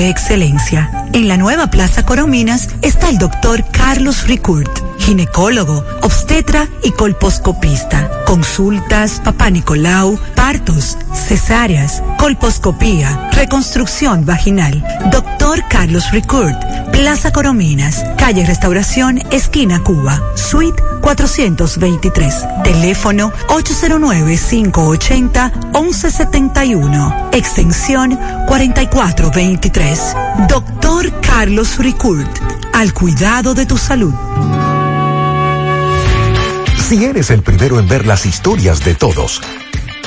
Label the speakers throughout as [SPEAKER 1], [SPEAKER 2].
[SPEAKER 1] de excelencia. En la nueva Plaza Corominas está el doctor Carlos Ricourt, ginecólogo, obstetra y colposcopista. Consultas, papá Nicolau, partos, cesáreas, colposcopía, reconstrucción vaginal. Doctor Carlos Ricourt, Plaza Corominas, calle Restauración, esquina Cuba, suite 423. Teléfono 809-580-1171. Extensión 4423. Doctor Carlos Ricourt. Al cuidado de tu salud.
[SPEAKER 2] Si eres el primero en ver las historias de todos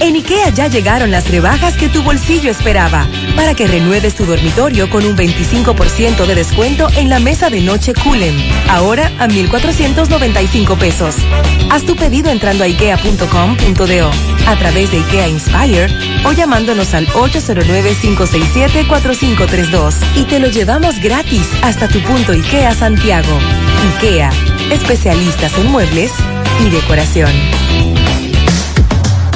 [SPEAKER 3] En IKEA ya llegaron las rebajas que tu bolsillo esperaba para que renueves tu dormitorio con un 25% de descuento en la mesa de noche Culem. Ahora a 1,495 pesos. Haz tu pedido entrando a ikea.com.do a través de IKEA Inspire o llamándonos al 809-567-4532 y te lo llevamos gratis hasta tu punto IKEA Santiago. IKEA, especialistas en muebles y decoración.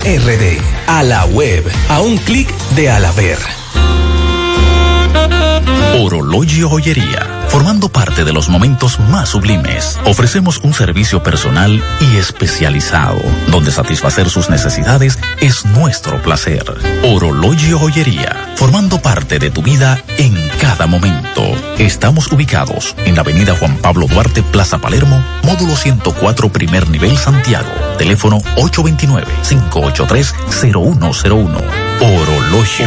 [SPEAKER 4] RD. A la web. A un clic de Alaber.
[SPEAKER 5] Orologio Joyería. Formando parte de los momentos más sublimes, ofrecemos un servicio personal y especializado, donde satisfacer sus necesidades es nuestro placer. Orologio Joyería. Formando parte de tu vida en cada momento. Estamos ubicados en la avenida Juan Pablo Duarte, Plaza Palermo, módulo 104, primer nivel, Santiago. Teléfono 829-583-0101. Orologio.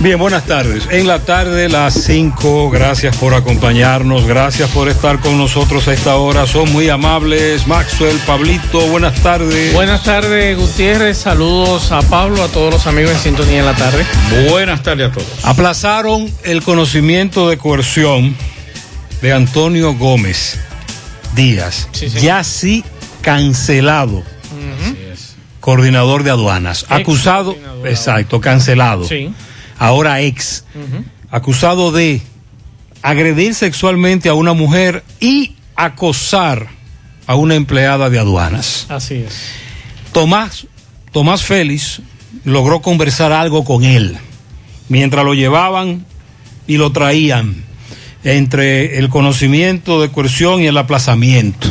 [SPEAKER 6] Bien, buenas tardes. En la tarde, las 5, gracias por acompañarnos, gracias por estar con nosotros a esta hora. Son muy amables. Maxwell, Pablito, buenas tardes.
[SPEAKER 7] Buenas tardes, Gutiérrez. Saludos a Pablo, a todos los amigos en sintonía en la tarde.
[SPEAKER 6] Buenas tardes a todos. Aplazaron el conocimiento de coerción de Antonio Gómez Díaz.
[SPEAKER 7] Sí, sí.
[SPEAKER 6] Ya sí cancelado. Coordinador de aduanas. Acusado, exacto, cancelado.
[SPEAKER 7] Sí.
[SPEAKER 6] Ahora ex. acusado de agredir sexualmente a una mujer y acosar a una empleada de aduanas.
[SPEAKER 7] Así es.
[SPEAKER 6] Tomás, Tomás Félix logró conversar algo con él mientras lo llevaban y lo traían entre el conocimiento de coerción y el aplazamiento.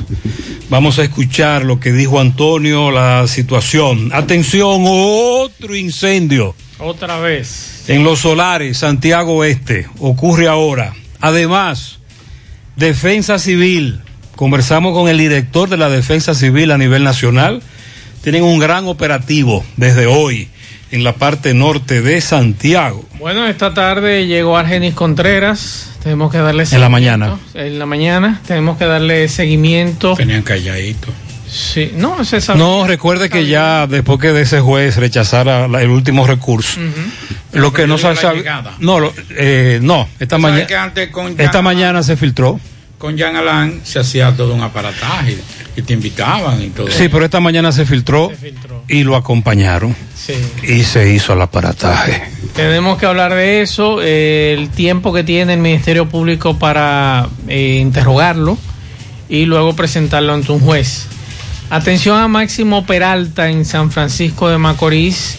[SPEAKER 6] Vamos a escuchar lo que dijo Antonio, la situación. Atención, otro incendio
[SPEAKER 7] Otra vez.
[SPEAKER 6] en los solares, Santiago Oeste, ocurre ahora. Además, Defensa Civil, conversamos con el director de la Defensa Civil a nivel nacional, tienen un gran operativo desde hoy en la parte norte de Santiago.
[SPEAKER 7] Bueno, esta tarde llegó Argenis Contreras. Tenemos que darle
[SPEAKER 6] En la mañana.
[SPEAKER 7] En la mañana tenemos que darle seguimiento.
[SPEAKER 8] Tenían calladito.
[SPEAKER 7] Sí, no, se sabe.
[SPEAKER 6] No, recuerde que ya después que de ese juez rechazara la- el último recurso, lo que no se sabe, no, lo- eh, no, esta
[SPEAKER 8] ¿Sabes
[SPEAKER 6] mañana, esta mañana se filtró.
[SPEAKER 8] Con Jan Alain se hacía todo un aparataje y te invitaban y todo.
[SPEAKER 6] Sí, pero esta mañana se filtró, y lo acompañaron
[SPEAKER 7] Sí.
[SPEAKER 6] y se hizo el aparataje.
[SPEAKER 7] Tenemos que hablar de eso, eh, el tiempo que tiene el Ministerio Público para eh, interrogarlo y luego presentarlo ante un juez. Atención a Máximo Peralta en San Francisco de Macorís.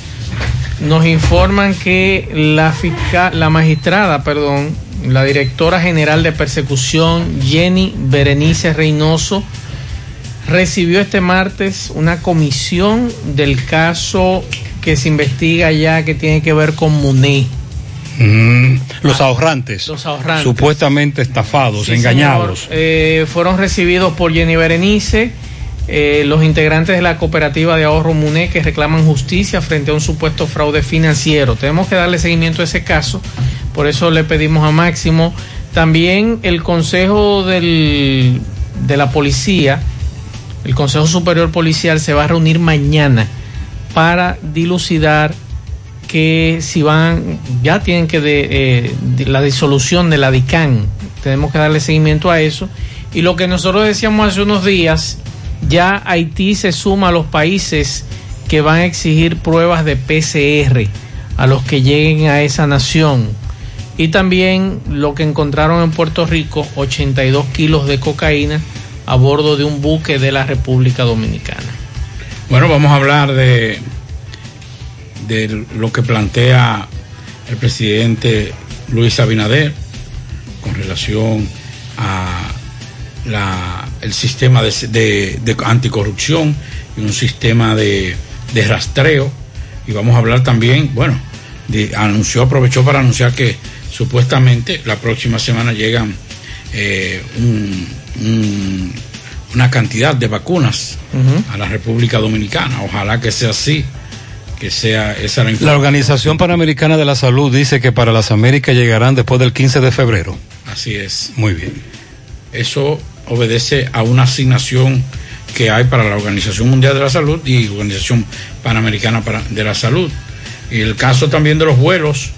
[SPEAKER 7] Nos informan que la, la magistrada, perdón, la directora general de persecución, Jenny Berenice Reynoso, recibió este martes una comisión del caso que se investiga ya que tiene que ver con Muné.
[SPEAKER 6] Mm, los ahorrantes.
[SPEAKER 7] Los ahorrantes.
[SPEAKER 6] Supuestamente estafados, engañados.
[SPEAKER 7] Eh, fueron recibidos por Jenny Berenice, eh, los integrantes de la cooperativa de ahorro MUNE que reclaman justicia frente a un supuesto fraude financiero. Tenemos que darle seguimiento a ese caso, por eso le pedimos a Máximo. También el Consejo de la Policía, el Consejo Superior Policial se va a reunir mañana para dilucidar que si van, ya tienen que eh, la disolución de la DICAN, tenemos que darle seguimiento a eso. Y lo que nosotros decíamos hace unos días, ya Haití se suma a los países que van a exigir pruebas de PCR a los que lleguen a esa nación. Y también lo que encontraron en Puerto Rico, 82 kilos de cocaína a bordo de un buque de la República Dominicana.
[SPEAKER 8] Bueno, vamos a hablar de, de lo que plantea el presidente Luis Abinader con relación a la, el sistema de, de, anticorrupción y un sistema de, de, rastreo. Y vamos a hablar también, bueno, anunció, aprovechó para anunciar que supuestamente la próxima semana llegan eh, un una cantidad de vacunas a la República Dominicana. Ojalá que sea así, que sea esa
[SPEAKER 6] la La Organización Panamericana de la Salud dice que para las Américas llegarán después del 15 de febrero.
[SPEAKER 8] Así es.
[SPEAKER 6] Muy bien.
[SPEAKER 8] Eso obedece a una asignación que hay para la Organización Mundial de la Salud y Organización Panamericana de la Salud. Y el caso también de los vuelos,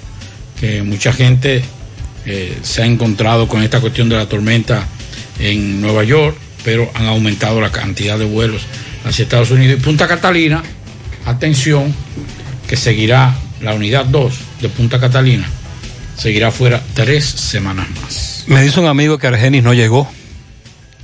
[SPEAKER 8] que mucha gente eh, se ha encontrado con esta cuestión de la tormenta en Nueva York pero han aumentado la cantidad de vuelos hacia Estados Unidos. Y Punta Catalina, atención, que seguirá la unidad 2 de Punta Catalina, seguirá fuera tres semanas más.
[SPEAKER 6] Me dice un amigo que Argenis no llegó.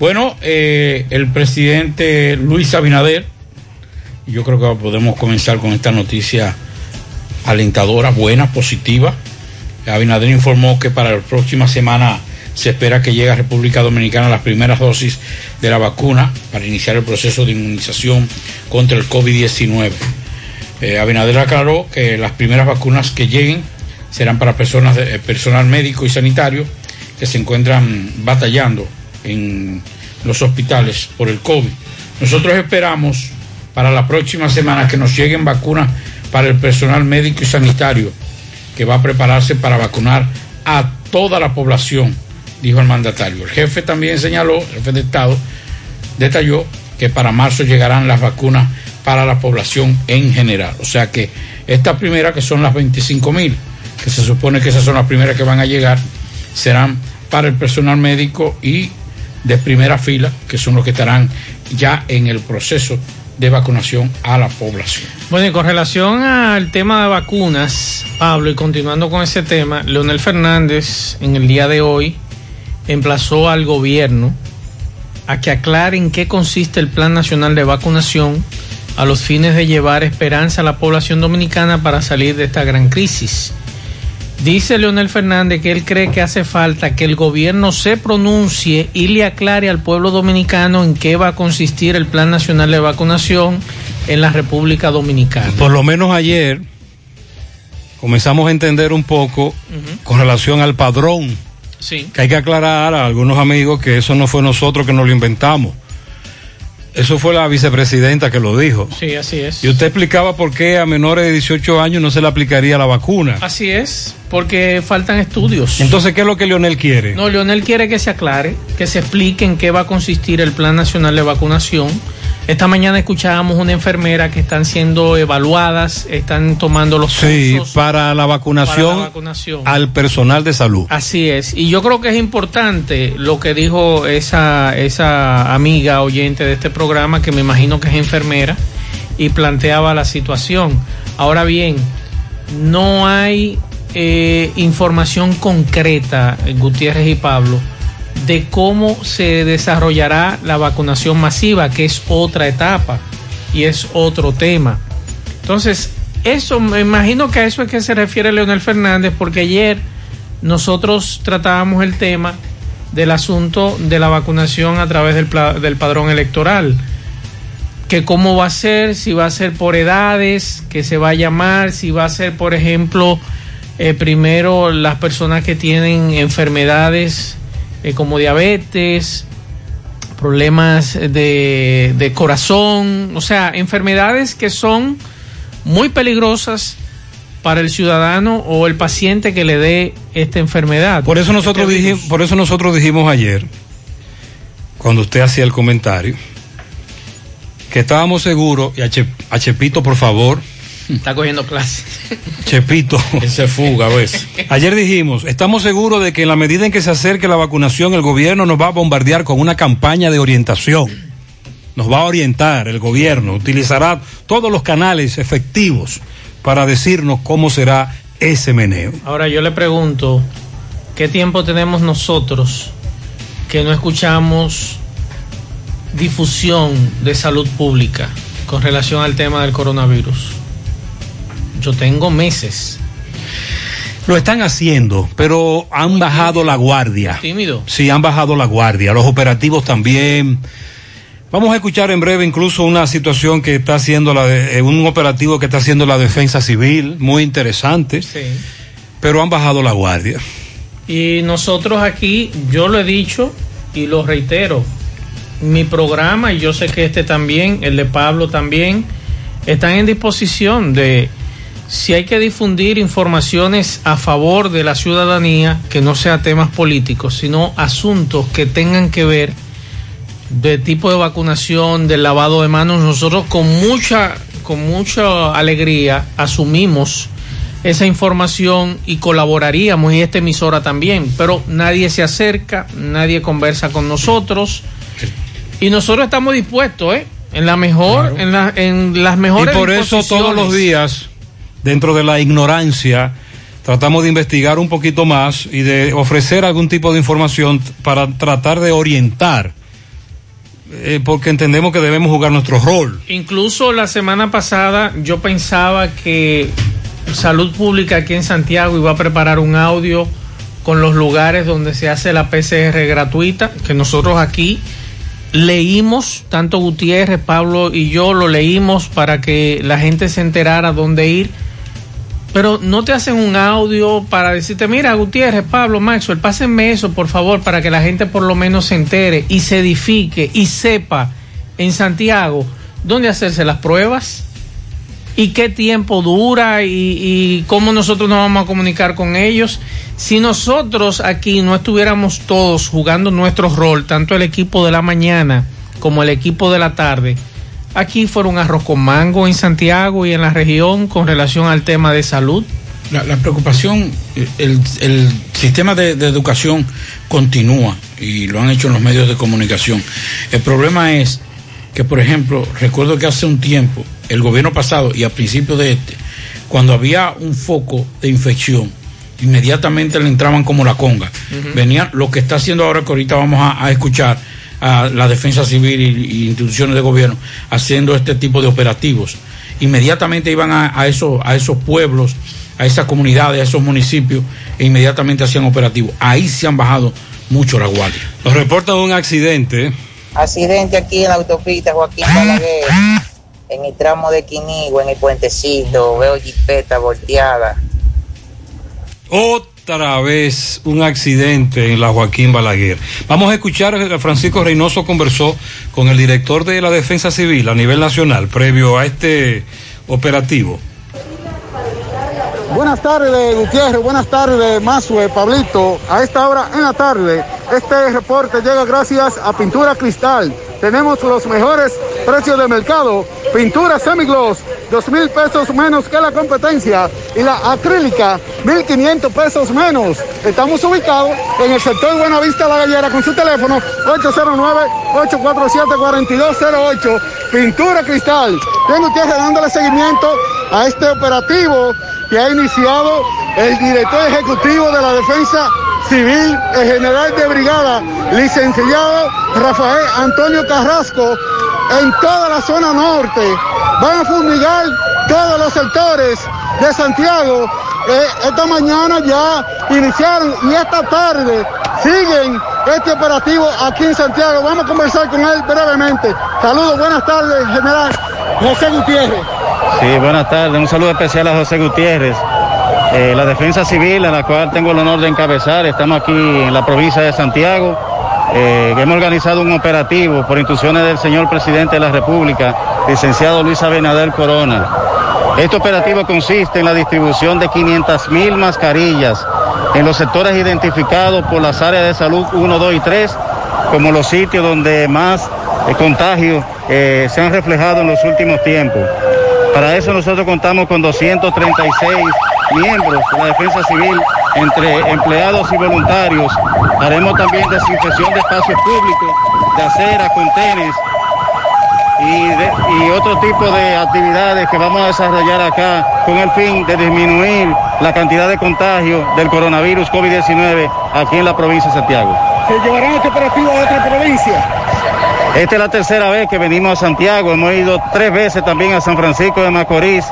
[SPEAKER 8] Bueno, eh, el presidente Luis Abinader yo creo que podemos comenzar con esta noticia alentadora, buena, positiva. Abinader informó que para la próxima semana se espera que llegue a República Dominicana las primeras dosis de la vacuna para iniciar el proceso de inmunización contra el COVID-19. Eh, Abinader aclaró que las primeras vacunas que lleguen serán para personas de, eh, personal médico y sanitario que se encuentran batallando en los hospitales por el COVID. Nosotros esperamos para la próxima semana que nos lleguen vacunas para el personal médico y sanitario que va a prepararse para vacunar a toda la población, dijo el mandatario. El jefe también señaló, el jefe de Estado, detalló que para marzo llegarán las vacunas para la población en general. O sea que estas primeras, que son las 25 mil, que se supone que esas son las primeras que van a llegar, serán para el personal médico y de primera fila, que son los que estarán ya en el proceso de vacunación a la población.
[SPEAKER 7] Bueno, y con relación al tema de vacunas, Pablo, y continuando con ese tema, Leonel Fernández en el día de hoy emplazó al gobierno a que aclare en qué consiste el Plan Nacional de Vacunación a los fines de llevar esperanza a la población dominicana para salir de esta gran crisis. Dice Leonel Fernández que él cree que hace falta que el gobierno se pronuncie y le aclare al pueblo dominicano en qué va a consistir el Plan Nacional de Vacunación en la República Dominicana.
[SPEAKER 6] Por lo menos ayer comenzamos a entender un poco uh -huh. con relación al padrón.
[SPEAKER 7] Sí.
[SPEAKER 6] Que hay que aclarar a algunos amigos que eso no fue nosotros que nos lo inventamos. Eso fue la vicepresidenta que lo dijo.
[SPEAKER 7] Sí, así es.
[SPEAKER 6] Y usted explicaba por qué a menores de 18 años no se le aplicaría la vacuna.
[SPEAKER 7] Así es, porque faltan estudios.
[SPEAKER 6] Entonces, ¿qué es lo que Leonel quiere?
[SPEAKER 7] No, Leonel quiere que se aclare, que se explique en qué va a consistir el Plan Nacional de Vacunación. Esta mañana escuchábamos una enfermera que están siendo evaluadas, están tomando los
[SPEAKER 6] sí, para la, vacunación
[SPEAKER 7] para la vacunación
[SPEAKER 6] al personal de salud.
[SPEAKER 7] Así es. Y yo creo que es importante lo que dijo esa, esa amiga oyente de este programa, que me imagino que es enfermera, y planteaba la situación. Ahora bien, no hay eh, información concreta, Gutiérrez y Pablo, de cómo se desarrollará la vacunación masiva, que es otra etapa y es otro tema. Entonces, eso, me imagino que a eso es que se refiere Leonel Fernández, porque ayer nosotros tratábamos el tema del asunto de la vacunación a través del, del padrón electoral. Que cómo va a ser, si va a ser por edades, que se va a llamar, si va a ser, por ejemplo, eh, primero las personas que tienen enfermedades eh, como diabetes, problemas de, de, corazón, o sea, enfermedades que son muy peligrosas para el ciudadano o el paciente que le dé esta enfermedad.
[SPEAKER 6] Por eso nosotros este dijimos, por eso nosotros dijimos ayer, cuando usted hacía el comentario, que estábamos seguros, y a, a Chepito, por favor,
[SPEAKER 7] Está cogiendo clases.
[SPEAKER 6] Chepito.
[SPEAKER 8] Ese fuga, ¿ves?
[SPEAKER 6] Ayer dijimos, estamos seguros de que en la medida en que se acerque la vacunación, el gobierno nos va a bombardear con una campaña de orientación. Nos va a orientar el gobierno, utilizará todos los canales efectivos para decirnos cómo será ese meneo.
[SPEAKER 7] Ahora yo le pregunto, ¿qué tiempo tenemos nosotros que no escuchamos difusión de salud pública con relación al tema del coronavirus? Yo tengo meses.
[SPEAKER 6] Lo están haciendo, pero han Muy bajado tímido. la guardia.
[SPEAKER 7] Tímido.
[SPEAKER 6] Sí, han bajado la guardia. Los operativos también. Vamos a escuchar en breve incluso una situación que está haciendo la de, eh, un operativo que está haciendo la defensa civil, muy interesante,
[SPEAKER 7] Sí.
[SPEAKER 6] pero han bajado la guardia.
[SPEAKER 7] Y nosotros aquí, yo lo he dicho y lo reitero, mi programa, y yo sé que este también, el de Pablo también, están en disposición de, si hay que difundir informaciones a favor de la ciudadanía, que no sea temas políticos, sino asuntos que tengan que ver de tipo de vacunación, del lavado de manos, nosotros con mucha, con mucha alegría asumimos esa información y colaboraríamos y esta emisora también, pero nadie se acerca, nadie conversa con nosotros y nosotros estamos dispuestos, ¿eh? En la mejor, en, la, en las
[SPEAKER 6] Y
[SPEAKER 7] mejores
[SPEAKER 6] por eso todos los días, dentro de la ignorancia, tratamos de investigar un poquito más y de ofrecer algún tipo de información para tratar de orientar, eh, porque entendemos que debemos jugar nuestro rol.
[SPEAKER 7] Incluso la semana pasada yo pensaba que Salud Pública aquí en Santiago iba a preparar un audio con los lugares donde se hace la PCR gratuita, que nosotros aquí leímos, tanto Gutiérrez, Pablo y yo lo leímos para que la gente se enterara dónde ir. Pero no te hacen un audio para decirte, mira, Gutiérrez, Pablo, Maxwell, pásenme eso, por favor, para que la gente por lo menos se entere y se edifique y sepa en Santiago dónde hacerse las pruebas y qué tiempo dura y, y cómo nosotros nos vamos a comunicar con ellos. Si nosotros aquí no estuviéramos todos jugando nuestro rol, tanto el equipo de la mañana como el equipo de la tarde, aquí fuera un arroz con mango en Santiago y en la región con relación al tema de salud.
[SPEAKER 8] La, la preocupación, el, el sistema de, de educación continúa y lo han hecho en los medios de comunicación. El problema es que, por ejemplo, recuerdo que hace un tiempo, el gobierno pasado y a principio de este, cuando había un foco de infección, inmediatamente le entraban como la conga.
[SPEAKER 9] Ujú.
[SPEAKER 8] Venían lo que está haciendo ahora, que ahorita vamos a, a escuchar a la defensa civil y, y instituciones de gobierno haciendo este tipo de operativos. Inmediatamente iban a, a esos, a esos pueblos, a esas comunidades, a esos municipios, e inmediatamente hacían operativos. Ahí se han bajado mucho la guardia.
[SPEAKER 6] Nos reportan un accidente.
[SPEAKER 10] Accidente aquí en la autopista Joaquín Balaguer, en el tramo de Quinigua, en el puentecito, veo jipeta volteada.
[SPEAKER 6] Otra vez un accidente en la Joaquín Balaguer. Vamos a escuchar, Francisco Reynoso conversó con el director de la Defensa Civil a nivel nacional previo a este operativo.
[SPEAKER 11] Buenas tardes, Gutiérrez. Buenas tardes, Mazue, Pablito. A esta hora en la tarde, este reporte llega gracias a Pintura Cristal. Tenemos los mejores precios de mercado. Pintura semigloss, dos mil pesos menos que la competencia. Y la acrílica, mil quinientos pesos menos. Estamos ubicados en el sector Buenavista La Gallera con su teléfono 809-847-4208. Pintura Cristal. Tengo usted dándole seguimiento a este operativo que ha iniciado el director ejecutivo de la Defensa Civil, el general de brigada, licenciado Rafael Antonio Carrasco, en toda la zona norte. Van a fumigar todos los sectores de Santiago. Eh, esta mañana ya iniciaron y esta tarde siguen este operativo aquí en Santiago. Vamos a conversar con él brevemente. Saludos, buenas tardes, general José Gutiérrez.
[SPEAKER 12] Sí, buenas tardes. Un saludo especial a José Gutiérrez. Eh, la Defensa Civil, a la cual tengo el honor de encabezar, estamos aquí en la provincia de Santiago. Eh, hemos organizado un operativo por instrucciones del señor presidente de la República, licenciado Luis Abinader Corona. Este operativo consiste en la distribución de 500 mil mascarillas en los sectores identificados por las áreas de salud 1, 2 y 3 como los sitios donde más eh, contagios eh, se han reflejado en los últimos tiempos. Para eso nosotros contamos con 236 miembros de la defensa civil entre empleados y voluntarios. Haremos también desinfección de espacios públicos, de aceras, contenes y, de- y otro tipo de actividades que vamos a desarrollar acá con el fin de disminuir la cantidad de contagio del coronavirus COVID-19 aquí en la provincia de Santiago.
[SPEAKER 11] ¿Se llevarán este operativo a otra provincia?
[SPEAKER 12] Esta es la tercera vez que venimos a Santiago. Hemos ido tres veces también a San Francisco de Macorís.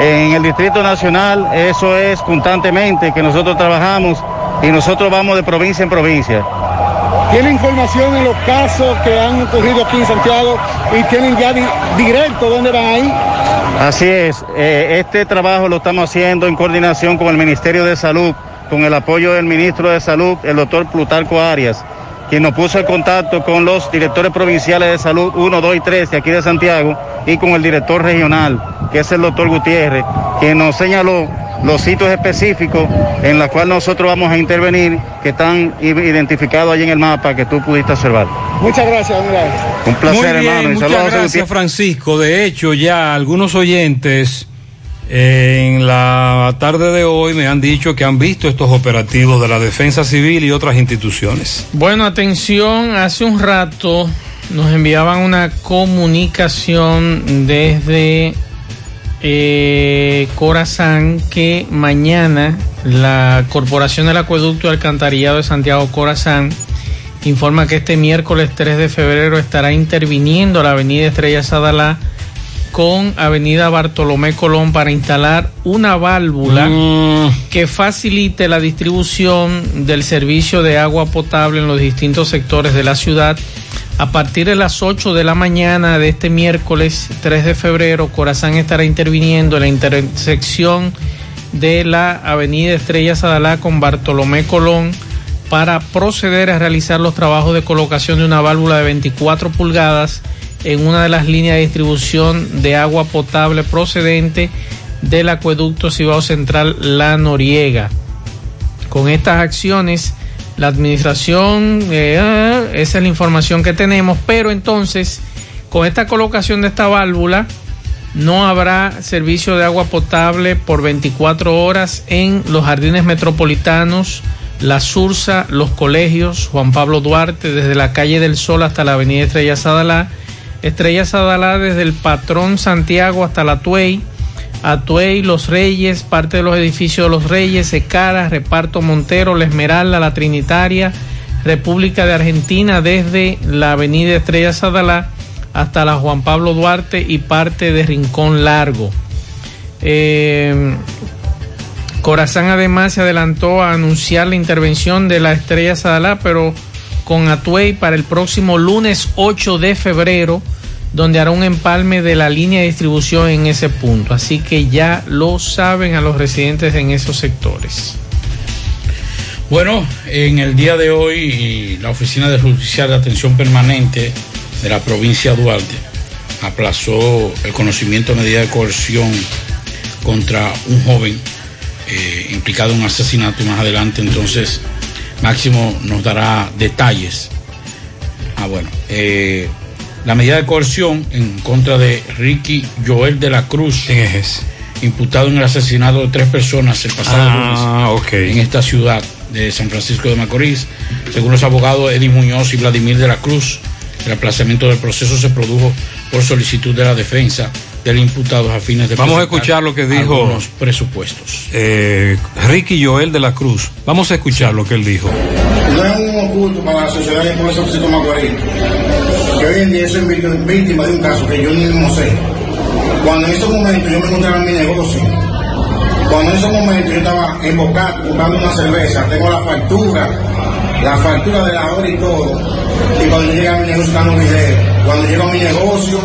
[SPEAKER 12] En el Distrito Nacional, eso es constantemente que nosotros trabajamos y nosotros vamos de provincia en provincia.
[SPEAKER 11] tiene información en los casos que han ocurrido aquí en Santiago y tienen ya di- directo dónde van a ir.
[SPEAKER 12] Así es, eh, este trabajo lo estamos haciendo en coordinación con el Ministerio de Salud, con el apoyo del ministro de Salud, el doctor Plutarco Arias, quien nos puso en contacto con los directores provinciales de salud 1, 2 y 3 de aquí de Santiago y con el director regional, que es el doctor Gutiérrez, quien nos señaló los sitios específicos en los cuales nosotros vamos a intervenir, que están identificados ahí en el mapa que tú pudiste observar.
[SPEAKER 11] Muchas gracias, Aníbal.
[SPEAKER 12] Un placer,
[SPEAKER 6] Muy bien,
[SPEAKER 12] hermano. y
[SPEAKER 6] muchas
[SPEAKER 12] saludos a José
[SPEAKER 6] gracias. Francisco. De hecho, ya algunos oyentes en la tarde de hoy me han dicho que han visto estos operativos de la Defensa Civil y otras instituciones.
[SPEAKER 7] Bueno, atención, hace un rato nos enviaban una comunicación desde eh, Corazán que mañana la Corporación del Acueducto y Alcantarillado de Santiago Corazán informa que este miércoles 3 de febrero estará interviniendo la avenida Estrella Sadalá con avenida Bartolomé Colón para instalar una válvula que facilite la distribución del servicio de agua potable en los distintos sectores de la ciudad. A partir de las 8 de la mañana de este miércoles 3 de febrero, Corazán estará interviniendo en la intersección de la avenida Estrella Sadalá con Bartolomé Colón para proceder a realizar los trabajos de colocación de una válvula de 24 pulgadas en una de las líneas de distribución de agua potable procedente del acueducto Cibao Central La Noriega. Con estas acciones, la administración, eh, esa es la información que tenemos, pero entonces, con esta colocación de esta válvula, no habrá servicio de agua potable por 24 horas en los jardines metropolitanos, la Sursa, los colegios, Juan Pablo Duarte, desde la calle del Sol hasta la avenida Estrella Sadalá, Estrella Sadalá desde el Patrón Santiago hasta la Tuey, Atuey, Los Reyes, parte de los edificios de Los Reyes, Secara, Reparto Montero, La Esmeralda, La Trinitaria, República de Argentina desde la avenida Estrella Sadalá hasta la Juan Pablo Duarte y parte de Rincón Largo. Eh, Corazán además se adelantó a anunciar la intervención de la Estrella Sadalá, pero con Atuey para el próximo lunes 8 de febrero, donde hará un empalme de la línea de distribución en ese punto. Así que ya lo saben a los residentes en esos sectores.
[SPEAKER 8] Bueno, en el día de hoy la Oficina de Justicia de Atención Permanente de la provincia de Duarte aplazó el conocimiento de medida de coerción contra un joven eh, implicado en un asesinato más adelante entonces Máximo nos dará detalles. Ah, bueno, eh, la medida de coerción en contra de Ricky Joel de la Cruz, imputado en el asesinato de tres personas el pasado
[SPEAKER 6] Ah,
[SPEAKER 8] lunes en esta ciudad de San Francisco de Macorís. Según los abogados Eddie Muñoz y Vladimir de la Cruz, el aplazamiento del proceso se produjo por solicitud de la defensa del imputado a fines de
[SPEAKER 6] Vamos a escuchar lo que dijo
[SPEAKER 8] algunos presupuestos.
[SPEAKER 6] eh, Ricky Joel de la Cruz. Vamos a escuchar lo que él dijo.
[SPEAKER 9] No es un oculto para la sociedad toma Macorís. Que hoy en día soy víctima- de un caso que yo ni mismo sé. Cuando en esos momentos yo me encontraba en mi negocio, cuando en esos momentos yo estaba en Bocato comprando una cerveza, tengo la factura, la factura de la hora y todo. Y cuando yo llegué a mi negocio están los videos. Cuando llego a mi negocio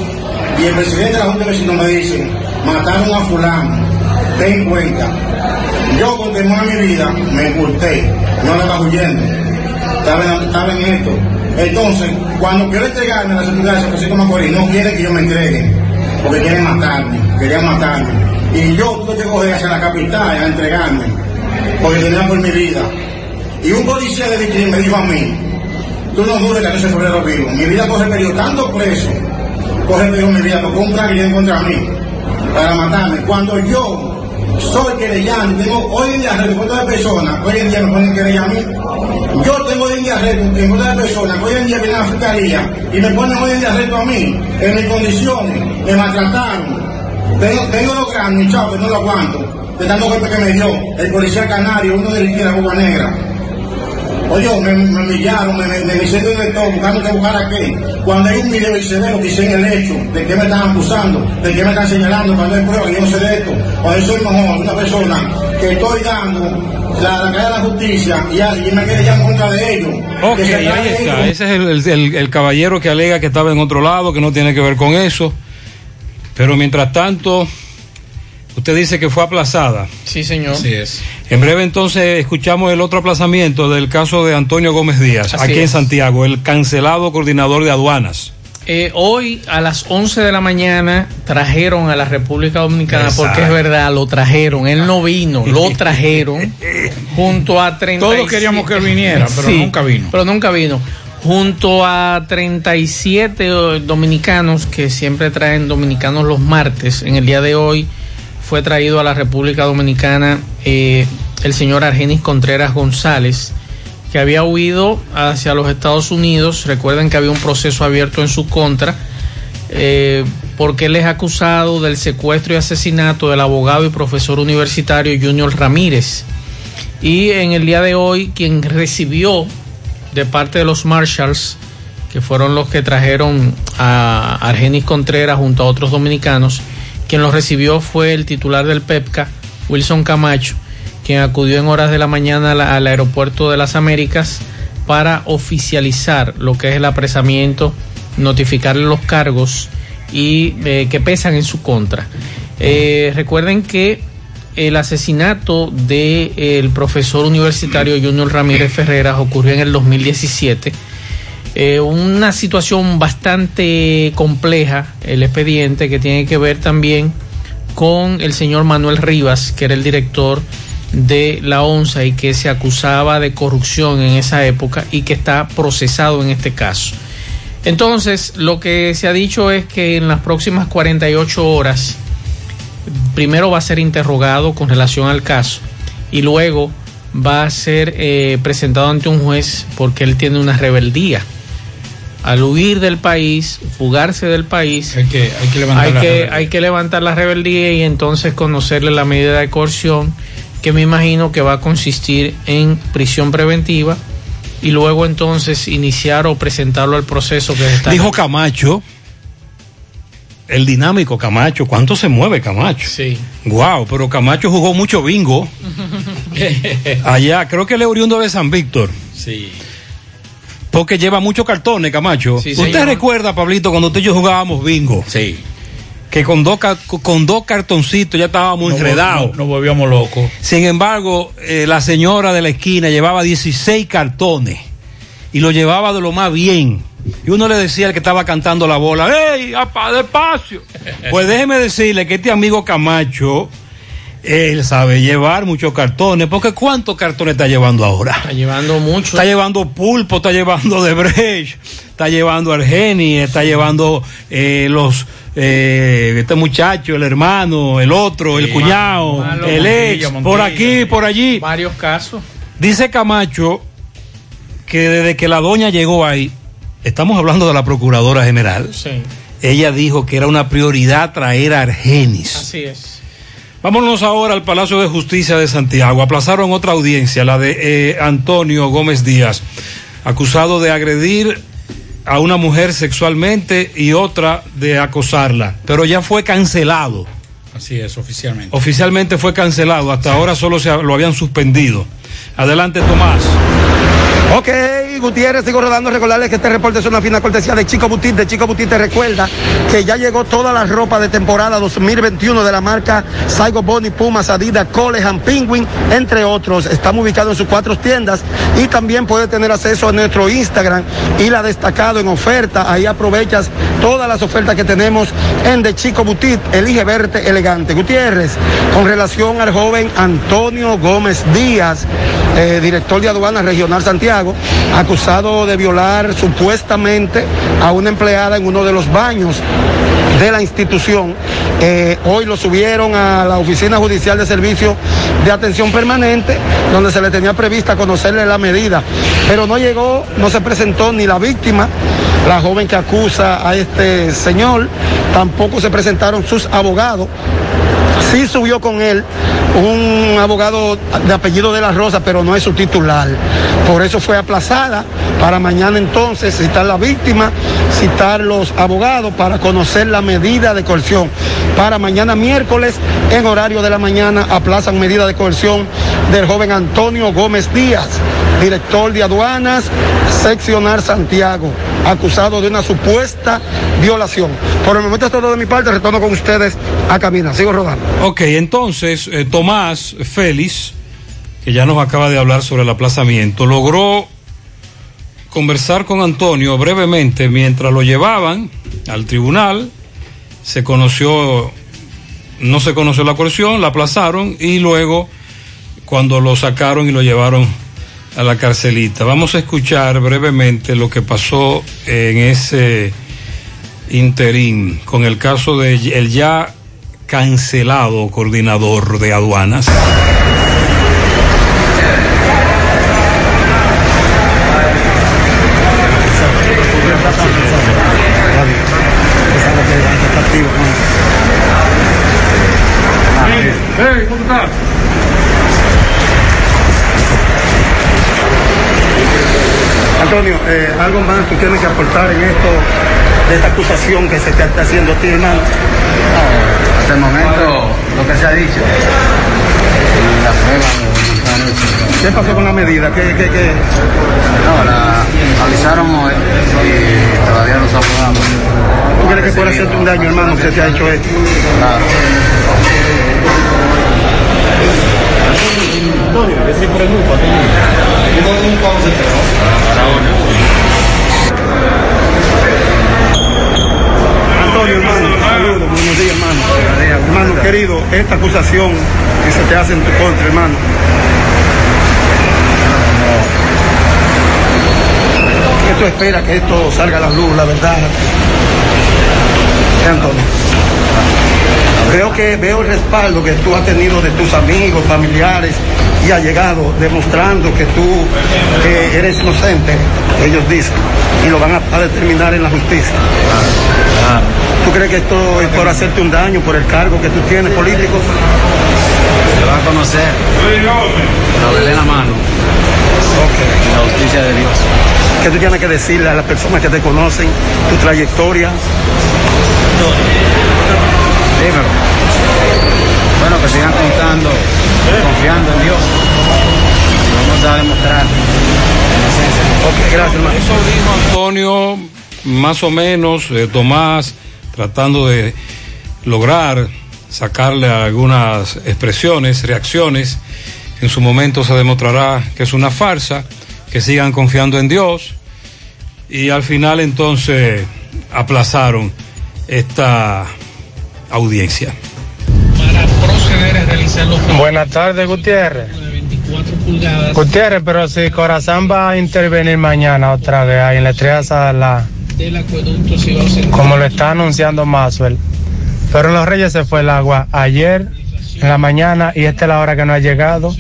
[SPEAKER 9] y el presidente de la Junta de Vecinos me dice, mataron a fulano, ten cuenta. Yo con temor a mi vida me oculté, no le estaba huyendo, estaba en, estaba en esto. Entonces, cuando quiero entregarme a la seguridad de San Francisco Macorís, no quiere que yo me entregue, porque quieren matarme, querían matarme. Y yo tuve que coger hacia la capital a entregarme, porque tenía por mi vida. Y un policía de Vitrine me dijo a mí, tú no dudes que no se febrero vivo. Mi vida coge periodo, tanto preso, coge periodo mi vida, porque un que viene contra mí, para matarme. Cuando yo soy querellante, tengo hoy en día arresto contra personas, hoy en día me ponen querella a mí. Yo tengo hoy en día arresto en contra de personas, hoy en día vienen a la fiscalía y me ponen hoy en día arresto a mí, en mis condiciones, me maltrataron. Tengo, tengo los grandes, chao, que no lo aguanto, de tanto golpe que me dio el policía canario, uno de la Cuba Negra. Oye, me, me humillaron, me, me, me hicieron de todo, buscando que buscar a qué. Cuando hay un video y se ve lo que hice en el hecho, de qué me están acusando, de qué me están señalando, cuando hay pruebas, yo no sé de esto. Cuando yo soy mejor, una persona que estoy dando la, la de la justicia y, y me quedé ya en contra de ellos.
[SPEAKER 6] Ok, ahí está.
[SPEAKER 9] ellos.
[SPEAKER 6] Ese es el, el- el- el caballero que alega que estaba en otro lado, que no tiene que ver con eso. Pero mientras tanto, usted dice que fue aplazada.
[SPEAKER 7] Sí, señor.
[SPEAKER 8] Así es.
[SPEAKER 6] En breve entonces escuchamos el otro aplazamiento del caso de Antonio Gómez Díaz,
[SPEAKER 7] Así
[SPEAKER 6] aquí en. Santiago, el cancelado coordinador de aduanas.
[SPEAKER 7] Eh, hoy a las 11 de la mañana trajeron a la República Dominicana,
[SPEAKER 6] Exacto.
[SPEAKER 7] porque es verdad, lo trajeron. Él no vino, lo trajeron junto a 30.
[SPEAKER 8] Todos queríamos que él viniera, pero nunca vino.
[SPEAKER 7] Pero nunca vino. Junto a 37 dominicanos que siempre traen dominicanos los martes, en el día de hoy fue traído a la República Dominicana eh, el señor Argenis Contreras González, que había huido hacia los Estados Unidos. Recuerden que había un proceso abierto en su contra, eh, porque él es acusado del secuestro y asesinato del abogado y profesor universitario Junior Ramírez. Y en el día de hoy, quien recibió de parte de los Marshalls, que fueron los que trajeron a Argenis Contreras junto a otros dominicanos, quien los recibió fue el titular del PEPCA, Wilson Camacho, quien acudió en horas de la mañana al aeropuerto de las Américas para oficializar lo que es el apresamiento, notificarle los cargos y eh, que pesan en su contra. Eh, recuerden que el asesinato del profesor universitario Junior Ramírez Ferreras ocurrió en el 2017. Eh, una situación bastante compleja, el expediente, que tiene que ver también con el señor Manuel Rivas, que era el director de la ONSA y que se acusaba de corrupción en esa época y que está procesado en este caso. Entonces, lo que se ha dicho es que en las próximas 48 horas, primero va a ser interrogado con relación al caso y luego va a ser eh, presentado ante un juez porque él tiene una rebeldía. Al huir del país, fugarse del país,
[SPEAKER 8] hay que, hay que levantar
[SPEAKER 7] hay
[SPEAKER 8] la
[SPEAKER 7] que,
[SPEAKER 8] rebeldía.
[SPEAKER 7] hay que levantar la rebeldía y entonces conocerle la medida de coerción que me imagino que va a consistir en prisión preventiva y luego entonces iniciar o presentarlo al proceso que se está
[SPEAKER 6] Dijo Camacho, el dinámico Camacho, ¿cuánto se mueve Camacho?
[SPEAKER 7] Sí.
[SPEAKER 6] Wow, pero Camacho jugó mucho bingo allá, creo que él es oriundo de San Víctor.
[SPEAKER 8] Sí.
[SPEAKER 6] Porque lleva muchos cartones, Camacho.
[SPEAKER 8] Sí,
[SPEAKER 6] ¿Usted
[SPEAKER 8] señor.
[SPEAKER 6] recuerda, Pablito, cuando usted y yo jugábamos bingo?
[SPEAKER 8] Sí.
[SPEAKER 6] Que con dos, con dos cartoncitos ya estábamos enredados.
[SPEAKER 8] Nos volvíamos locos.
[SPEAKER 6] Sin embargo, eh, la señora de la esquina llevaba 16 cartones y lo llevaba de lo más bien. Y uno le decía al que estaba cantando la bola, ¡Ey, despacio! Pues déjeme decirle que este amigo Camacho, él sabe llevar muchos cartones, porque ¿cuántos cartones está llevando ahora?
[SPEAKER 7] Está llevando mucho.
[SPEAKER 6] Está llevando pulpo, está llevando de Brecht, está llevando Argeni, está llevando eh, los eh, este muchacho, el hermano, el otro, el cuñado,
[SPEAKER 7] Malo,
[SPEAKER 6] el ex, por aquí, por allí.
[SPEAKER 7] Varios casos.
[SPEAKER 6] Dice Camacho que desde que la doña llegó ahí, estamos hablando de la procuradora general,
[SPEAKER 7] Sí,
[SPEAKER 6] ella dijo que era una prioridad traer a Argenis.
[SPEAKER 7] así es.
[SPEAKER 6] Vámonos ahora al Palacio de Justicia de Santiago. Aplazaron otra audiencia, la de eh, Antonio Gómez Díaz, acusado de agredir a una mujer sexualmente y otra de acosarla, pero ya fue cancelado.
[SPEAKER 8] Así es, oficialmente.
[SPEAKER 6] Oficialmente fue cancelado, hasta ahora solo se lo habían suspendido. Adelante, Tomás.
[SPEAKER 13] Ok, Gutiérrez, sigo rodando. Recordarles que este reporte es una fina cortesía de Chico Butit. De Chico Butit te recuerda que ya llegó toda la ropa de temporada 2021 de la marca Saigo Bonnie, Pumas, Adidas, Colehan, Penguin, entre otros. Estamos ubicados en sus cuatro tiendas y también puedes tener acceso a nuestro Instagram y la destacado en oferta. Ahí aprovechas todas las ofertas que tenemos en De Chico Butit. Elige verte elegante. Gutiérrez, con relación al joven Antonio Gómez Díaz, eh, director de aduanas regional Santiago, acusado de violar supuestamente a una empleada en uno de los baños de la institución. Eh, hoy lo subieron a la Oficina Judicial de Servicio de Atención Permanente, donde se le tenía prevista conocerle la medida. Pero no llegó, no se presentó ni la víctima, la joven que acusa a este señor, tampoco se presentaron sus abogados. Sí subió con él un abogado de apellido de la Rosa, pero no es su titular. Por eso fue aplazada para mañana entonces citar la víctima, citar los abogados para conocer la medida de coerción. para mañana miércoles en horario de la mañana aplazan medida de coerción del joven Antonio Gómez Díaz, director de aduanas seccional Santiago, acusado de una supuesta violación. Por el momento es todo de mi parte, retorno con ustedes a Camina, sigo rodando.
[SPEAKER 6] Ok, entonces eh, Tomás Félix, que ya nos acaba de hablar sobre el aplazamiento, logró conversar con Antonio brevemente mientras lo llevaban al tribunal. Se conoció, no se conoció la coerción, la aplazaron y luego cuando lo sacaron y lo llevaron a la carcelita. Vamos a escuchar brevemente lo que pasó en ese interín con el caso de el ya cancelado coordinador de aduanas.
[SPEAKER 13] Algo más tú tienes que aportar en esto, de esta acusación que se te está haciendo a ti, hermano.
[SPEAKER 14] Hasta el momento, lo que se ha dicho. La prueba no está
[SPEAKER 13] ¿Qué pasó con la medida? ¿Qué, qué, qué?
[SPEAKER 14] No, la avisaron hoy y todavía no se ha aprobado.
[SPEAKER 13] ¿Tú crees que puede hacerte un daño, hermano, que te ha hecho esto?
[SPEAKER 14] Claro.
[SPEAKER 11] Antonio, ese por el grupo,
[SPEAKER 13] Antonio, hermano, saludos, buenos días, hermano. Hermano querido, esta acusación que se te hace en tu contra, hermano. ¿Qué tú esperas que esto salga a la luz, la verdad? ¿Qué, Antonio? Veo que veo el respaldo que tú has tenido de tus amigos, familiares y allegados, demostrando que tú eres inocente, ellos dicen, y lo van a, a determinar en la justicia. ¿Tú crees que esto es por hacerte un daño, por el cargo que tú tienes político?
[SPEAKER 14] Se va a conocer. Lo de la mano. La justicia de Dios.
[SPEAKER 13] ¿Qué tú tienes que decirle a las personas que te conocen, tu trayectoria?
[SPEAKER 14] Dímelo. Bueno, que sigan contando, confiando en Dios. Y vamos a demostrar.
[SPEAKER 13] Ok, gracias.
[SPEAKER 6] Eso dijo Antonio, más o menos, eh, Tomás, tratando de lograr sacarle algunas expresiones, reacciones. En su momento se demostrará que es una farsa, que sigan confiando en Dios. Y al final entonces aplazaron esta audiencia.
[SPEAKER 15] Buenas tardes, Gutiérrez.
[SPEAKER 7] 24 pulgadas
[SPEAKER 15] Gutiérrez, pero si Corazán va a intervenir mañana otra vez ahí en la estrella
[SPEAKER 7] Central.
[SPEAKER 15] como lo está anunciando Maxwell. Pero en los Reyes se fue el agua ayer en la mañana y esta es la hora que no ha llegado.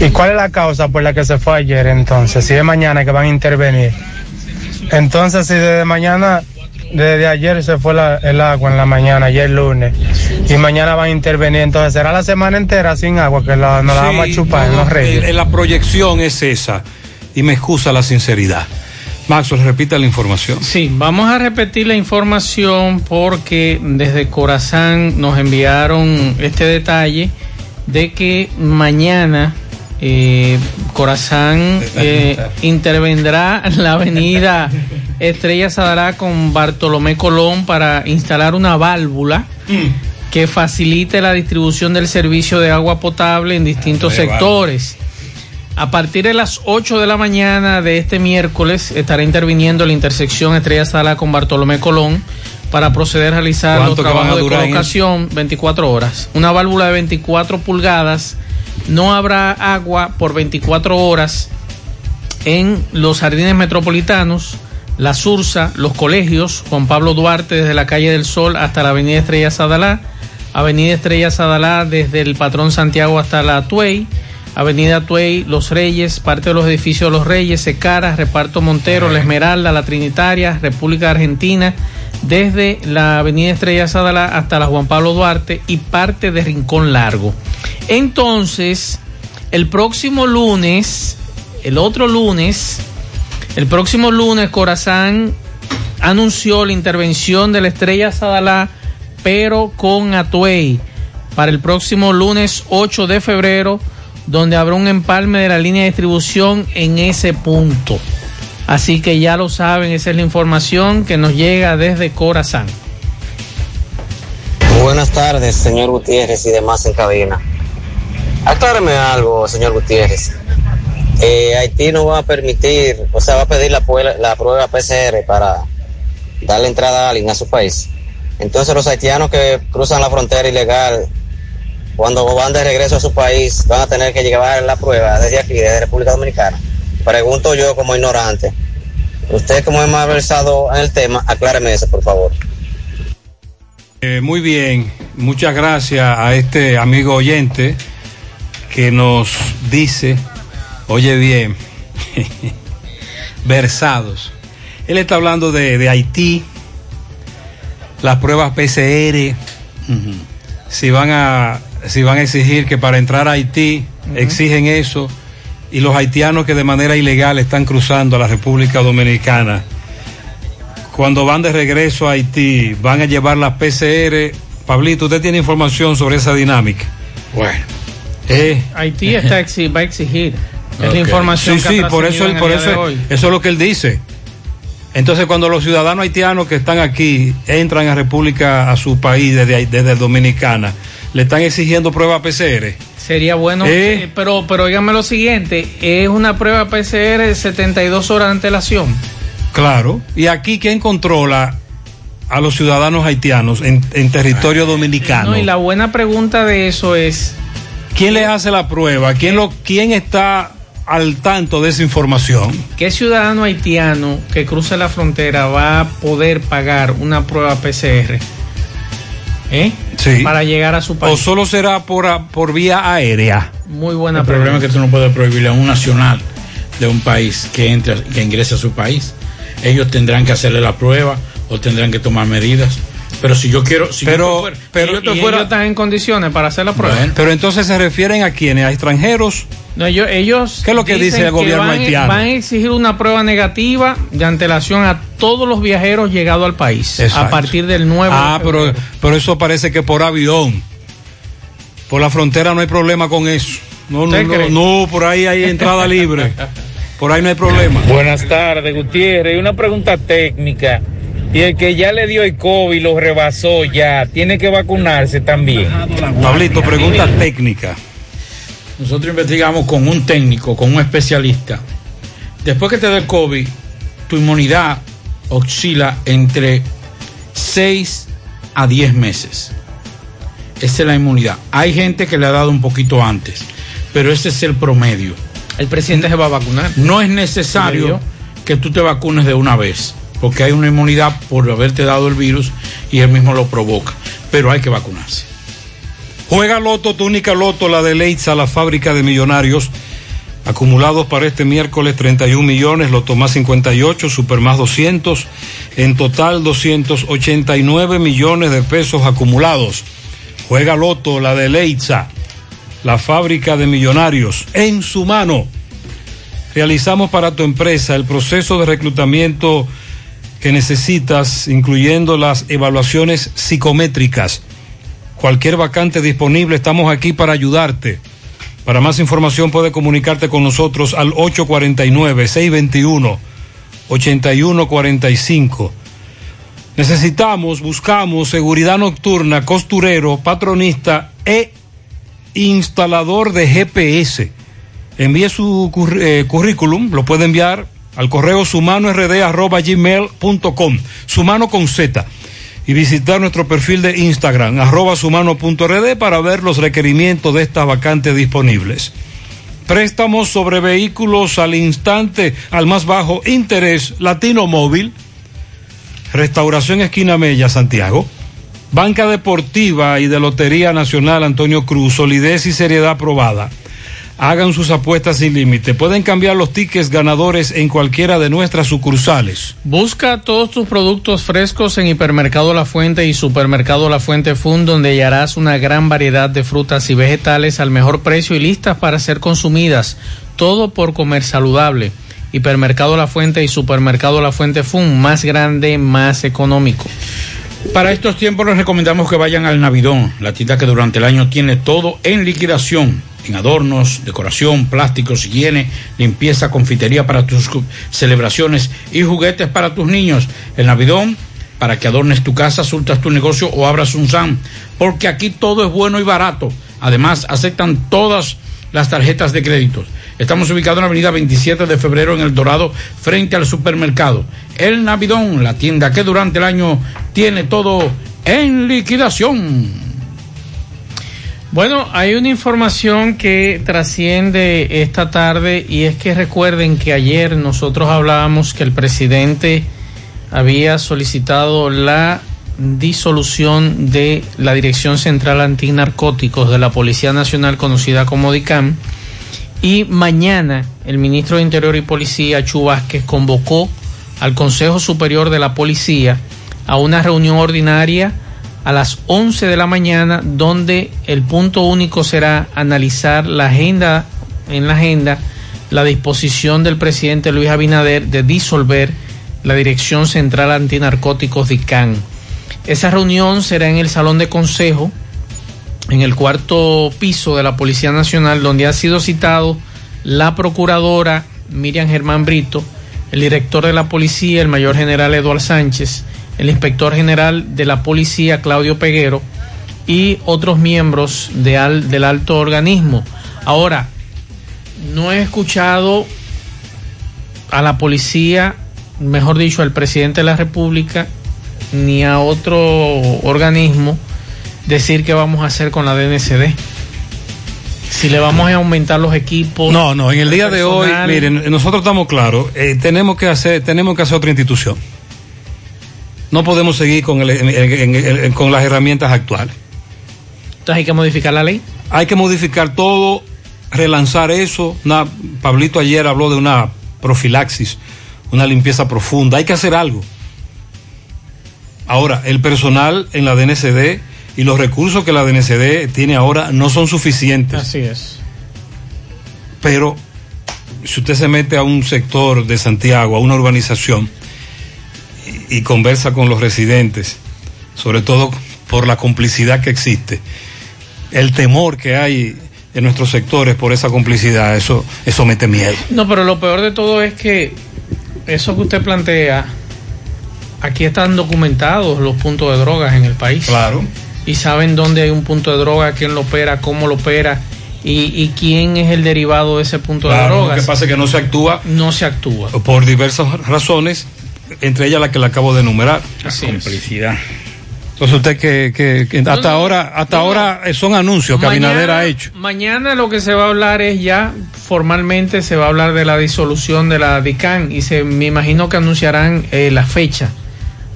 [SPEAKER 15] ¿Y cuál es la causa por la que se fue ayer entonces? Si es mañana que van a intervenir. Entonces, si desde mañana, desde ayer se fue la- el agua en la mañana, ayer lunes, y mañana van a intervenir, entonces será la semana entera sin agua que la- nos la vamos a chupar en los Reyes.
[SPEAKER 6] La proyección es esa. Y me excusa la sinceridad. Maxwell, repita la información.
[SPEAKER 7] Sí, vamos a repetir la información porque desde Corazán nos enviaron este detalle de que mañana eh, Corazán eh, intervendrá en la avenida Estrella Sadará con Bartolomé Colón para instalar una válvula que facilite la distribución del servicio de agua potable en distintos
[SPEAKER 6] Ah,
[SPEAKER 7] sectores. A partir de las 8 de la mañana de este miércoles estará interviniendo la intersección Estrella Sala con Bartolomé Colón para proceder a realizar los
[SPEAKER 6] ¿Cuánto que van a
[SPEAKER 7] trabajos de colocación 24 horas. Una válvula de 24 pulgadas. No habrá agua por 24 horas en los jardines metropolitanos, la Sursa, los colegios, Juan Pablo Duarte desde la calle del Sol hasta la avenida Estrella Sadalá, avenida Estrella Sadalá desde el Patrón Santiago hasta la Tuey, avenida Tuey, Los Reyes, parte de los edificios de Los Reyes, Secara, Reparto Montero, La Esmeralda, La Trinitaria, República Argentina, desde la avenida Estrella Sadalá hasta la Juan Pablo Duarte y parte de Rincón Largo. Entonces, el próximo lunes, el otro lunes, el próximo lunes Corazán anunció la intervención de la Estrella Sadalá pero con Atuey, para el próximo lunes 8 de febrero, donde habrá un empalme de la línea de distribución en ese punto. Así que ya lo saben, esa es la información que nos llega desde Corazán.
[SPEAKER 16] Buenas tardes, señor Gutiérrez y demás en cabina. Acláreme algo, señor Gutiérrez. Eh, Haití no va a permitir, o sea, va a pedir la, la prueba PCR para darle entrada a alguien a su país. Entonces los haitianos que cruzan la frontera ilegal, cuando van de regreso a su país, van a tener que llevar la prueba desde aquí, desde República Dominicana. Pregunto yo como ignorante. Usted como es más versado en el tema, acláreme eso, por favor.
[SPEAKER 6] Eh, muy bien, muchas gracias a este amigo oyente que nos dice, oye bien, versados. Él está hablando de, de Haití, las pruebas PCR, si van a si van a exigir que para entrar a Haití exigen eso y los haitianos que de manera ilegal están cruzando a la República Dominicana cuando van de regreso a Haití van a llevar las PCR. Pablito, usted tiene información sobre esa dinámica.
[SPEAKER 8] Bueno.
[SPEAKER 6] Eh.
[SPEAKER 7] Haití está exi- va a exigir. Es
[SPEAKER 6] Ok.
[SPEAKER 7] la información
[SPEAKER 6] Sí,
[SPEAKER 7] que
[SPEAKER 6] sí,
[SPEAKER 7] ha
[SPEAKER 6] por eso, por eso, eso es lo que él dice. Entonces, cuando los ciudadanos haitianos que están aquí entran a República, a su país desde, desde Dominicana, le están exigiendo prueba PCR.
[SPEAKER 7] Sería bueno,
[SPEAKER 6] Eh.
[SPEAKER 7] eh, pero pero dígame lo siguiente, es una prueba PCR de 72 horas de antelación.
[SPEAKER 6] Claro. ¿Y aquí quién controla a los ciudadanos haitianos en, en territorio dominicano?
[SPEAKER 7] No, y la buena pregunta de eso es
[SPEAKER 6] ¿Quién le hace la prueba? ¿Quién, lo, ¿Quién está al tanto de esa información?
[SPEAKER 7] ¿qué ciudadano haitiano que cruce la frontera va a poder pagar una prueba PCR? ¿Eh?
[SPEAKER 6] Sí.
[SPEAKER 7] Para llegar a su
[SPEAKER 6] ¿O
[SPEAKER 7] país.
[SPEAKER 6] solo será por, a- por vía aérea?
[SPEAKER 7] Muy buena
[SPEAKER 8] El problema es que tú no puedes prohibirle a un nacional de un país que entre, que ingrese a su país. Ellos tendrán que hacerle la prueba o tendrán que tomar medidas. Pero si yo quiero, si
[SPEAKER 6] Pero-
[SPEAKER 8] yo fuera- si
[SPEAKER 6] pero-
[SPEAKER 8] yo te
[SPEAKER 7] y
[SPEAKER 8] fuera-
[SPEAKER 7] ellos están en condiciones para hacer la prueba.
[SPEAKER 6] Pero entonces se refieren a quiénes, a extranjeros.
[SPEAKER 7] No, ellos, ellos
[SPEAKER 6] ¿Qué es lo que
[SPEAKER 7] dicen
[SPEAKER 6] dice el gobierno
[SPEAKER 7] van,
[SPEAKER 6] haitiano?
[SPEAKER 7] Van a exigir una prueba negativa de antelación a todos los viajeros llegados al país
[SPEAKER 6] Exacto.
[SPEAKER 7] a partir del 9
[SPEAKER 6] Ah,
[SPEAKER 7] de
[SPEAKER 6] pero, pero eso parece que por avión. Por la frontera no hay problema con eso. No, no,
[SPEAKER 7] ¿Usted
[SPEAKER 6] no, no, por ahí hay entrada libre. Por ahí no hay problema.
[SPEAKER 17] Buenas tardes, Gutiérrez. Una pregunta técnica. Y el que ya le dio el COVID y lo rebasó ya, tiene que vacunarse también.
[SPEAKER 6] Pablito, pregunta técnica.
[SPEAKER 8] Nosotros investigamos con un técnico, con un especialista. Después que te dé el COVID, tu inmunidad oscila entre 6 a 10 meses. Esa es la inmunidad. Hay gente que le ha dado un poquito antes, pero ese es el promedio.
[SPEAKER 7] El presidente se va a vacunar.
[SPEAKER 8] No es necesario que tú te vacunes de una vez, porque hay una inmunidad por haberte dado el virus y él mismo lo provoca, pero hay que vacunarse.
[SPEAKER 6] Juega Loto, tu única Loto, la de Leitza, la fábrica de millonarios. Acumulados para este miércoles 31 millones, Loto más 58, Super más 200. En total 289 millones de pesos acumulados. Juega Loto, la de Leitza, la fábrica de millonarios. En su mano. Realizamos para tu empresa el proceso de reclutamiento que necesitas, incluyendo las evaluaciones psicométricas cualquier vacante disponible, estamos aquí para ayudarte. Para más información puede comunicarte con nosotros al 849-621-8145. Necesitamos, buscamos seguridad nocturna, costurero, patronista e instalador de GPS. Envíe su eh, currículum, lo puede enviar al correo sumanord.gmail.com, sumano con Z. Y visitar nuestro perfil de Instagram, arroba sumano.rd para ver los requerimientos de estas vacantes disponibles. Préstamos sobre vehículos al instante, al más bajo interés, Latino Móvil, Restauración Esquina Mella, Santiago, Banca Deportiva y de Lotería Nacional Antonio Cruz, solidez y seriedad aprobada. Hagan sus apuestas sin límite. Pueden cambiar los tickets ganadores en cualquiera de nuestras sucursales.
[SPEAKER 7] Busca todos tus productos frescos en Hipermercado La Fuente y Supermercado La Fuente Fund, donde hallarás una gran variedad de frutas y vegetales al mejor precio y listas para ser consumidas. Todo por comer saludable. Hipermercado La Fuente y Supermercado La Fuente Fund, más grande, más económico.
[SPEAKER 8] Para estos tiempos les recomendamos que vayan al Navidón, la tienda que durante el año tiene todo en liquidación, en adornos, decoración, plásticos, higiene, limpieza, confitería para tus celebraciones y juguetes para tus niños. El Navidón, para que adornes tu casa, surtas tu negocio o abras un SAM, porque aquí todo es bueno y barato. Además, aceptan todas las tarjetas de créditos. Estamos ubicados en la avenida 27 de febrero en El Dorado, frente al supermercado. El Navidón, la tienda que durante el año tiene todo en liquidación.
[SPEAKER 7] Bueno, hay una información que trasciende esta tarde y es que recuerden que ayer nosotros hablábamos que el presidente había solicitado la disolución de la Dirección Central Antinarcóticos de la Policía Nacional conocida como DICAM y mañana el ministro de Interior y Policía, Chu Vázquez, convocó al Consejo Superior de la Policía a una reunión ordinaria a las 11 de la mañana donde el punto único será analizar la agenda en la agenda la disposición del presidente Luis Abinader de disolver la Dirección Central Antinarcóticos DICAN. Esa reunión será en el Salón de Consejo, en el cuarto piso de la Policía Nacional, donde ha sido citado la procuradora Miriam Germán Brito, el director de la policía, el mayor general Eduardo Sánchez, el inspector general de la policía, Claudio Peguero, y otros miembros de al- del alto organismo. Ahora, no he escuchado a la policía, mejor dicho, al presidente de la República, ni a otro organismo decir qué vamos a hacer con la DNCD. Si le vamos a aumentar los equipos.
[SPEAKER 6] No, no, en el día de hoy, miren, nosotros estamos claros, eh, tenemos que hacer, tenemos que hacer otra institución. No podemos seguir con, el- en- en- en- en- con las herramientas actuales.
[SPEAKER 7] Entonces hay que modificar la ley.
[SPEAKER 6] Hay que modificar todo, relanzar eso. Una- Pablito ayer habló de una profilaxis, una limpieza profunda. Hay que hacer algo. Ahora, el personal en la DNCD y los recursos que la DNCD tiene ahora no son suficientes.
[SPEAKER 7] Así es.
[SPEAKER 6] Pero si usted se mete a un sector de Santiago, a una urbanización, y, conversa con los residentes, sobre todo por la complicidad que existe, el temor que hay en nuestros sectores por esa complicidad, eso, eso mete miedo.
[SPEAKER 7] No, pero lo peor de todo es que eso que usted plantea, aquí están documentados los puntos de drogas en el país.
[SPEAKER 6] Claro.
[SPEAKER 7] Y saben dónde hay un punto de droga, quién lo opera, cómo lo opera y, y quién es el derivado de ese punto de drogas.
[SPEAKER 6] Lo que pasa es que no se actúa.
[SPEAKER 7] No se actúa.
[SPEAKER 6] Por diversas razones, entre ellas la que le acabo de enumerar.
[SPEAKER 7] Así
[SPEAKER 8] complicidad.
[SPEAKER 6] Entonces usted que, que- que hasta
[SPEAKER 7] No, no,
[SPEAKER 6] ahora, hasta
[SPEAKER 7] no.
[SPEAKER 6] ahora eh, son anuncios que Abinader ha hecho.
[SPEAKER 7] Mañana lo que se va a hablar es ya formalmente se va a hablar de la disolución de la DICAN y se me imagino que anunciarán eh, la fecha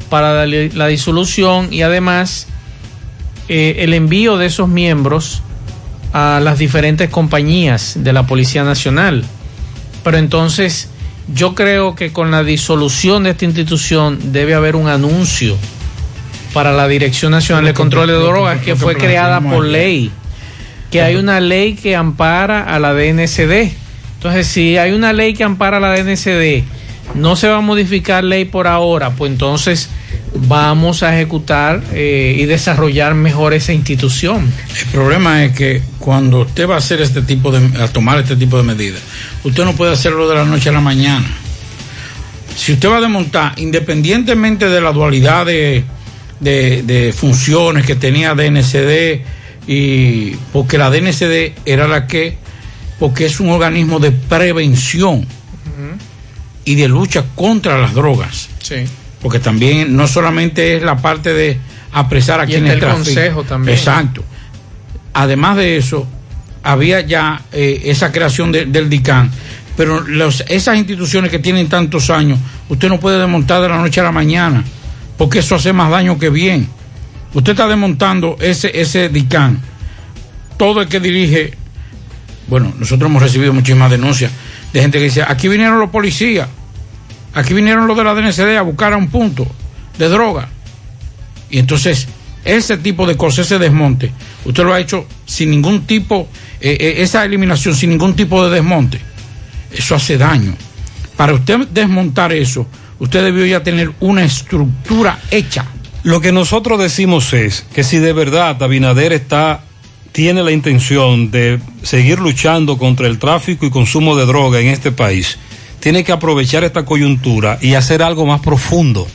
[SPEAKER 7] para la, la disolución y además eh, el envío de esos miembros a las diferentes compañías de la Policía Nacional. Pero entonces yo creo que con la disolución de esta institución debe haber un anuncio para la Dirección Nacional de Control de Drogas que fue creada por ley, que hay una ley que ampara a la DNCD. Entonces, si hay una ley que ampara a la DNCD, no se va a modificar ley por ahora, pues entonces vamos a ejecutar eh, y desarrollar mejor esa institución.
[SPEAKER 8] El problema es que cuando usted va a hacer este tipo de, a tomar este tipo de medidas, usted no puede hacerlo de la noche a la mañana. Si usted va a desmontar, independientemente de la dualidad de, de, de funciones que tenía DNCD, y porque la DNCD era la que, porque es un organismo de prevención y de lucha contra las drogas
[SPEAKER 7] Sí.
[SPEAKER 8] porque también no solamente es la parte de apresar a
[SPEAKER 7] Y
[SPEAKER 8] quienes
[SPEAKER 7] el consejo también.
[SPEAKER 8] Exacto. Además de eso, había ya eh, esa creación de- del DICAN, pero los- esas instituciones que tienen tantos años, usted no puede desmontar de la noche a la mañana, porque eso hace más daño que bien. Usted está desmontando ese, ese DICAN. Todo el que dirige, bueno, nosotros hemos recibido muchísimas denuncias de gente que dice, aquí vinieron los policías, aquí vinieron los de la DNCD a buscar a un punto de droga. Y entonces, ese tipo de cosas, ese desmonte, usted lo ha hecho sin ningún tipo, eh, eh, esa eliminación sin ningún tipo de desmonte. Eso hace daño. Para usted desmontar eso, usted debió ya tener una estructura hecha
[SPEAKER 6] Lo que nosotros decimos es que si de verdad Abinader está tiene la intención de seguir luchando contra el tráfico y consumo de droga en este país, tiene que aprovechar esta coyuntura y hacer algo más profundo,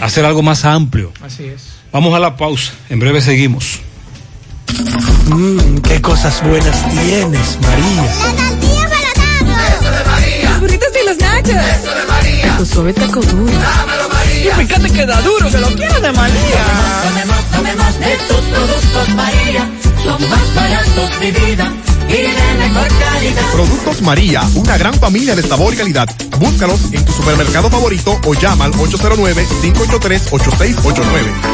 [SPEAKER 6] hacer algo más amplio.
[SPEAKER 7] Así es.
[SPEAKER 6] Vamos a la pausa, en breve seguimos.
[SPEAKER 18] Mmm, qué cosas buenas tienes, María.
[SPEAKER 19] La tortilla para
[SPEAKER 20] Eso de María.
[SPEAKER 19] Los burritos y los nachos.
[SPEAKER 20] Eso de María.
[SPEAKER 19] Tu suave taco duro.
[SPEAKER 20] Dámelo, María.
[SPEAKER 19] Y fíjate que da duro, que lo quiero de María.
[SPEAKER 20] Más, dame más de tus productos, María.
[SPEAKER 21] Productos María, una gran familia de sabor y calidad. Búscalos en tu supermercado favorito o llama al 809-583-8689.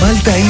[SPEAKER 19] Malta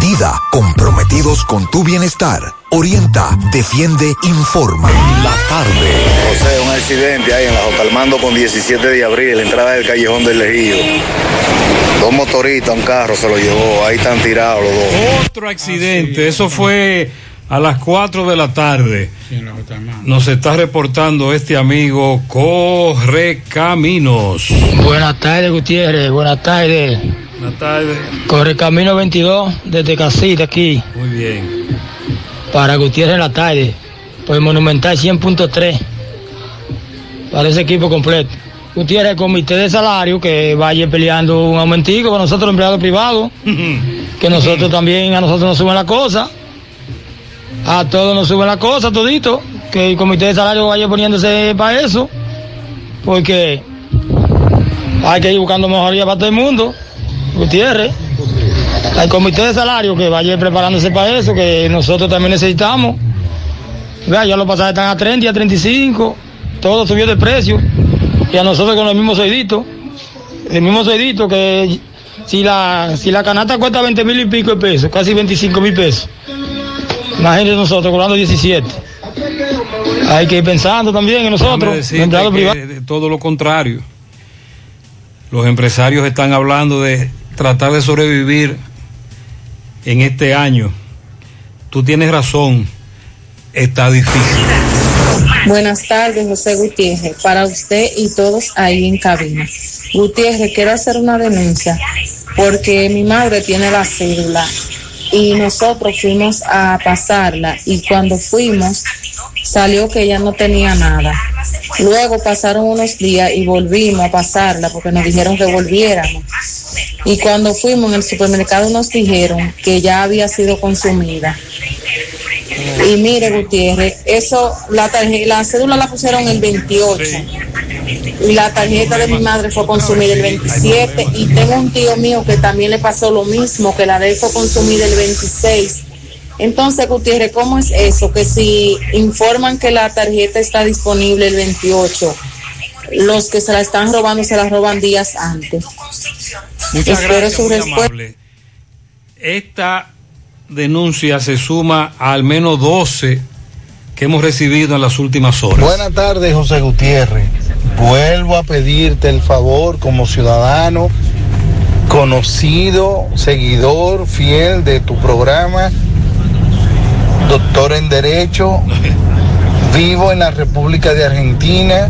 [SPEAKER 19] Dida, comprometidos con tu bienestar. Orienta, defiende, informa.
[SPEAKER 2] La tarde.
[SPEAKER 22] José, un accidente ahí en la J. Armando con 17 de abril, entrada del callejón del Legido. Dos motoristas, un carro se lo llevó, ahí están tirados los dos.
[SPEAKER 6] Otro accidente, eso fue a las 4 de la tarde. Nos está reportando este amigo Corre Caminos.
[SPEAKER 23] Buenas tardes, Gutiérrez. Buenas tardes.
[SPEAKER 6] Buenas tardes.
[SPEAKER 23] Corre Camino 22 desde Casita aquí.
[SPEAKER 6] Muy bien.
[SPEAKER 23] Para Gutiérrez en la tarde. Por el Monumental 100.3. Para ese equipo completo. Gutiérrez, el comité de salario que vaya peleando un aumentico con nosotros, empleados privados. que nosotros también, a nosotros nos suben la cosa. A todos nos suben la cosa, todito. Que el comité de salario vaya poniéndose para eso. Porque hay que ir buscando mejoría para todo el mundo. Gutiérrez. Al comité de salario que vaya preparándose para eso, que nosotros también necesitamos. Vea, ya los pasajes están a 30 y a 35. Todo subió de precio. Y a nosotros con el mismo sueldito. El mismo sueldito que si la, si la canasta cuesta 20 mil y pico de pesos, casi 25 mil pesos. Imagínense nosotros cobrando 17. Hay que ir pensando también en nosotros, los empleados privados.
[SPEAKER 6] todo lo contrario. Los empresarios están hablando de tratar de sobrevivir en este año. Tú tienes razón, está difícil.
[SPEAKER 24] Buenas tardes, José Gutiérrez, para usted y todos ahí en cabina. Gutiérrez, quiero hacer una denuncia porque mi madre tiene la cédula y nosotros fuimos a pasarla y cuando fuimos salió que ella no tenía nada. Luego pasaron unos días y volvimos a pasarla porque nos dijeron que volviéramos. Y cuando fuimos en el supermercado nos dijeron que ya había sido consumida. Y mire, Gutiérrez, eso, la, tarje- la cédula la pusieron el 28. Y la tarjeta de mi madre fue consumida el 27. Y tengo un tío mío que también le pasó lo mismo, que la de él fue consumida el 26. Entonces, Gutiérrez, ¿cómo es eso? Que si informan que la tarjeta está disponible el 28, los que se la están robando se la roban días antes.
[SPEAKER 6] Muchas
[SPEAKER 24] Espero
[SPEAKER 6] gracias,
[SPEAKER 24] su
[SPEAKER 6] muy
[SPEAKER 24] respuesta.
[SPEAKER 6] amable. Esta denuncia se suma a al menos 12 que hemos recibido en las últimas horas.
[SPEAKER 25] Buenas tardes, José Gutiérrez. Vuelvo a pedirte el favor como ciudadano, conocido, seguidor, fiel de tu programa, doctor en Derecho, vivo en la República de Argentina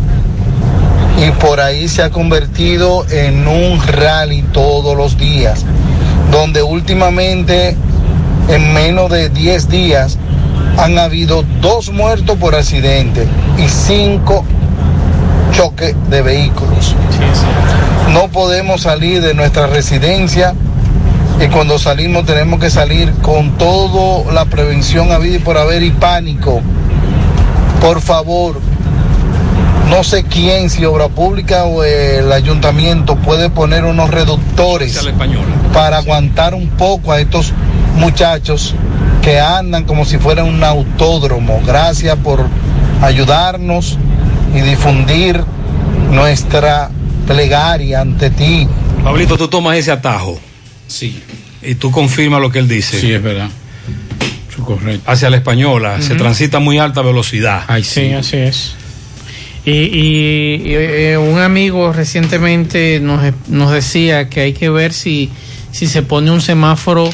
[SPEAKER 25] y por ahí se ha convertido en un rally todos los días, donde últimamente en menos de 10 días han habido dos muertos por accidente y cinco choques de vehículos. No podemos salir de nuestra residencia y cuando salimos tenemos que salir con toda la prevención habida y por haber y pánico. Por favor, no sé quién, si obra pública o el ayuntamiento puede poner unos reductores para aguantar un poco a estos muchachos que andan como si fuera un autódromo. Gracias por ayudarnos y difundir nuestra plegaria ante ti.
[SPEAKER 6] Pablito, tú tomas ese atajo.
[SPEAKER 8] Sí.
[SPEAKER 6] Y tú confirmas lo que él dice.
[SPEAKER 8] Sí, es verdad. Correcto.
[SPEAKER 6] Hacia la española. Se transita a muy alta velocidad.
[SPEAKER 7] sí. así es. Y, y- y, eh, un amigo recientemente nos, nos decía que hay que ver si, si se pone un semáforo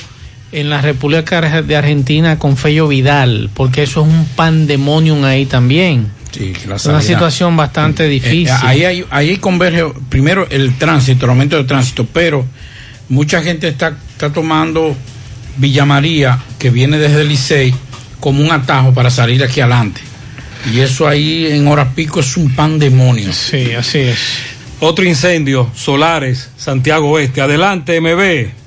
[SPEAKER 7] en la República de Argentina con Fello Vidal, porque eso es un pandemonium ahí también.
[SPEAKER 8] Sí, la
[SPEAKER 7] una situación bastante difícil.
[SPEAKER 8] Eh, ahí, hay, ahí converge primero el tránsito, el aumento del tránsito, pero mucha gente está, está tomando Villa María, que viene desde el Licey, como un atajo para salir aquí adelante. Y eso ahí en horas pico es un pandemonio.
[SPEAKER 7] Sí, así es.
[SPEAKER 6] Otro incendio, Solares, Santiago Oeste. Adelante, MB.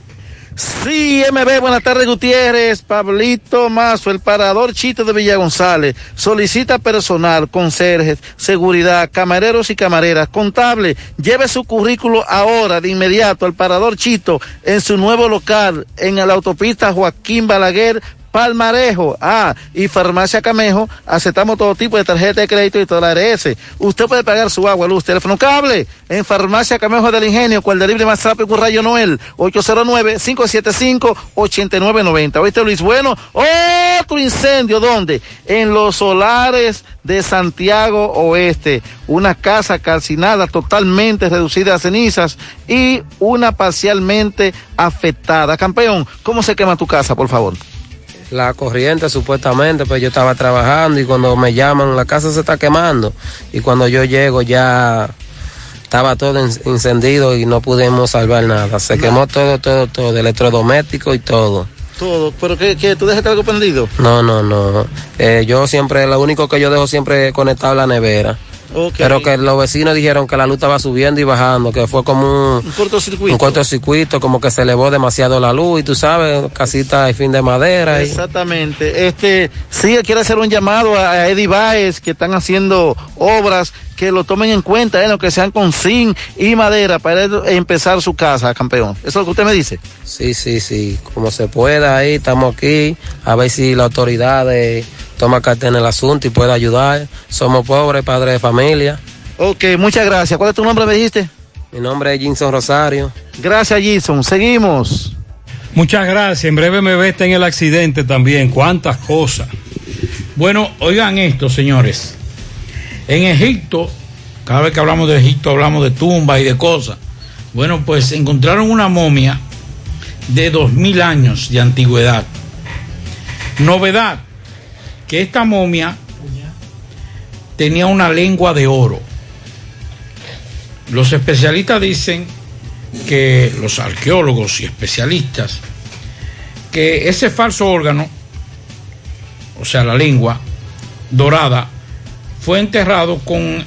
[SPEAKER 26] Sí, MB, buenas tardes Gutiérrez, Pablito Mazo, el parador Chito de Villa González, solicita personal, conserjes, seguridad, camareros y camareras, contable, lleve su currículo ahora, de inmediato, al parador Chito, en su nuevo local, en la autopista Joaquín Balaguer, Palmarejo, ah, y Farmacia Camejo, aceptamos todo tipo de tarjeta de crédito y ARS. Usted puede pagar su agua, luz, teléfono cable en Farmacia Camejo del Ingenio, cual delibre más rápido un rayo Noel, 809-575-8990. ¿Oíste, Luis? Bueno, otro incendio, ¿dónde? En los solares de Santiago Oeste. Una casa calcinada, totalmente reducida a cenizas y una parcialmente afectada. Campeón, ¿cómo se quema tu casa, por favor?
[SPEAKER 27] La corriente supuestamente, pues yo estaba trabajando y cuando me llaman la casa se está quemando y cuando yo llego ya estaba todo en- encendido y no pudimos salvar nada. Se quemó todo, todo, todo, electrodoméstico y todo.
[SPEAKER 26] Todo, pero que, que tú dejaste algo prendido.
[SPEAKER 27] No, no, no. Eh, yo siempre, lo único que yo dejo siempre es conectado la nevera. Pero que los vecinos dijeron que la luz estaba subiendo y bajando, que fue como un,
[SPEAKER 26] Un cortocircuito.
[SPEAKER 27] un cortocircuito, como que se elevó demasiado la luz y tú sabes, casita y fin de madera. Y,
[SPEAKER 26] Exactamente. Este, sí, quiero hacer un llamado a, Eddie Baez, que están haciendo obras, que lo tomen en cuenta, eh, que sean con zinc y madera para empezar su casa, campeón. Eso es lo que usted me dice.
[SPEAKER 27] Sí, sí, sí, como se pueda ahí, estamos aquí, a ver si la autoridad eh, toma carta en el asunto y puede ayudar. Somos pobres, padres de familia.
[SPEAKER 26] Ok, muchas gracias. ¿Cuál es tu nombre, me dijiste?
[SPEAKER 27] Mi nombre es Jinson Rosario.
[SPEAKER 26] Gracias, Jason. Seguimos.
[SPEAKER 6] Muchas gracias. En breve me está en el accidente también. Cuántas cosas.
[SPEAKER 8] Bueno, oigan esto, señores. En Egipto, cada vez que hablamos de Egipto hablamos de tumbas y de cosas. Bueno, pues encontraron una momia de dos mil años de antigüedad. Novedad, que esta momia tenía una lengua de oro. Los especialistas dicen que los arqueólogos y especialistas que ese falso órgano, o sea, la lengua dorada, fue enterrado con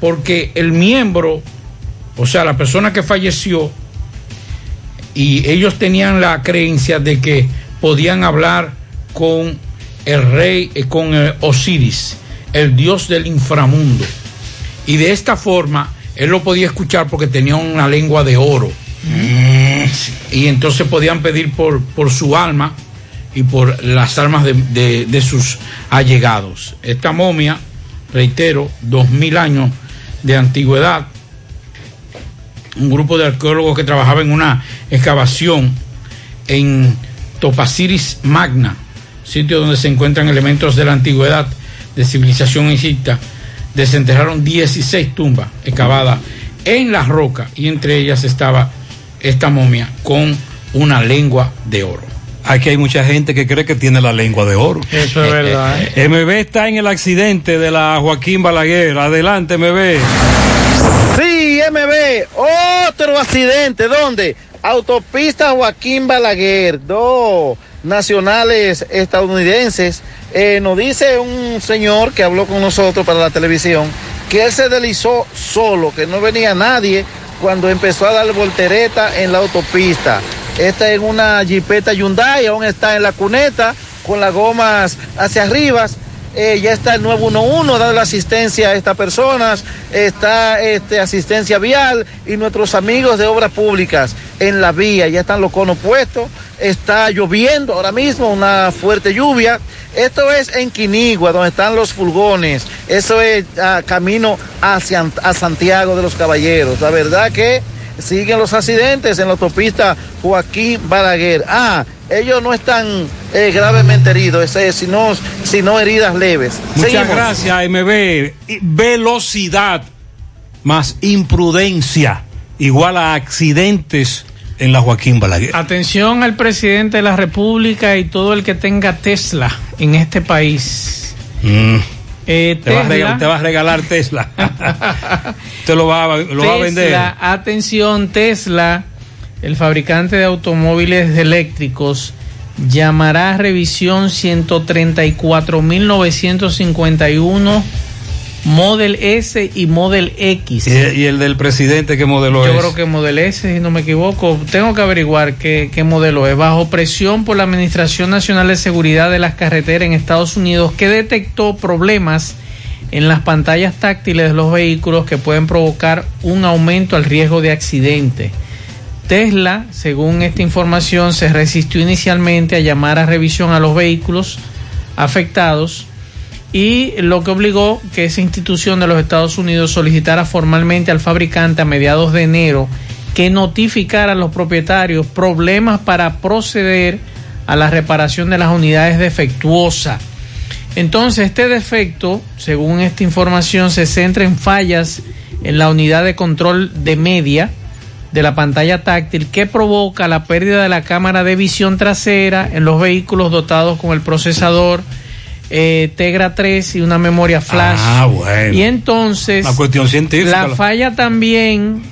[SPEAKER 8] porque el miembro, o sea, la persona que falleció, y ellos tenían la creencia de que podían hablar con el rey, eh, con eh, Osiris, el dios del inframundo. Y de esta forma él lo podía escuchar porque tenía una lengua de oro. Y entonces podían pedir por, por su alma y por las almas de, de- de sus allegados. Esta momia, reitero, dos mil años de antigüedad, un grupo de arqueólogos que trabajaba en una excavación en Topasiris Magna, sitio donde se encuentran elementos de la antigüedad de civilización egipta, desenterraron 16 tumbas excavadas en la roca y entre ellas estaba esta momia con una lengua de oro.
[SPEAKER 6] Aquí hay mucha gente que cree que tiene la lengua de oro.
[SPEAKER 7] Eso es verdad. ¿eh?
[SPEAKER 6] MB está en el accidente de la Joaquín Balaguer. Adelante, MB.
[SPEAKER 26] Sí, MB, otro accidente, ¿dónde? Autopista Joaquín Balaguer, dos nacionales estadounidenses. Eh, nos dice un señor que habló con nosotros para la televisión que él se deslizó solo, que no venía nadie cuando empezó a dar voltereta en la autopista. Esta es una jipeta Hyundai, aún está en la cuneta con las gomas hacia arriba. Eh, ya está el 911 dando la asistencia a estas personas, está este, asistencia vial y nuestros amigos de obras públicas en la vía, ya están los conos puestos, está lloviendo ahora mismo, una fuerte lluvia. Esto es en Quinigua, donde están los furgones, eso es ah, camino hacia a Santiago de los Caballeros. La verdad que siguen los accidentes en la autopista Joaquín Balaguer. Ah, ellos no están eh, gravemente heridos, sino, sino heridas leves.
[SPEAKER 6] Muchas
[SPEAKER 26] Seguimos.
[SPEAKER 6] gracias, MB. Velocidad más imprudencia igual a accidentes en la Joaquín Balaguer.
[SPEAKER 7] Atención al presidente de la República y todo el que tenga Tesla en este país.
[SPEAKER 6] Mm.
[SPEAKER 7] Eh,
[SPEAKER 6] Te, va a
[SPEAKER 7] Tesla-
[SPEAKER 6] regalar, te va a regalar Tesla. Te lo va, a- lo va a vender.
[SPEAKER 7] Tesla, atención, Tesla, el fabricante de automóviles eléctricos, llamará a revisión 134.951 Model S y Model X.
[SPEAKER 6] ¿Y, y el del presidente qué modelo
[SPEAKER 7] Yo
[SPEAKER 6] es?
[SPEAKER 7] creo que Model S, si no me equivoco. Tengo que averiguar qué, qué modelo es. Bajo presión por la Administración Nacional de Seguridad de las Carreteras en Estados Unidos, que detectó problemas en las pantallas táctiles de los vehículos que pueden provocar un aumento al riesgo de accidente. Tesla, según esta información, se resistió inicialmente a llamar a revisión a los vehículos afectados y lo que obligó que esa institución de los Estados Unidos solicitara formalmente al fabricante a mediados de enero que notificara a los propietarios problemas para proceder a la reparación de las unidades defectuosas. Entonces, este defecto, según esta información, se centra en fallas en la unidad de control de media de la pantalla táctil que provoca la pérdida de la cámara de visión trasera en los vehículos dotados con el procesador eh, Tegra 3 y una memoria flash.
[SPEAKER 6] Ah, bueno.
[SPEAKER 7] Y entonces
[SPEAKER 6] Una cuestión científica.
[SPEAKER 7] la falla también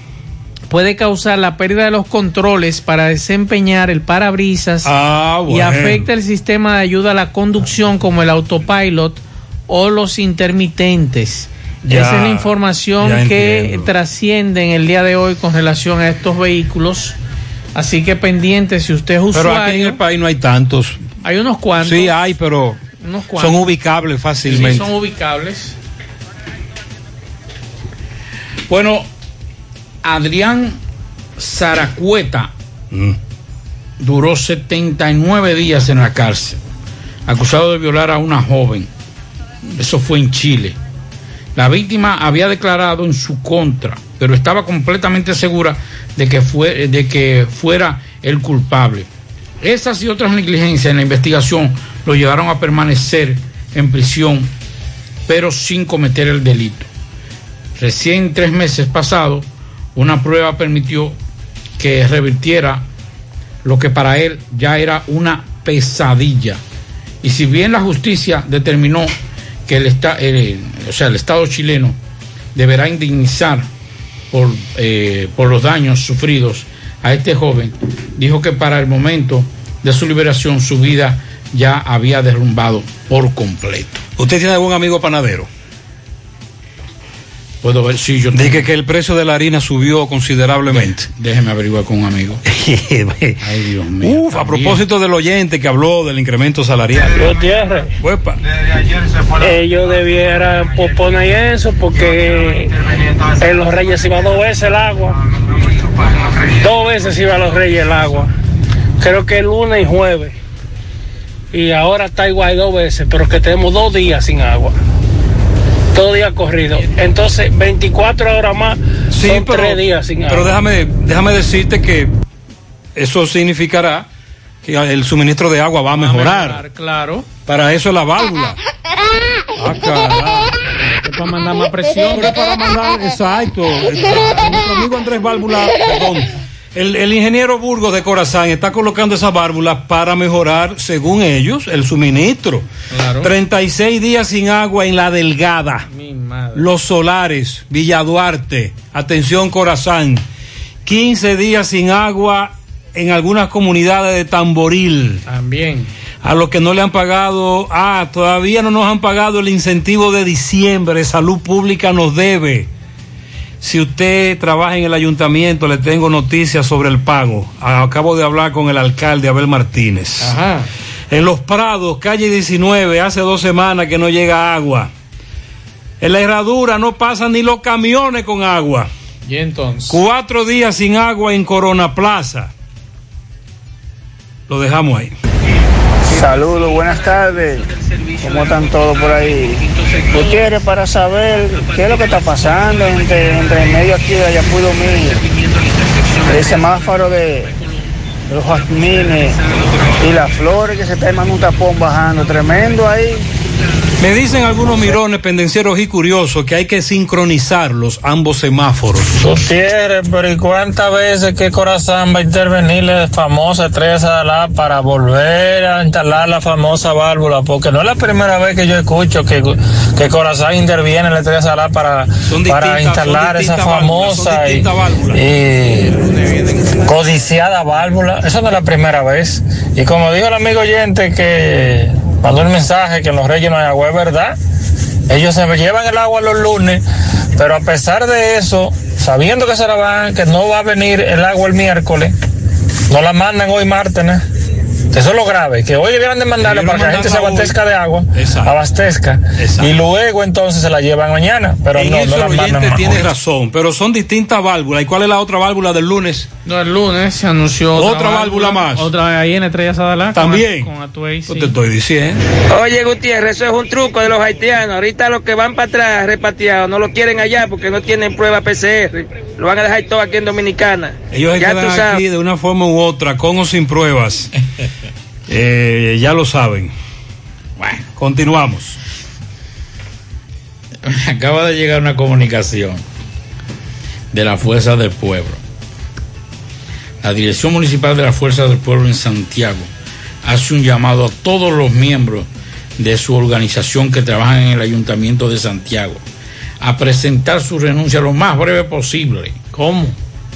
[SPEAKER 7] puede causar la pérdida de los controles para desempeñar el parabrisas
[SPEAKER 6] Ah,
[SPEAKER 7] y afecta el sistema de ayuda a la conducción como el autopilot o los intermitentes.
[SPEAKER 6] Ya,
[SPEAKER 7] Esa es la información que
[SPEAKER 6] entiendo.
[SPEAKER 7] trasciende en el día de hoy con relación a estos vehículos. Así que pendiente, si usted es
[SPEAKER 6] Pero aquí en el país no hay tantos.
[SPEAKER 7] hay unos cuantos.
[SPEAKER 6] Sí, hay, pero
[SPEAKER 7] unos cuantos.
[SPEAKER 6] son ubicables
[SPEAKER 7] Sí,
[SPEAKER 6] fácilmente.
[SPEAKER 7] son ubicables.
[SPEAKER 8] Bueno, Adrián Zaracueta
[SPEAKER 6] Mm.
[SPEAKER 8] duró 79 días en la cárcel, acusado de violar a una joven. Eso fue en Chile. La víctima había declarado en su contra, pero estaba completamente segura de que, fue, de que fuera el culpable. Esas y otras negligencias en la investigación lo llevaron a permanecer en prisión, pero sin cometer el delito. Recién tres meses pasados, una prueba permitió que revirtiera lo que para él ya era una pesadilla. Y si bien la justicia determinó que el, esta- el- o sea, el Estado chileno deberá indemnizar por, eh, por los daños sufridos a este joven, dijo que para el momento de su liberación su vida ya había derrumbado por completo.
[SPEAKER 6] ¿Usted tiene algún amigo panadero?
[SPEAKER 8] Puedo ver si yo
[SPEAKER 6] Dije que el precio de la harina subió considerablemente.
[SPEAKER 8] Déjeme averiguar con un amigo. Ay, Dios mío.
[SPEAKER 6] Uf, a propósito del oyente que habló del incremento salarial.
[SPEAKER 28] Gutiérrez,
[SPEAKER 6] Uepa.
[SPEAKER 28] ellos debieran posponer eso porque en los Reyes iba dos veces el agua. Dos veces iba a los Reyes el agua. Creo que lunes y jueves. Y ahora está igual dos veces, pero que tenemos dos días sin agua. Dos días corridos. Entonces, 24 horas más son tres días sin agua.
[SPEAKER 6] Pero déjame, déjame decirte que eso significará que el suministro de agua va a mejorar.
[SPEAKER 7] Claro.
[SPEAKER 6] Para eso es la válvula. Ah.
[SPEAKER 7] Es para mandar más presión.
[SPEAKER 6] Pero es para mandar, exacto. Nuestro amigo Andrés Válvula, perdón. El, el ingeniero Burgos de Corazán está colocando esas válvulas para mejorar, según ellos, el suministro.
[SPEAKER 7] Claro.
[SPEAKER 6] 36 días sin agua en la delgada.
[SPEAKER 7] Mi madre.
[SPEAKER 6] Los Solares, Villa Duarte, atención Corazán. 15 días sin agua en algunas comunidades de Tamboril.
[SPEAKER 7] También.
[SPEAKER 6] A los que no le han pagado, ah, todavía no nos han pagado el incentivo de diciembre, Salud Pública nos debe. Si usted trabaja en el ayuntamiento, le tengo noticias sobre el pago. Acabo de hablar con el alcalde Abel Martínez.
[SPEAKER 7] Ajá.
[SPEAKER 6] En Los Prados, calle 19, hace dos semanas que no llega agua. En la herradura no pasan ni los camiones con agua.
[SPEAKER 7] Y entonces.
[SPEAKER 6] Cuatro días sin agua en Corona Plaza. Lo dejamos ahí.
[SPEAKER 29] Saludos, buenas tardes. ¿Cómo están todos por ahí? Gutiérrez, para saber qué es lo que está pasando entre, entre el medio aquí de Ayacuy Domingo, el semáforo de los jazmines y las flores que se está armando un tapón bajando, tremendo ahí.
[SPEAKER 6] Me dicen algunos mirones, pendencieros y curiosos que hay que sincronizarlos ambos semáforos.
[SPEAKER 28] Gutiérrez, pero ¿y cuántas veces que Corazán va a intervenir la famosa estrella de la para volver a instalar la famosa válvula? Porque no es la primera vez que yo escucho que, que Corazán interviene en la estrella de la para, para instalar esa famosa y, y codiciada válvula. Eso no es la primera vez. Y como dijo el amigo oyente que mandó el mensaje que en los Reyes no hay agua, es verdad.
[SPEAKER 30] Ellos se llevan el agua los lunes, pero a pesar de eso, sabiendo que se la van, que no va a venir el agua el miércoles, no la mandan hoy martes. Eso es lo grave, que hoy debieran de mandarla para que la gente se abastezca de agua, abastezca, y luego entonces se la llevan mañana, pero
[SPEAKER 6] en
[SPEAKER 30] no,
[SPEAKER 6] eso
[SPEAKER 30] no la
[SPEAKER 6] el oyente tiene razón, pero son distintas válvulas. ¿Y cuál es la otra válvula del lunes?
[SPEAKER 7] No, el lunes se anunció
[SPEAKER 6] Otra válvula más.
[SPEAKER 7] Otra ahí en Estrella Sadalá.
[SPEAKER 6] También.
[SPEAKER 7] Con, sí.
[SPEAKER 6] Te estoy diciendo.
[SPEAKER 27] Oye, Gutiérrez, eso es un truco de los haitianos. Ahorita los que van para atrás repatriados no lo quieren allá porque no tienen prueba PCR. Lo van a dejar todo aquí en Dominicana.
[SPEAKER 6] Ellos
[SPEAKER 27] ya
[SPEAKER 6] quedan aquí de una forma u otra, con o sin pruebas. Eh, ya lo saben. Bueno, continuamos.
[SPEAKER 8] Acaba de llegar una comunicación de la Fuerza del Pueblo. La Dirección Municipal de la Fuerza del Pueblo en Santiago hace un llamado a todos los miembros de su organización que trabajan en el Ayuntamiento de Santiago a presentar su renuncia lo más breve posible.
[SPEAKER 7] ¿Cómo?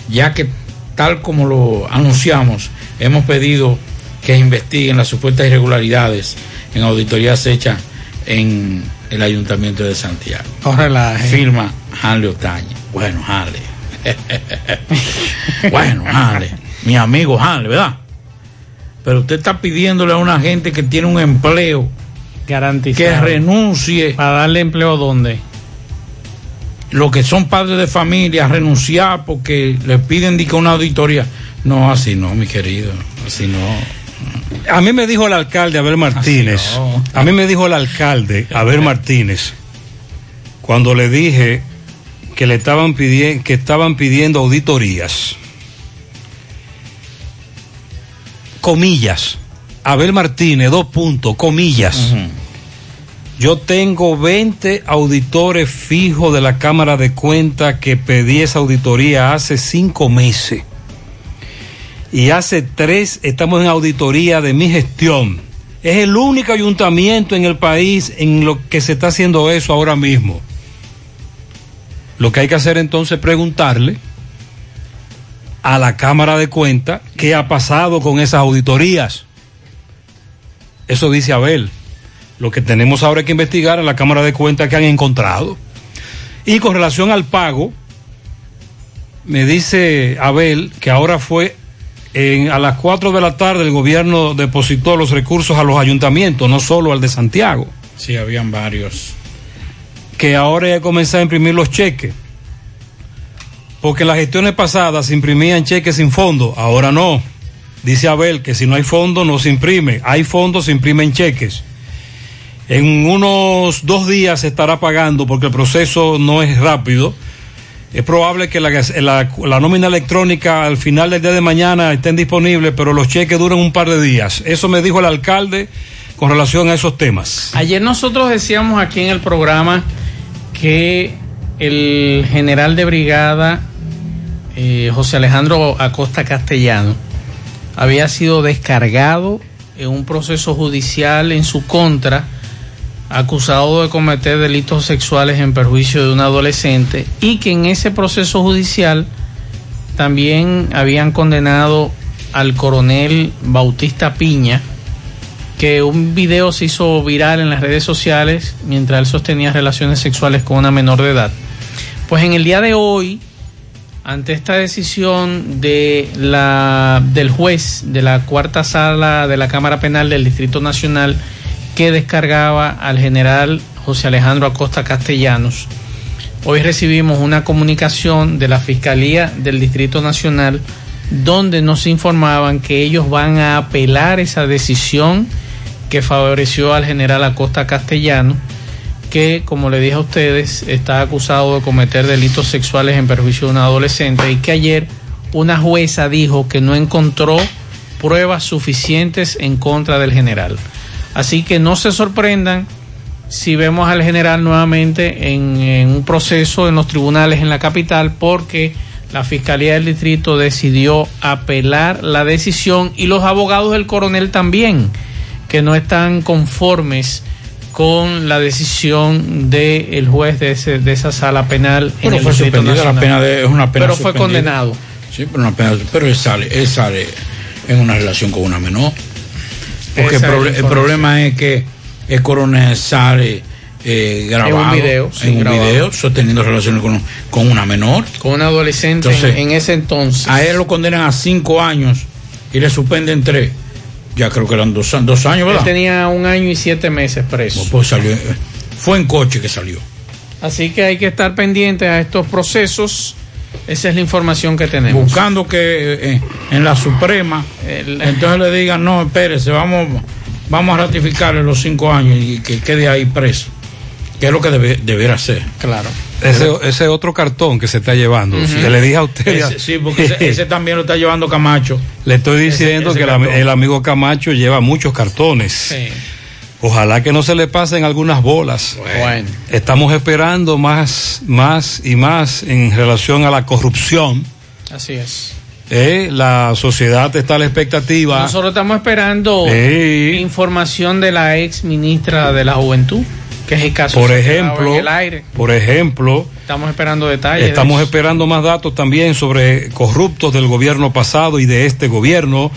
[SPEAKER 8] Ya que, tal como lo anunciamos, hemos pedido que investiguen las supuestas irregularidades en auditorías hechas en el Ayuntamiento de Santiago.
[SPEAKER 7] No relaje.
[SPEAKER 8] Firma Hanley Otaña. Bueno, Hanley. bueno, Hanley. Mi amigo Hanley, ¿verdad? Pero usted está pidiéndole a una gente que tiene un empleo
[SPEAKER 7] Garantizado.
[SPEAKER 8] que renuncie.
[SPEAKER 7] ¿Para darle empleo dónde?
[SPEAKER 8] Los que son padres de familia, renunciar porque le piden una auditoría. No, así no, mi querido. Así no.
[SPEAKER 6] A mí me dijo el alcalde Abel Martínez.
[SPEAKER 8] no.
[SPEAKER 6] A mí me dijo el alcalde Abel Martínez cuando le dije que le estaban pidiendo que estaban pidiendo auditorías. Comillas. Abel Martínez, dos puntos, comillas. Yo tengo 20 auditores fijos de la Cámara de Cuentas que pedí esa auditoría hace cinco meses. Y hace tres estamos en auditoría de mi gestión. Es el único ayuntamiento en el país en lo que se está haciendo eso ahora mismo. Lo que hay que hacer entonces es preguntarle a la Cámara de Cuentas qué ha pasado con esas auditorías. Eso dice Abel. Lo que tenemos ahora que investigar a la Cámara de Cuentas que han encontrado. Y con relación al pago, me dice Abel que ahora fue en- a las 4 de la tarde el gobierno depositó los recursos a los ayuntamientos, no solo al de Santiago.
[SPEAKER 8] Sí, habían varios.
[SPEAKER 6] Que ahora ya comenzó a imprimir los cheques. Porque en las gestiones pasadas se imprimían cheques sin fondo, ahora no. Dice Abel que si no hay fondo no se imprime, hay fondos se imprimen cheques. En unos dos días se estará pagando porque el proceso no es rápido. Es probable que la, la- nómina electrónica al final del día de mañana estén disponibles, pero los cheques duran un par de días. Eso me dijo el alcalde con relación a esos temas.
[SPEAKER 7] Ayer nosotros decíamos aquí en el programa que el general de brigada eh, José Alejandro Acosta Castellano había sido descargado en un proceso judicial en su contra, acusado de cometer delitos sexuales en perjuicio de un adolescente y que en ese proceso judicial también habían condenado al coronel Bautista Piña, que un video se hizo viral en las redes sociales mientras él sostenía relaciones sexuales con una menor de edad. Pues en el día de hoy, ante esta decisión de la, del juez de la cuarta sala de la Cámara Penal del Distrito Nacional que descargaba al general José Alejandro Acosta Castellanos, hoy recibimos una comunicación de la Fiscalía del Distrito Nacional donde nos informaban que ellos van a apelar esa decisión que favoreció al general Acosta Castellano, que, como le dije a ustedes, está acusado de cometer delitos sexuales en perjuicio de un adolescente y que ayer una jueza dijo que no encontró pruebas suficientes en contra del general. Así que no se sorprendan si vemos al general nuevamente en, en un proceso en los tribunales en la capital porque la Fiscalía del Distrito decidió apelar la decisión y los abogados del coronel también, que no están conformes con la decisión del juez de, ese- de esa sala penal en
[SPEAKER 8] Pero
[SPEAKER 7] el
[SPEAKER 8] fue suspendida la pena de, es una pena
[SPEAKER 7] Pero fue condenado.
[SPEAKER 8] Sí, pero una pena, pero él sale, él sale en una relación con una menor. Porque el, problema es que el coronel sale eh, grabado
[SPEAKER 7] En un video,
[SPEAKER 8] en un
[SPEAKER 7] grabado.
[SPEAKER 8] video, sosteniendo relaciones con, con una menor.
[SPEAKER 7] Con un adolescente
[SPEAKER 8] Entonces,
[SPEAKER 7] en, en ese entonces.
[SPEAKER 8] A él lo condenan a cinco años y le suspenden tres. Ya creo que eran dos, dos años,
[SPEAKER 7] Él
[SPEAKER 8] ¿verdad?
[SPEAKER 7] tenía un año y siete meses preso.
[SPEAKER 8] Pues salió, eh, fue en coche que salió.
[SPEAKER 7] Así que hay que estar pendiente a estos procesos. Esa es la información que tenemos.
[SPEAKER 8] Buscando que eh, en la Suprema, entonces le digan, no, espérese, vamos, vamos a ratificarle los cinco años y que quede ahí preso. Que es lo que debe, deberá hacer.
[SPEAKER 7] Claro.
[SPEAKER 6] Ese, ese otro cartón que se está llevando. Que le dije a usted.
[SPEAKER 8] Ese- sí, porque ese, ese también lo está llevando Camacho.
[SPEAKER 6] Le estoy diciendo
[SPEAKER 8] ese
[SPEAKER 6] que el, amigo Camacho lleva muchos cartones. Ojalá que no se le pasen algunas bolas.
[SPEAKER 7] Bueno.
[SPEAKER 6] Estamos esperando más, más y más en relación a la corrupción.
[SPEAKER 7] Así es.
[SPEAKER 6] Eh, la sociedad está a la expectativa.
[SPEAKER 7] Nosotros estamos esperando información de la ex ministra de la Juventud, que es el caso
[SPEAKER 6] Por ejemplo,
[SPEAKER 7] el aire.
[SPEAKER 6] por ejemplo,
[SPEAKER 7] Estamos esperando detalles. de
[SPEAKER 6] Estamos esperando más datos también sobre corruptos del gobierno pasado y de este gobierno.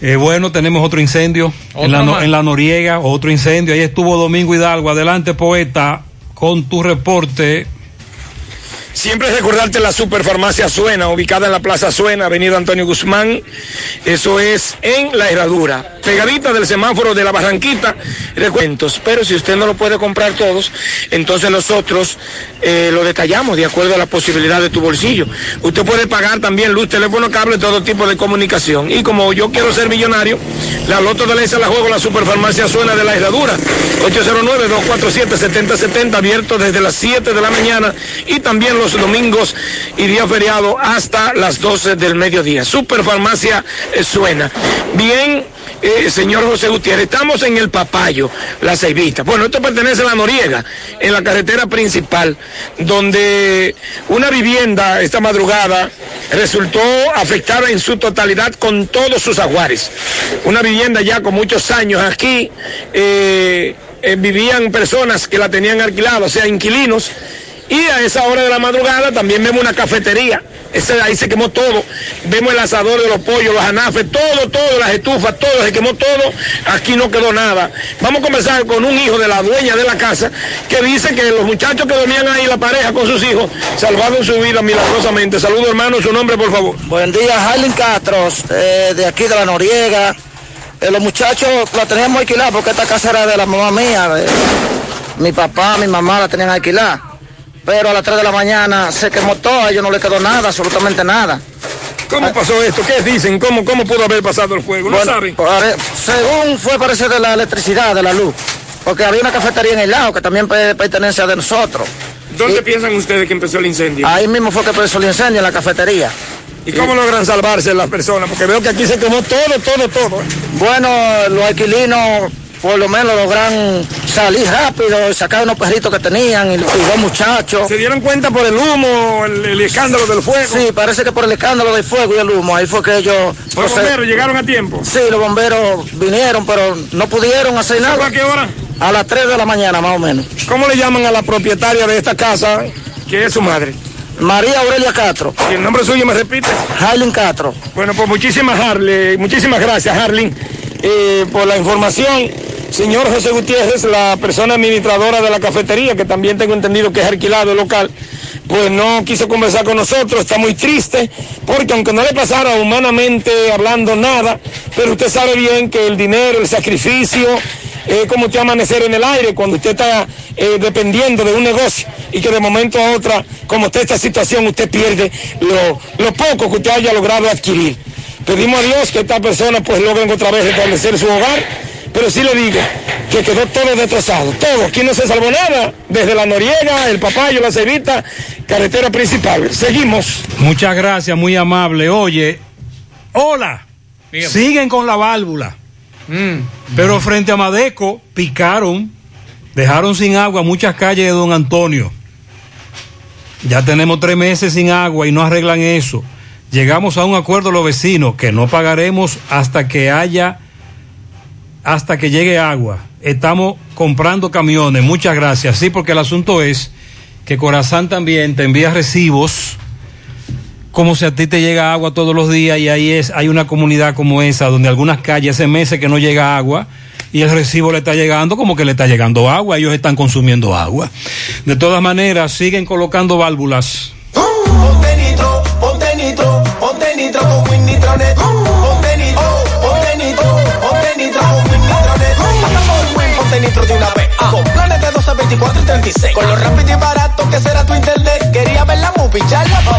[SPEAKER 6] Eh, bueno, tenemos otro incendio en la, no- en la Noriega, otro incendio. Ahí estuvo Domingo Hidalgo. Adelante, poeta, con tu reporte.
[SPEAKER 31] Siempre recordarte la Superfarmacia Suena, ubicada en la Plaza Suena, Avenida Antonio Guzmán. Eso es en La Herradura, pegadita del semáforo de la Barranquita. Recuentos, pero si usted no lo puede comprar todos, entonces nosotros eh, lo detallamos de acuerdo a la posibilidad de tu bolsillo. Usted puede pagar también luz, teléfono, cable, todo tipo de comunicación. Y como yo quiero ser millonario, la Loto de la Isa la juego la Superfarmacia Suena de La Herradura. 809-247-7070, abierto desde las 7 de la mañana y también domingos y día feriado hasta las 12 del mediodía. Superfarmacia eh, Suena. Bien. eh, señor José Gutiérrez, estamos en el Papayo, la Ceibita. Bueno, esto pertenece a la Noriega, en la carretera principal, donde una vivienda esta madrugada resultó afectada en su totalidad con todos sus ajuares. Una vivienda ya con muchos años aquí, eh, eh, vivían personas que la tenían alquilada, o sea, inquilinos, y a esa hora de la madrugada también vemos una cafetería. Ese, ahí se quemó todo. Vemos el asador de los pollos, los anafes, todo, todo, las estufas, todo, se quemó todo. Aquí no quedó nada. Vamos a comenzar con un hijo de la dueña de la casa que dice que los muchachos que dormían ahí, la pareja con sus hijos, salvaron su vida milagrosamente. Saludo hermano, su nombre por favor.
[SPEAKER 32] Buen día, Harlin Castros, eh, de aquí de la Noriega. Eh, los muchachos la teníamos alquilada porque esta casa era de la mamá mía. de- mi papá, mi mamá la tenían alquilada. Pero a las 3 de la mañana se quemó todo, a ellos no le quedó nada, absolutamente nada.
[SPEAKER 31] ¿Cómo pasó esto? ¿Qué dicen? ¿Cómo, cómo pudo haber pasado el fuego? ¿No
[SPEAKER 32] Bueno,
[SPEAKER 31] saben?
[SPEAKER 32] pare- según fue parece de la electricidad, de la luz. Porque había una cafetería en el lado que también pe- pertenece a de nosotros.
[SPEAKER 31] ¿Dónde piensan ustedes que empezó el incendio?
[SPEAKER 32] Ahí mismo fue que empezó el incendio en la cafetería.
[SPEAKER 31] ¿Y cómo logran salvarse las personas? Porque veo que aquí se quemó todo, todo, todo.
[SPEAKER 32] Bueno, los alquilinos por lo menos logran salir rápido y sacar unos perritos que tenían y, y dos muchachos.
[SPEAKER 31] ¿Se dieron cuenta por el humo, el, el escándalo del fuego?
[SPEAKER 32] Sí, parece que por el escándalo del fuego y el humo, ahí fue que ellos...
[SPEAKER 31] ¿Los bomberos llegaron a tiempo?
[SPEAKER 32] Sí, los bomberos vinieron, pero no pudieron hacer nada.
[SPEAKER 31] ¿A qué hora?
[SPEAKER 32] A las 3 de la mañana, más o menos.
[SPEAKER 31] ¿Cómo le llaman a la propietaria de esta casa, que es su madre?
[SPEAKER 32] María Aurelia Castro.
[SPEAKER 31] ¿Y el nombre suyo me repite?
[SPEAKER 32] Harlin Castro.
[SPEAKER 31] Bueno, pues muchísimas, Harley, muchísimas gracias, Harlin, eh, por la información. Señor José Gutiérrez, la persona administradora de la cafetería, que también tengo entendido que es alquilado el local, pues no quiso conversar con nosotros, está muy triste, porque aunque no le pasara humanamente hablando nada, pero usted sabe bien que el dinero, el sacrificio, es como usted amanecer en el aire cuando usted está eh, dependiendo de un negocio y que de momento a otra, como está esta situación, usted pierde lo poco que usted haya logrado adquirir. Pedimos a Dios que esta persona pues logren otra vez restablecer su hogar, pero sí le digo que quedó todo destrozado, todo, aquí no se salvó nada, desde la Noriega, el Papayo, la Cevita, carretera principal. Seguimos.
[SPEAKER 6] Muchas gracias, muy amable. Oye, hola. Siguen con la válvula. Pero frente a Madeco picaron, dejaron sin agua muchas calles de Don Antonio. Ya tenemos tres meses sin agua y no arreglan eso. Llegamos a un acuerdo los vecinos que no pagaremos hasta que haya, hasta que llegue agua. Estamos comprando camiones. Muchas gracias. Sí, porque el asunto es que Corazán también te envía recibos como si a ti te llega agua todos los días y ahí es, hay una comunidad como esa donde algunas calles hace meses que no llega agua y el recibo le está llegando como que le está llegando agua, ellos están consumiendo agua. De todas maneras, siguen colocando válvulas.
[SPEAKER 33] Ponte nitro con Win Nitronet. Ponte nitro, ponte nitro, nitro con Win Nitronet. Pasa por Win, ponte de una vez. Con planes de 12, 24 y 36. Con lo rápido y barato que será tu internet. Quería ver la movie, ya la. Con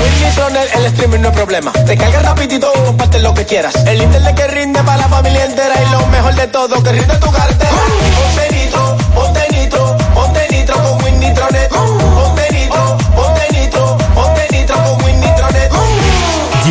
[SPEAKER 33] Win el streaming no es problema. Te carga rapidito y comparte lo que quieras. El internet que rinde para la familia entera. Y lo mejor de todo, que rinde tu cartera. Ponte nitro, ponte nitro, ponte nitro con Win Nitronet.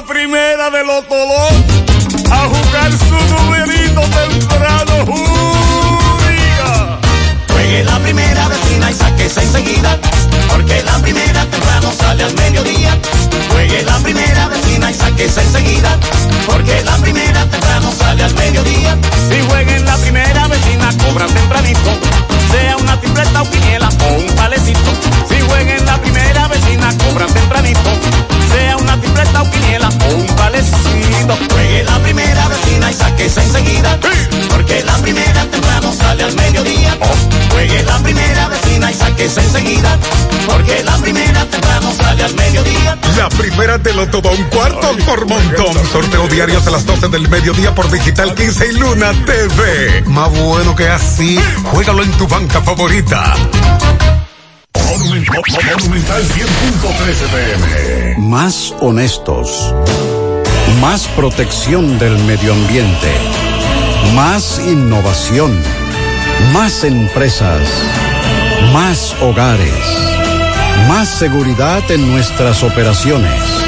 [SPEAKER 34] La primera de los Tolón a jugar su numerito temprano.
[SPEAKER 33] Juegue la primera vecina y sáquese enseguida, porque la primera temprano sale al mediodía. Juegue la primera vecina y sáquese enseguida, porque la primera temprano sale al mediodía.
[SPEAKER 34] Si jueguen la primera vecina, cobran tempranito,
[SPEAKER 35] todo un cuarto por montón. Sorteo diarios a las 12 del mediodía por Digital 15 y Luna TV. Más bueno que así, juégalo en tu banca favorita.
[SPEAKER 2] Monumental 100.13 pm.
[SPEAKER 36] Más honestos. Más protección del medio ambiente. Más innovación. Más empresas. Más hogares. Más seguridad en nuestras operaciones.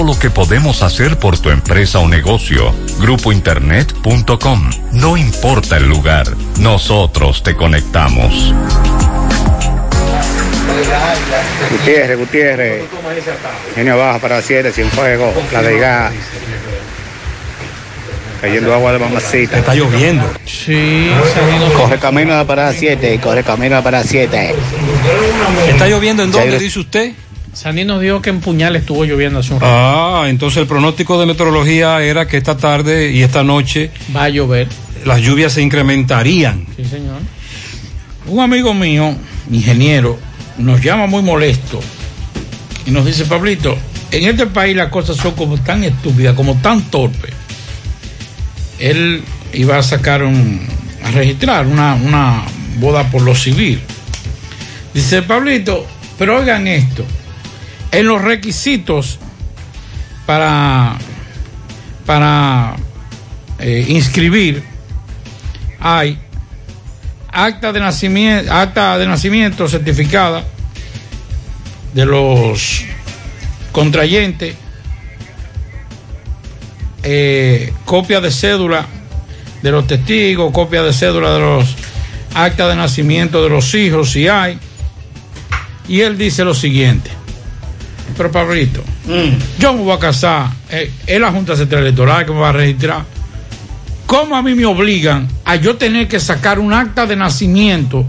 [SPEAKER 37] lo que podemos hacer por tu empresa o negocio. Grupointernet.com. No importa el lugar, nosotros te conectamos.
[SPEAKER 22] Gutiérrez, Gutiérrez. Genio baja para 7, sin fuego. La de gas. Cayendo agua de mamacita.
[SPEAKER 6] Está lloviendo.
[SPEAKER 7] Sí,
[SPEAKER 22] Coge camino a la parada 7, coge camino a la parada 7.
[SPEAKER 6] ¿Está lloviendo en dónde, dice usted?
[SPEAKER 7] Sandy nos dijo que en Puñal estuvo lloviendo hace un rato.
[SPEAKER 6] Ah, entonces el pronóstico de meteorología era que esta tarde y esta noche
[SPEAKER 7] va a llover.
[SPEAKER 6] Las lluvias se incrementarían.
[SPEAKER 7] Sí, señor.
[SPEAKER 8] Un amigo mío, ingeniero, nos llama muy molesto y nos dice, Pablito, en este país las cosas son como tan estúpidas, como tan torpes. Él iba a sacar un, a registrar una, una boda por lo civil. Dice, Pablito, pero oigan esto, en los requisitos para, para eh, inscribir hay acta de nacimiento, acta de nacimiento certificada de los contrayentes, eh, copia de cédula de los testigos, copia de cédula de los actas de nacimiento de los hijos, si hay. Y él dice lo siguiente, pero Pablito, yo me voy a casar, eh, es la Junta Central Electoral que me va a registrar. ¿Cómo a mí me obligan a yo tener que sacar un acta de nacimiento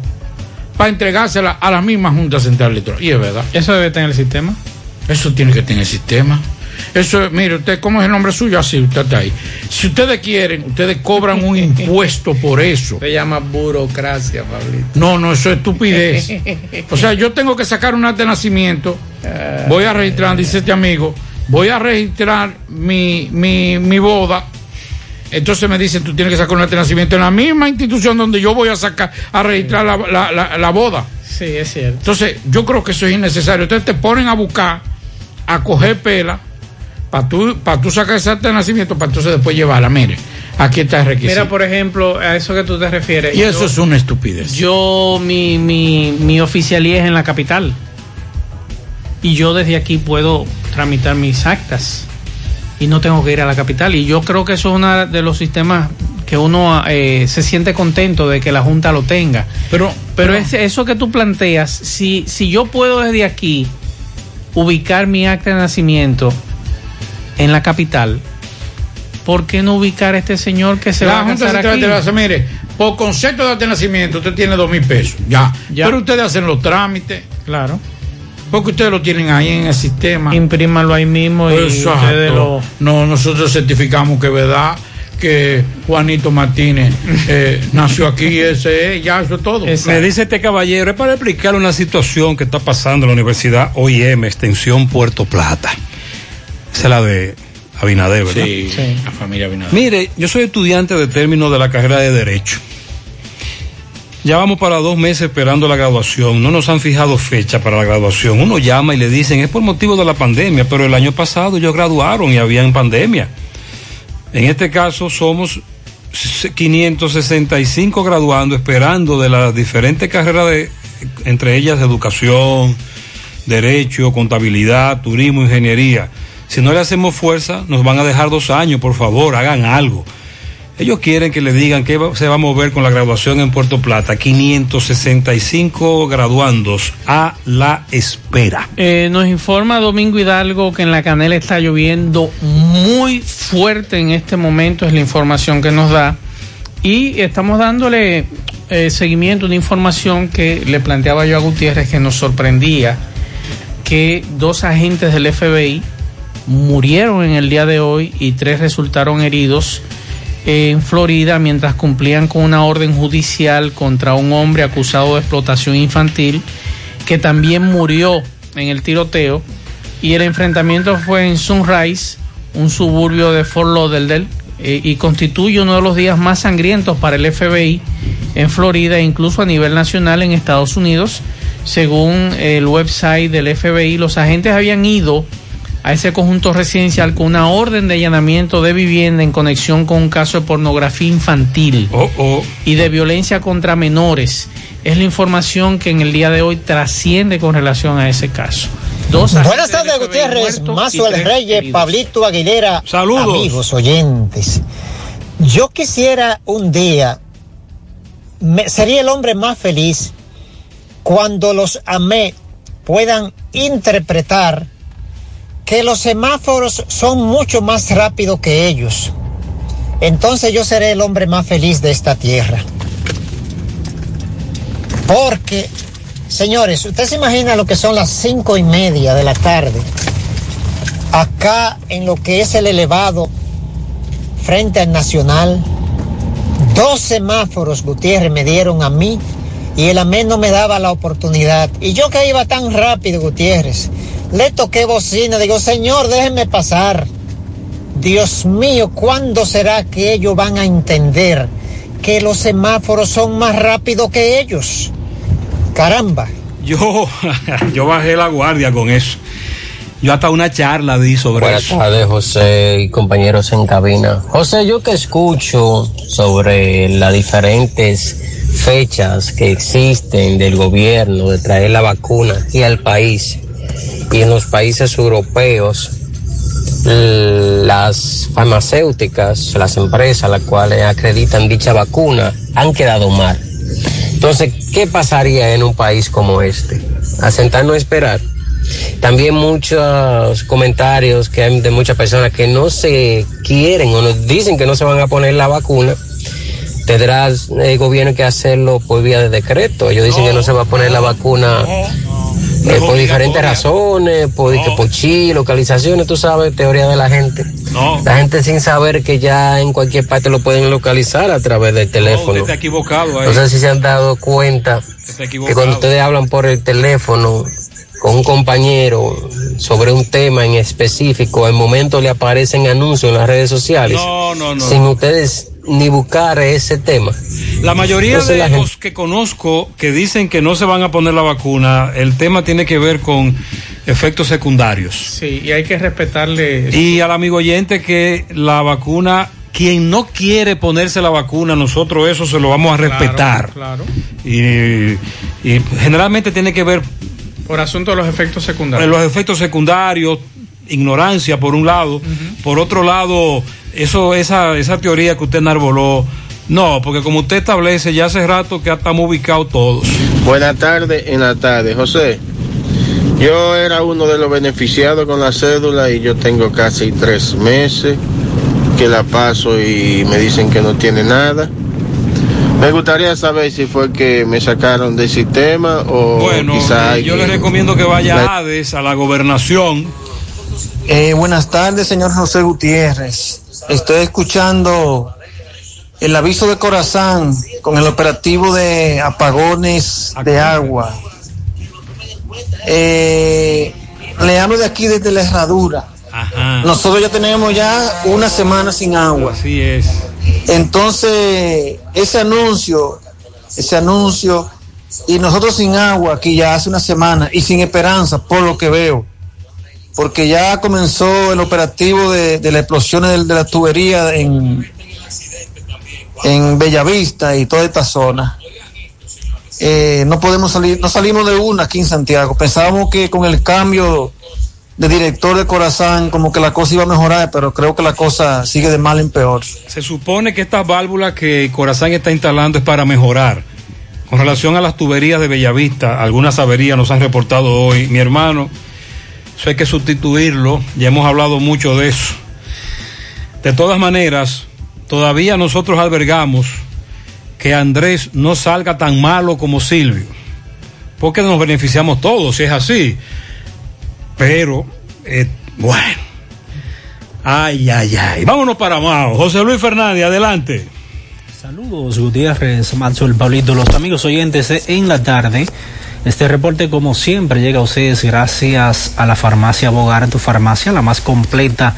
[SPEAKER 8] para entregársela a la misma Junta Central Electoral? Y es verdad.
[SPEAKER 7] ¿Eso debe tener el sistema?
[SPEAKER 8] Eso tiene que tener el sistema. Eso, mire, usted, ¿cómo es el nombre suyo? Así, usted está ahí. Si ustedes quieren, ustedes cobran un impuesto por eso.
[SPEAKER 7] Se llama burocracia, Pablito.
[SPEAKER 8] No, no, eso es estupidez. O sea, yo tengo que sacar un acta de nacimiento, voy a registrar, dice este amigo, voy a registrar mi, mi, mi boda. Entonces me dicen, tú tienes que sacar un acta de nacimiento en la misma institución donde yo voy a sacar, a registrar la, la- la- la boda.
[SPEAKER 7] Sí, es cierto.
[SPEAKER 8] Entonces, yo creo que eso es innecesario. Entonces te ponen a buscar, a coger pela, para tú, para tú sacar ese acta de nacimiento, para entonces después llevarla. Mire, aquí está el requisito.
[SPEAKER 7] Mira, por ejemplo, a eso que tú te refieres.
[SPEAKER 8] y eso es una estupidez.
[SPEAKER 7] Yo, mi, mi, mi oficialía es en la capital. Y yo desde aquí puedo tramitar mis actas. Y no tengo que ir a la capital. Y yo creo que eso es uno de los sistemas que uno eh, se siente contento de que la Junta lo tenga.
[SPEAKER 8] Pero,
[SPEAKER 7] pero es- eso que tú planteas, si, si yo puedo desde aquí ubicar mi acta de nacimiento en la capital, ¿por qué no ubicar a este señor que se
[SPEAKER 8] la
[SPEAKER 7] va a
[SPEAKER 8] Junta
[SPEAKER 7] casar
[SPEAKER 8] Central
[SPEAKER 7] aquí?
[SPEAKER 8] Electoral dice, mire, por concepto de de nacimiento, usted tiene dos mil pesos. Ya. Pero ustedes hacen los trámites.
[SPEAKER 7] Claro.
[SPEAKER 8] Porque ustedes lo tienen ahí en el sistema.
[SPEAKER 7] Imprímalo ahí mismo y
[SPEAKER 8] Exacto.
[SPEAKER 7] ustedes lo...
[SPEAKER 8] No, nosotros certificamos que es verdad que Juanito Martínez eh, nació aquí, ese es, ya eso es todo.
[SPEAKER 6] Me dice este caballero, es para explicar una situación que está pasando en la Universidad OIM, Extensión Puerto Plata. Esa es la de Abinader, ¿verdad?
[SPEAKER 8] Sí, la familia Abinader.
[SPEAKER 6] Mire, yo soy estudiante de término de la carrera de Derecho. Ya vamos para dos meses esperando la graduación. No nos han fijado fecha para la graduación. Uno llama y le dicen, es por motivo de la pandemia, pero el año pasado ellos graduaron y habían pandemia. En este caso somos 565 graduando esperando de las diferentes carreras de entre ellas educación, derecho, contabilidad, turismo, ingeniería. Si no le hacemos fuerza, nos van a dejar dos años, por favor, hagan algo. Ellos quieren que le digan que se va a mover con la graduación en Puerto Plata. 565 graduandos a la espera.
[SPEAKER 7] Eh, nos informa Domingo Hidalgo que en la Canela está lloviendo muy fuerte en este momento, es la información que nos da. Y estamos dándole eh, seguimiento una información que le planteaba yo a Gutiérrez que nos sorprendía, que dos agentes del FBI murieron en el día de hoy y tres resultaron heridos en Florida mientras cumplían con una orden judicial contra un hombre acusado de explotación infantil que también murió en el tiroteo y el enfrentamiento fue en Sunrise, un suburbio de Fort Lauderdale eh, y constituye uno de los días más sangrientos para el FBI en Florida e incluso a nivel nacional en Estados Unidos. Según el website del FBI, los agentes habían ido a ese conjunto residencial con una orden de allanamiento de vivienda en conexión con un caso de pornografía infantil y de violencia contra menores. Es la información que en el día de hoy trasciende con relación a ese caso. Dos
[SPEAKER 38] Buenas tardes, Gutiérrez, Mazo el Reyes,
[SPEAKER 7] heridos.
[SPEAKER 38] Pablito Aguilera.
[SPEAKER 6] Saludos.
[SPEAKER 38] Amigos oyentes. Yo quisiera un día, me- sería el hombre más feliz cuando los AME puedan interpretar los semáforos son mucho más rápidos que ellos. Entonces yo seré el hombre más feliz de esta tierra. Porque, señores, usted se imagina lo que son las cinco y media de la tarde, acá en lo que es el elevado frente al Nacional, dos semáforos, Gutiérrez, me dieron a mí y el AME no me daba la oportunidad. Y yo que iba tan rápido, Gutiérrez, le toqué bocina, digo, señor, déjenme pasar. Dios mío, ¿cuándo será que ellos van a entender que los semáforos son más rápidos que ellos? Caramba.
[SPEAKER 6] Yo, yo bajé la guardia con eso. Yo hasta una charla di sobre
[SPEAKER 27] Buenas
[SPEAKER 6] eso.
[SPEAKER 27] tardes, José y compañeros en cabina. José, yo que escucho sobre las diferentes fechas que existen del gobierno de traer la vacuna aquí al país y en los países europeos, las farmacéuticas, las empresas las cuales acreditan dicha vacuna han quedado mal. Entonces, ¿qué pasaría en un país como este? ¿A sentarnos a esperar? También muchos comentarios que hay de muchas personas que no se quieren o nos dicen que no se van a poner la vacuna. Tendrá el gobierno que hacerlo por vía de decreto. Ellos dicen que no se va a poner la vacuna eh, por diferentes razones, por, que por chi, localizaciones, tú sabes, teoría de la gente. La gente sin saber que ya en cualquier parte lo pueden localizar a través del teléfono.
[SPEAKER 6] Está equivocado ahí.
[SPEAKER 27] No sé si se han dado cuenta que cuando ustedes hablan por el teléfono con un compañero sobre un tema en específico, al momento le aparecen anuncios en las redes sociales.
[SPEAKER 6] No, no, no.
[SPEAKER 27] Sin ustedes ni buscar ese tema.
[SPEAKER 6] La mayoría
[SPEAKER 27] Entonces,
[SPEAKER 6] de
[SPEAKER 27] la gente-
[SPEAKER 6] los que conozco que dicen que no se van a poner la vacuna, el tema tiene que ver con efectos secundarios.
[SPEAKER 7] Sí, y hay que respetarle.
[SPEAKER 6] Y al amigo oyente que la vacuna, quien no quiere ponerse la vacuna, nosotros eso se lo vamos a respetar.
[SPEAKER 7] Claro.
[SPEAKER 6] Y, y generalmente tiene que ver
[SPEAKER 7] Por asunto de los efectos secundarios.
[SPEAKER 6] en los efectos secundarios, ignorancia por un lado, por otro lado, eso, esa, esa teoría que usted enarboló, no, porque como usted establece, ya hace rato que ya estamos ubicados todos.
[SPEAKER 39] Buenas tardes, en la tarde. José, yo era uno de los beneficiados con la cédula y yo tengo casi tres meses que la paso y me dicen que no tiene nada. Me gustaría saber si fue que me sacaron del sistema o
[SPEAKER 6] Bueno,
[SPEAKER 39] quizá
[SPEAKER 6] eh, yo le recomiendo que vaya
[SPEAKER 39] La-
[SPEAKER 6] a Hades, a la gobernación.
[SPEAKER 40] Eh, buenas tardes, señor José Gutiérrez. Estoy escuchando el aviso de Corazán con el operativo de apagones de agua. Eh, le hablo de aquí desde la herradura. Nosotros ya tenemos ya una semana sin agua.
[SPEAKER 6] Así es.
[SPEAKER 40] Entonces, ese anuncio, ese anuncio, y nosotros sin agua aquí ya hace una semana y sin esperanza, por lo que veo, porque ya comenzó el operativo de, de la explosión de, de la tubería en, en Bellavista y toda esta zona. Eh, no podemos salir, no salimos de una aquí en Santiago. Pensábamos que con el cambio de director de Corazán, como que la cosa iba a mejorar, pero creo que la cosa sigue de mal en peor.
[SPEAKER 6] Se supone que estas válvulas que Corazán está instalando es para mejorar. Con relación a las tuberías de Bellavista, algunas averías nos han reportado hoy. Mi hermano, eso hay que sustituirlo, ya hemos hablado mucho de eso. De todas maneras, todavía nosotros albergamos que Andrés no salga tan malo como Silvio, porque nos beneficiamos todos, si es así. Pero, eh, bueno, ay, ay, ay. Vámonos para Mao. José Luis Fernández, adelante.
[SPEAKER 41] Saludos, Gutiérrez, Maxwell, Pablito, los amigos oyentes de en la tarde. Este reporte, como siempre, llega a ustedes gracias a la farmacia Bogar, tu farmacia, la más completa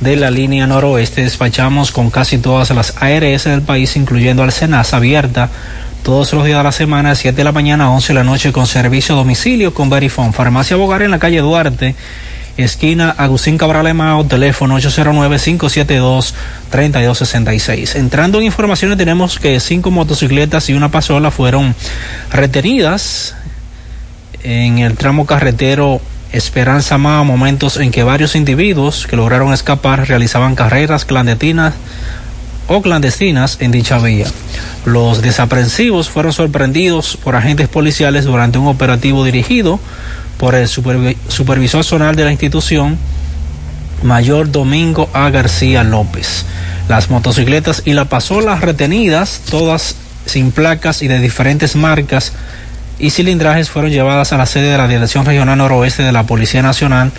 [SPEAKER 41] de la línea noroeste. Despachamos con casi todas las ARS del país, incluyendo al Senasa, abierta todos los días de la semana, de 7 de la mañana a 11 de la noche, con servicio a domicilio con Verifone. Farmacia Bogar en la calle Duarte, esquina Agustín Cabral Emao, teléfono 809-572-3266. Entrando en informaciones, tenemos que cinco motocicletas y una pasola fueron retenidas en el tramo carretero Esperanza Mao, momentos en que varios individuos que lograron escapar realizaban carreras clandestinas o clandestinas en dicha vía. Los desaprensivos fueron sorprendidos por agentes policiales durante un operativo dirigido por el supervi- supervisor zonal de la institución, Mayor Domingo A. García López. Las motocicletas y la pasola retenidas, todas sin placas y de diferentes marcas y cilindrajes, fueron llevadas a la sede de la Dirección Regional Noroeste de la Policía Nacional,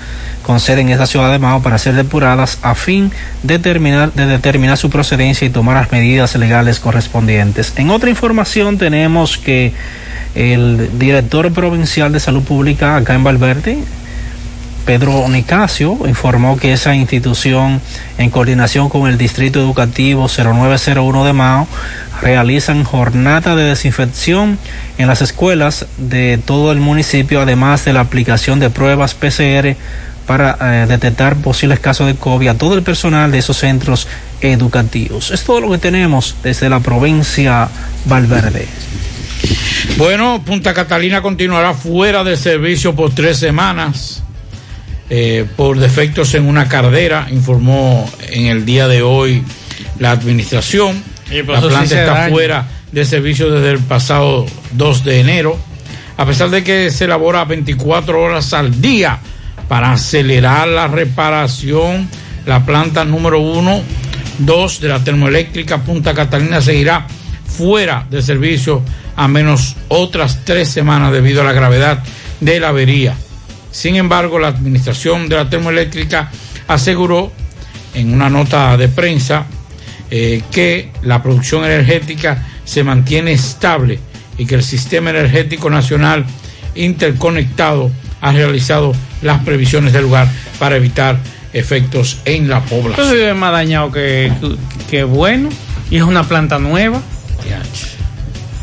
[SPEAKER 41] con sede en esta ciudad de Mao, para ser depuradas a fin de, terminar, de determinar su procedencia y tomar las medidas legales correspondientes. En otra información tenemos que el director provincial de salud pública acá en Valverde, Pedro Nicasio informó que esa institución, en coordinación con el Distrito Educativo 0901 de Mao, realizan jornada de desinfección en las escuelas de todo el municipio, además de la aplicación de pruebas PCR para eh, detectar posibles casos de COVID a todo el personal de esos centros educativos. Es todo lo que tenemos desde la provincia Valverde.
[SPEAKER 8] Bueno, Punta Catalina continuará fuera de servicio por tres semanas eh, por defectos en una cardera, informó en el día de hoy la administración. La
[SPEAKER 7] sí
[SPEAKER 8] planta está fuera de servicio desde el pasado 2 de enero. a pesar de que se elabora 24 horas al día para acelerar la reparación, la planta número 1, 2 de la termoeléctrica Punta Catalina seguirá fuera de servicio a menos otras tres semanas debido a la gravedad de la avería. Sin embargo, la administración de la termoeléctrica aseguró en una nota de prensa eh, que la producción energética se mantiene estable y que el sistema energético nacional interconectado ha realizado las previsiones del lugar para evitar efectos en la población.
[SPEAKER 7] Entonces es más dañado que, que bueno y es una planta nueva.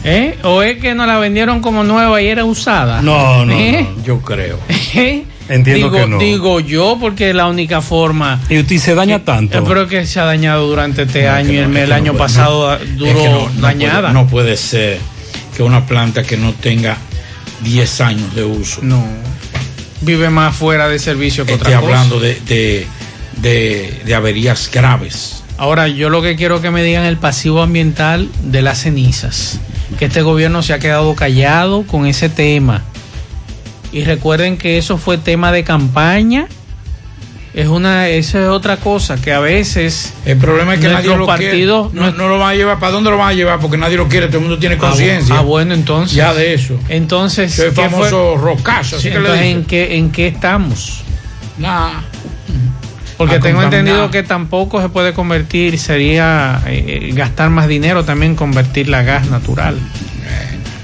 [SPEAKER 7] ¿Eh? ¿O es que nos la vendieron como nueva y era usada?
[SPEAKER 8] No, no,
[SPEAKER 7] ¿Eh?
[SPEAKER 8] no, yo creo.
[SPEAKER 7] ¿Eh?
[SPEAKER 6] Entiendo
[SPEAKER 7] digo,
[SPEAKER 6] que no.
[SPEAKER 7] Digo yo, porque es la única forma.
[SPEAKER 6] Y usted se daña tanto.
[SPEAKER 7] Pero que se ha dañado durante este año y el,
[SPEAKER 8] no,
[SPEAKER 7] el año
[SPEAKER 8] puede-
[SPEAKER 7] pasado
[SPEAKER 8] Es
[SPEAKER 7] duró
[SPEAKER 8] que
[SPEAKER 7] dañada.
[SPEAKER 8] puede- No puede, ser que una planta que no tenga 10 años de uso.
[SPEAKER 7] No. Vive más fuera de servicio que
[SPEAKER 8] Esté
[SPEAKER 7] otra cosa.
[SPEAKER 8] hablando de, de, de, de averías graves.
[SPEAKER 7] Ahora, yo lo que quiero que me digan el pasivo ambiental de las cenizas. Que este gobierno se ha quedado callado con ese tema. Y recuerden que eso fue tema de campaña. Es una, eso es otra cosa, que a veces
[SPEAKER 8] El problema es que nadie lo
[SPEAKER 7] partidos
[SPEAKER 8] quiere. No, no lo van a llevar. ¿Para dónde lo van a llevar? Porque nadie lo quiere. Todo el mundo tiene conciencia.
[SPEAKER 7] Ah, bu- ah, bueno, entonces.
[SPEAKER 8] Ya de eso.
[SPEAKER 7] Entonces, ¿qué
[SPEAKER 8] famoso rocazo.
[SPEAKER 7] Sí. ¿en qué, ¿en qué estamos?
[SPEAKER 8] Nah.
[SPEAKER 7] Porque tengo entendido que tampoco se puede convertir, sería eh, gastar más dinero también convertirla a gas natural.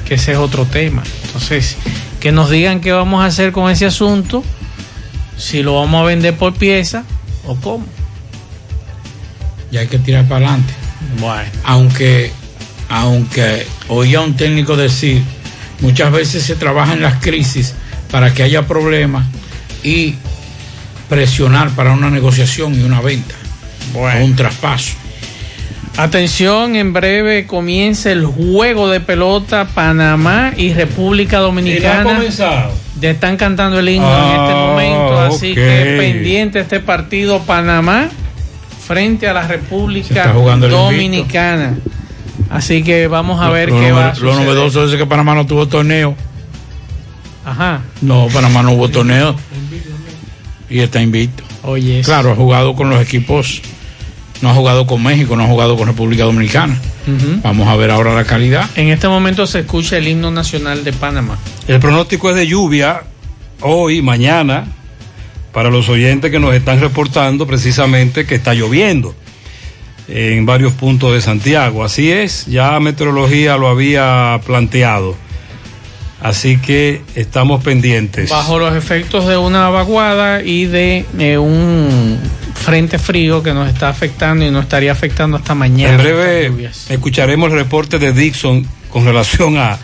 [SPEAKER 7] Que ese es otro tema. Entonces, que nos digan qué vamos a hacer con ese asunto, si lo vamos a vender por pieza o cómo.
[SPEAKER 8] Y hay que tirar para adelante.
[SPEAKER 7] Bueno.
[SPEAKER 8] Aunque, aunque oía un técnico decir, muchas veces se trabaja en las crisis para que haya problemas y presionar para una negociación y una venta o un traspaso.
[SPEAKER 7] Atención, en breve comienza el juego de pelota Panamá y República Dominicana. Ya están cantando el himno en este
[SPEAKER 6] Ah,
[SPEAKER 7] momento, así que pendiente este partido Panamá frente a la República Dominicana. Así que vamos a ver
[SPEAKER 8] lo,
[SPEAKER 7] qué va a suceder.
[SPEAKER 8] Lo novedoso es que Panamá no tuvo torneo.
[SPEAKER 7] Ajá.
[SPEAKER 8] No, Panamá no hubo torneo. Y está invicto.
[SPEAKER 7] Oye.
[SPEAKER 8] Claro, ha jugado con los equipos. No ha jugado con México, no ha jugado con República Dominicana. Vamos a ver ahora la calidad.
[SPEAKER 7] En este momento se escucha el himno nacional de Panamá.
[SPEAKER 6] El pronóstico es de lluvia hoy, mañana, para los oyentes que nos están reportando precisamente que está lloviendo en varios puntos de Santiago. Así es, ya Meteorología lo había planteado. Así que estamos pendientes.
[SPEAKER 7] Bajo los efectos de una vaguada y de eh, un frente frío que nos está afectando y nos estaría afectando hasta mañana.
[SPEAKER 6] En breve escucharemos el reporte de Dixon con relación a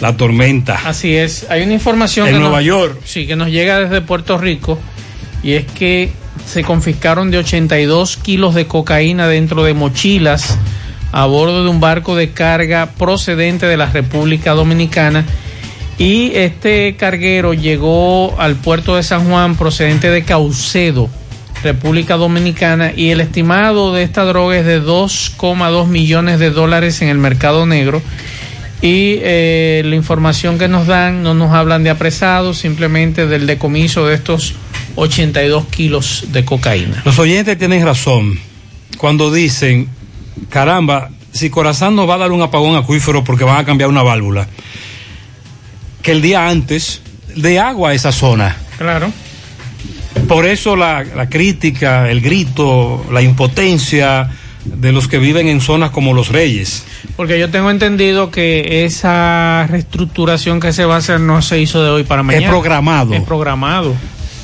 [SPEAKER 6] la tormenta.
[SPEAKER 7] Así es. Hay una información
[SPEAKER 6] En
[SPEAKER 7] que
[SPEAKER 6] Nueva
[SPEAKER 7] nos-
[SPEAKER 6] York.
[SPEAKER 7] Sí, que nos llega desde Puerto Rico y es que se confiscaron de 82 kilos de cocaína dentro de mochilas a bordo de un barco de carga procedente de la República Dominicana y este carguero llegó al puerto de San Juan procedente de Caucedo, República Dominicana y el estimado de esta droga es de 2,2 millones de dólares en el mercado negro y eh, la información que nos dan no nos hablan de apresados, simplemente del decomiso de estos 82 kilos de cocaína.
[SPEAKER 6] Los oyentes tienen razón cuando dicen, caramba, si Corazán nos va a dar un apagón acuífero porque van a cambiar una válvula, que el día antes de agua a esa zona.
[SPEAKER 7] Claro.
[SPEAKER 6] Por eso la, la crítica, el grito, la impotencia de los que viven en zonas como Los Reyes.
[SPEAKER 7] Porque yo tengo entendido que esa reestructuración que se va a hacer no se hizo de hoy para mañana.
[SPEAKER 6] Es programado.
[SPEAKER 7] Es programado.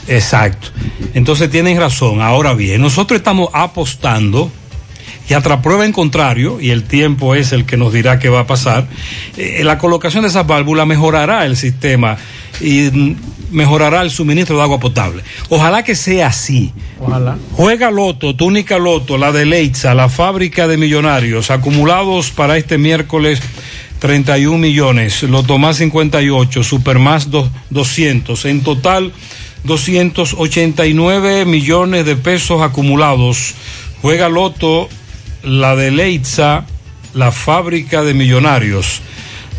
[SPEAKER 6] Exacto. Entonces tienen razón. Ahora bien, nosotros estamos apostando y a prueba en contrario, y el tiempo es el que nos dirá qué va a pasar, eh, la colocación de esas válvulas mejorará el sistema y mejorará el suministro de agua potable. Ojalá que sea así.
[SPEAKER 7] Ojalá.
[SPEAKER 6] Juega Loto, Túnica Loto, la de Leitza, la fábrica de millonarios, acumulados para este miércoles 31 millones, Loto más 58, Super más dos- 200, en total 289 millones de pesos acumulados. Juega Loto, la de Leitza, la fábrica de millonarios.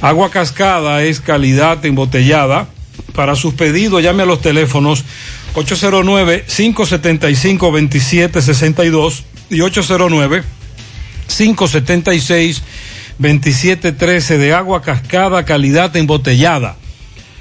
[SPEAKER 6] Agua cascada es calidad embotellada. Para sus pedidos, llame a los teléfonos 809-575-2762 y 809-576-2713 de agua cascada, calidad embotellada.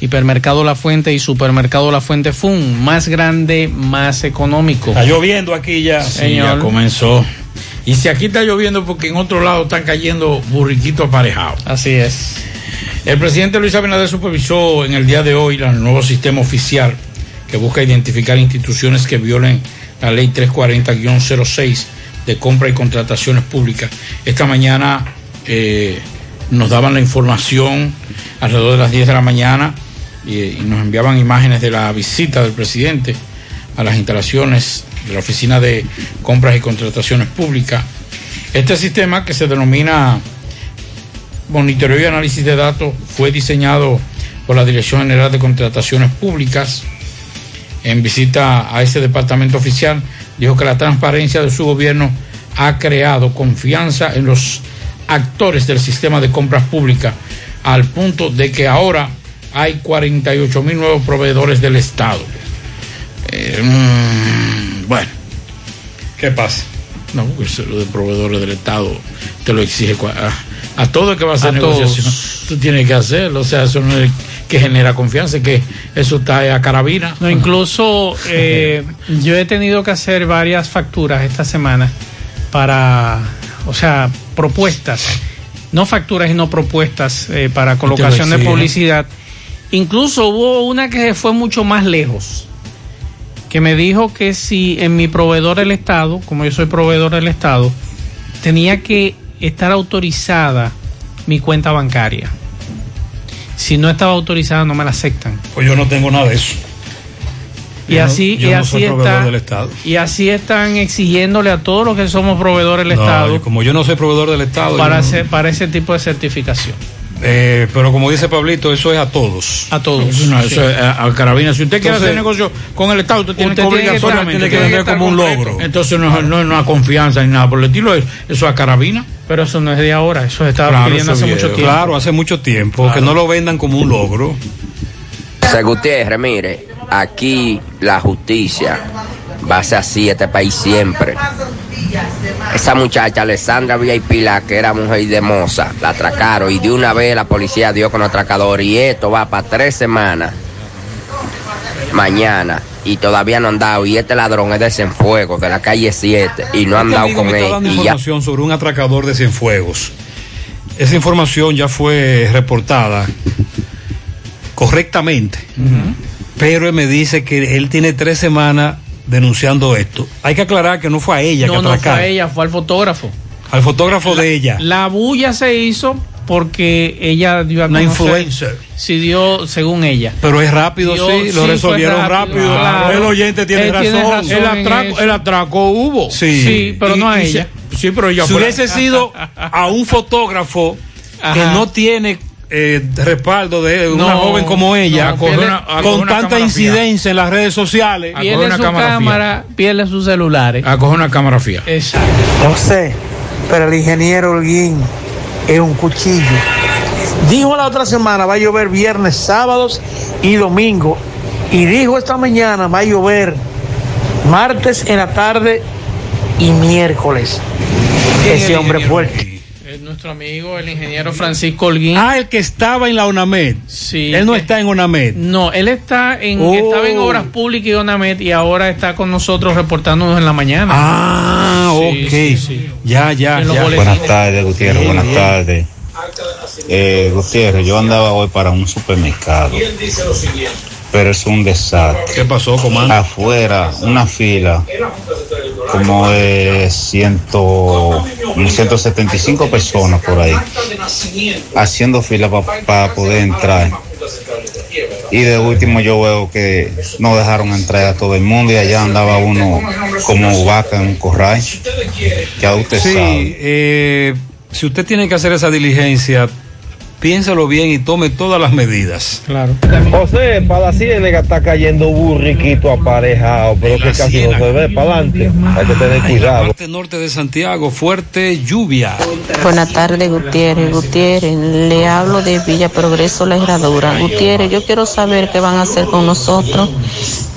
[SPEAKER 7] Hipermercado La Fuente y Supermercado La Fuente Fun, más grande, más económico.
[SPEAKER 6] Está lloviendo aquí ya.
[SPEAKER 8] Sí, ya comenzó. Y si aquí está lloviendo porque en otro lado están cayendo burriquitos aparejados.
[SPEAKER 7] Así es.
[SPEAKER 8] El presidente Luis Abinader supervisó en el día de hoy el nuevo sistema oficial que busca identificar instituciones que violen la ley 340-06 de compra y contrataciones públicas. Esta mañana eh, nos daban la información alrededor de las 10 de la mañana y, nos enviaban imágenes de la visita del presidente a las instalaciones de la Oficina de Compras y Contrataciones Públicas. Este sistema que se denomina Monitoreo y Análisis de Datos fue diseñado por la Dirección General de Contrataciones Públicas. En visita a ese departamento oficial, dijo que la transparencia de su gobierno ha creado confianza en los actores del sistema de compras públicas al punto de que ahora hay 48 mil nuevos proveedores del Estado. Eh, mm, bueno.
[SPEAKER 6] ¿Qué pasa?
[SPEAKER 8] No, porque eso, lo de proveedores del Estado te lo exige a, a todo el que va a hacer
[SPEAKER 7] A
[SPEAKER 8] negociación.
[SPEAKER 7] todos.
[SPEAKER 8] Tú tienes que hacerlo, o sea, eso no es que genera confianza, que eso está a carabina.
[SPEAKER 7] No, incluso eh, yo he tenido que hacer varias facturas esta semana para, o sea, propuestas, no facturas, sino propuestas eh, para colocación de publicidad. Incluso hubo una que fue mucho más lejos, que me dijo que si en mi proveedor del Estado, como yo soy proveedor del Estado, tenía que estar autorizada mi cuenta bancaria. Si no estaba autorizada, no me la aceptan.
[SPEAKER 6] Pues yo no tengo nada de eso.
[SPEAKER 7] Y
[SPEAKER 6] Yo
[SPEAKER 7] así, y
[SPEAKER 6] no
[SPEAKER 7] así está.
[SPEAKER 6] del Estado.
[SPEAKER 7] Y así están exigiéndole a todos los que somos proveedores del
[SPEAKER 6] No,
[SPEAKER 7] Estado
[SPEAKER 6] como yo no soy proveedor del Estado.
[SPEAKER 7] para, hacer, para ese tipo de certificación.
[SPEAKER 6] Eh, pero como dice Pablito, eso es a todos.
[SPEAKER 7] A todos.
[SPEAKER 8] Eso no, eso es a, a carabina. Si usted quiere hacer negocio con el Estado, usted tiene
[SPEAKER 7] usted
[SPEAKER 8] que obligatoriamente
[SPEAKER 6] tiene que vender como un logro.
[SPEAKER 8] Entonces no, no es una confianza ni nada por el estilo, es- eso es a carabina.
[SPEAKER 7] Pero eso no es de ahora, eso se estaba
[SPEAKER 8] Claro,
[SPEAKER 7] pidiendo
[SPEAKER 8] eso
[SPEAKER 7] hace mucho tiempo.
[SPEAKER 6] Claro, hace mucho tiempo. Que no lo vendan como un logro.
[SPEAKER 42] José Gutiérrez, mire, aquí la justicia va a ser así este país siempre. Esa muchacha Alessandra VIP, la que era mujer de moza, la atracaron y de una vez la policía dio con atracador y esto va para tres semanas. Mañana. Y todavía no han dado. Y este ladrón es de Cienfuegos, de la calle 7. Y no han
[SPEAKER 6] Este
[SPEAKER 42] dado con
[SPEAKER 6] me está dando
[SPEAKER 42] él. Y ya
[SPEAKER 6] información sobre un atracador de Cienfuegos. Esa información ya fue reportada correctamente. Pero él me dice que él tiene tres semanas denunciando esto. Hay que aclarar que no fue a ella
[SPEAKER 7] No,
[SPEAKER 6] que
[SPEAKER 7] no
[SPEAKER 6] atracaron.
[SPEAKER 7] fue a ella, fue al fotógrafo.
[SPEAKER 6] Al fotógrafo de ella.
[SPEAKER 7] La bulla se hizo porque ella dio a
[SPEAKER 6] Una influencer.
[SPEAKER 7] Sí, dio, según ella.
[SPEAKER 6] Pero es rápido,
[SPEAKER 7] Dio-
[SPEAKER 6] sí, lo resolvieron rápido.
[SPEAKER 7] claro.
[SPEAKER 6] El oyente tiene
[SPEAKER 7] Él tiene
[SPEAKER 6] razón.
[SPEAKER 8] El atraco, el atraco hubo.
[SPEAKER 6] Sí.
[SPEAKER 7] Sí, pero
[SPEAKER 8] Y-
[SPEAKER 7] no a
[SPEAKER 8] se-
[SPEAKER 7] ella.
[SPEAKER 8] sí, pero ella
[SPEAKER 6] si hubiese sido a un fotógrafo que no tiene eh, respaldo de una
[SPEAKER 7] No,
[SPEAKER 6] joven como ella,
[SPEAKER 7] no, pierde-
[SPEAKER 8] una- a coger
[SPEAKER 6] con
[SPEAKER 8] una
[SPEAKER 6] tanta incidencia en las redes sociales,
[SPEAKER 8] A
[SPEAKER 7] Pierde
[SPEAKER 8] coger una
[SPEAKER 7] su
[SPEAKER 8] cámara
[SPEAKER 7] cámara, pierde sus celulares.
[SPEAKER 8] A coger una cámara fía.
[SPEAKER 7] Exacto.
[SPEAKER 43] No sé, pero el ingeniero Holguín es un cuchillo. Dijo la otra semana va a llover viernes, sábados y domingo. Y dijo esta mañana va a llover martes en la tarde y miércoles. Ese hombre fuerte.
[SPEAKER 7] Nuestro amigo, el ingeniero Francisco Holguín.
[SPEAKER 6] Ah, el que estaba en la UNAMED.
[SPEAKER 7] Sí.
[SPEAKER 6] Él no
[SPEAKER 7] que-
[SPEAKER 6] está en UNAMED.
[SPEAKER 7] No, él está en,
[SPEAKER 6] Oh.
[SPEAKER 7] estaba en Obras Públicas y Onamet y ahora está con nosotros reportándonos en la mañana.
[SPEAKER 6] Ah,
[SPEAKER 7] Sí,
[SPEAKER 6] ok.
[SPEAKER 7] sí, sí.
[SPEAKER 6] Ya, ya, ya.
[SPEAKER 44] Buenas tardes, Gutiérrez, buenas tardes. Eh, Gutiérrez, yo andaba hoy para un supermercado, pero es un desastre.
[SPEAKER 6] ¿Qué pasó, comando?
[SPEAKER 44] Afuera, una fila como de ciento, como 175 personas por ahí, haciendo fila para poder entrar. Y de último yo veo que no dejaron entrar a todo el mundo y allá andaba uno como vaca en un corral. Ya usted
[SPEAKER 6] Sí,
[SPEAKER 44] sabe.
[SPEAKER 6] eh, si usted tiene que hacer esa diligencia, piénselo bien y tome todas las medidas.
[SPEAKER 7] Claro.
[SPEAKER 45] José, para la ciénaga está cayendo burriquito aparejado, pero que casi no se ve para adelante. Hay que tener
[SPEAKER 6] En la
[SPEAKER 45] cuidado.
[SPEAKER 6] parte norte de Santiago, fuerte lluvia.
[SPEAKER 46] Buenas tardes, Gutiérrez. Gutiérrez, le hablo de Villa Progreso, la Herradura. Gutiérrez, yo quiero saber qué van a hacer con nosotros.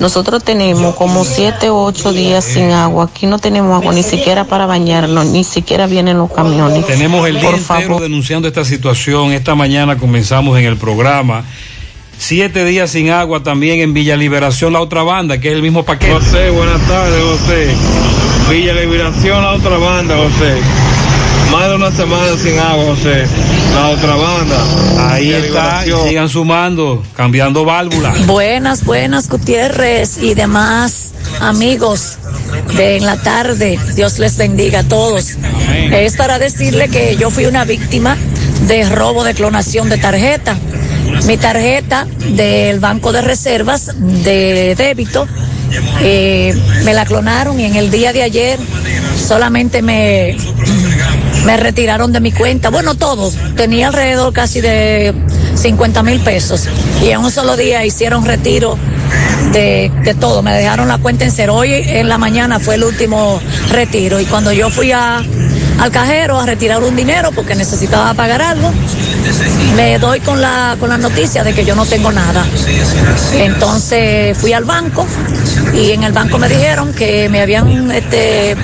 [SPEAKER 46] Nosotros tenemos como siete o ocho días sin agua. Aquí no tenemos agua ni siquiera para bañarnos, ni siquiera vienen los camiones.
[SPEAKER 6] Tenemos el día
[SPEAKER 46] Por
[SPEAKER 6] entero
[SPEAKER 46] favor.
[SPEAKER 6] denunciando esta situación. Esta mañana comenzamos en el programa. Siete días sin agua también en Villa Liberación, la otra banda, que es el mismo paquete.
[SPEAKER 39] José, buenas tardes, José. Villa Liberación, la otra banda, José. Más de una semana sin agua, José. La otra banda.
[SPEAKER 6] Ahí
[SPEAKER 39] Villa
[SPEAKER 6] está,
[SPEAKER 39] Liberación.
[SPEAKER 6] sigan sumando, cambiando válvula.
[SPEAKER 47] Buenas, buenas, Gutiérrez y demás amigos de en la tarde. Dios les bendiga a todos. Es para decirle que yo fui una víctima de robo de clonación de tarjeta. Mi tarjeta del Banco de Reservas de débito eh, me la clonaron y en el día de ayer solamente me, me retiraron de mi cuenta. Bueno, todos. Tenía alrededor casi de 50 mil pesos. Y en un solo día hicieron retiro de, de todo. Me dejaron la cuenta en cero. Hoy en la mañana fue el último retiro. Y cuando yo fui a, al cajero a retirar un dinero porque necesitaba pagar algo, me doy con la, con la noticia de que yo no tengo nada. Entonces fui al banco y en el banco me dijeron que me habían este,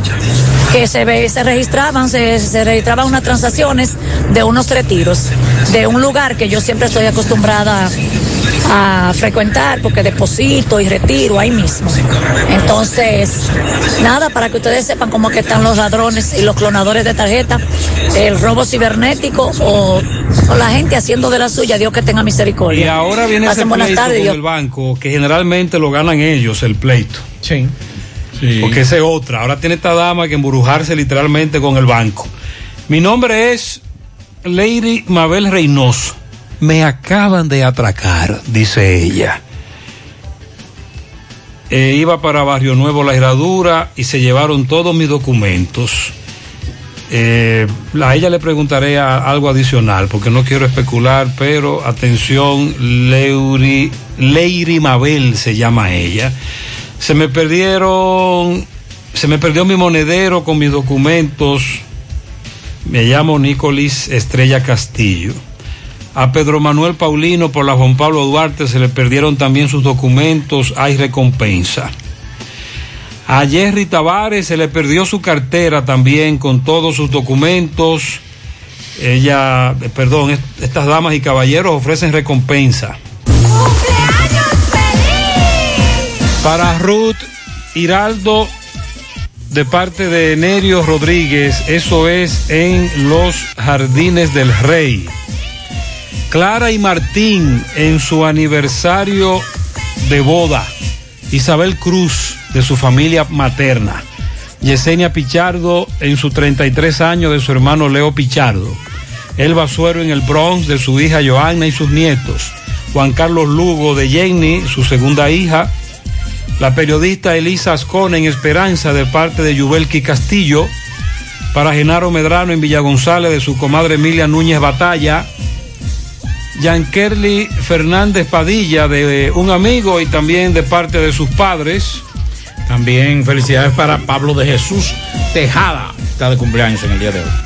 [SPEAKER 47] que se, ve- se registraban, se, se registraban unas transacciones de unos retiros, de un lugar que yo siempre estoy acostumbrada a frecuentar porque deposito y retiro ahí mismo. Entonces, nada, para que ustedes sepan cómo que están los ladrones y los clonadores de tarjeta, el robo cibernético o, o la gente haciendo de la suya, Dios que tenga misericordia.
[SPEAKER 6] Y ahora viene ese
[SPEAKER 47] Pasen
[SPEAKER 6] pleito
[SPEAKER 47] tardes,
[SPEAKER 6] con
[SPEAKER 47] Dios.
[SPEAKER 6] el banco, que generalmente lo ganan ellos, el pleito.
[SPEAKER 7] Sí.
[SPEAKER 6] Porque esa es otra. Ahora tiene esta dama que embrujarse literalmente con el banco. Mi nombre es Lady Mabel Reynoso. Me acaban de atracar, dice ella. Eh, iba para Barrio Nuevo La Herradura y se llevaron todos mis documentos. Eh, a ella le preguntaré algo adicional porque no quiero especular, pero atención, Leuri, Leiri Mabel se llama ella. Se me perdieron, se me perdió mi monedero con mis documentos. Me llamo Nicolis Estrella Castillo. A Pedro Manuel Paulino por la Juan Pablo Duarte se le perdieron también sus documentos, hay recompensa. A Jerry Tavares se le perdió su cartera también con todos sus documentos. Ella, perdón, est- estas damas y caballeros ofrecen recompensa. Para Ruth Hiraldo, de parte de Nerio Rodríguez, eso es en los Jardines del Rey. Clara y Martín en su aniversario de boda. Isabel Cruz de su familia materna. Yesenia Pichardo en sus 33 años de su hermano Leo Pichardo. Elba Suero en el Bronx de su hija Joanna y sus nietos. Juan Carlos Lugo de Jenny, su segunda hija. La periodista Elisa Ascona en Esperanza de parte de Yubelki Castillo. Para Genaro Medrano en Villa González de su comadre Emilia Núñez Batalla. Yankerly Fernández Padilla de un amigo y también de parte de sus padres.
[SPEAKER 8] También felicidades para Pablo de Jesús Tejada. Está de cumpleaños en el día de hoy.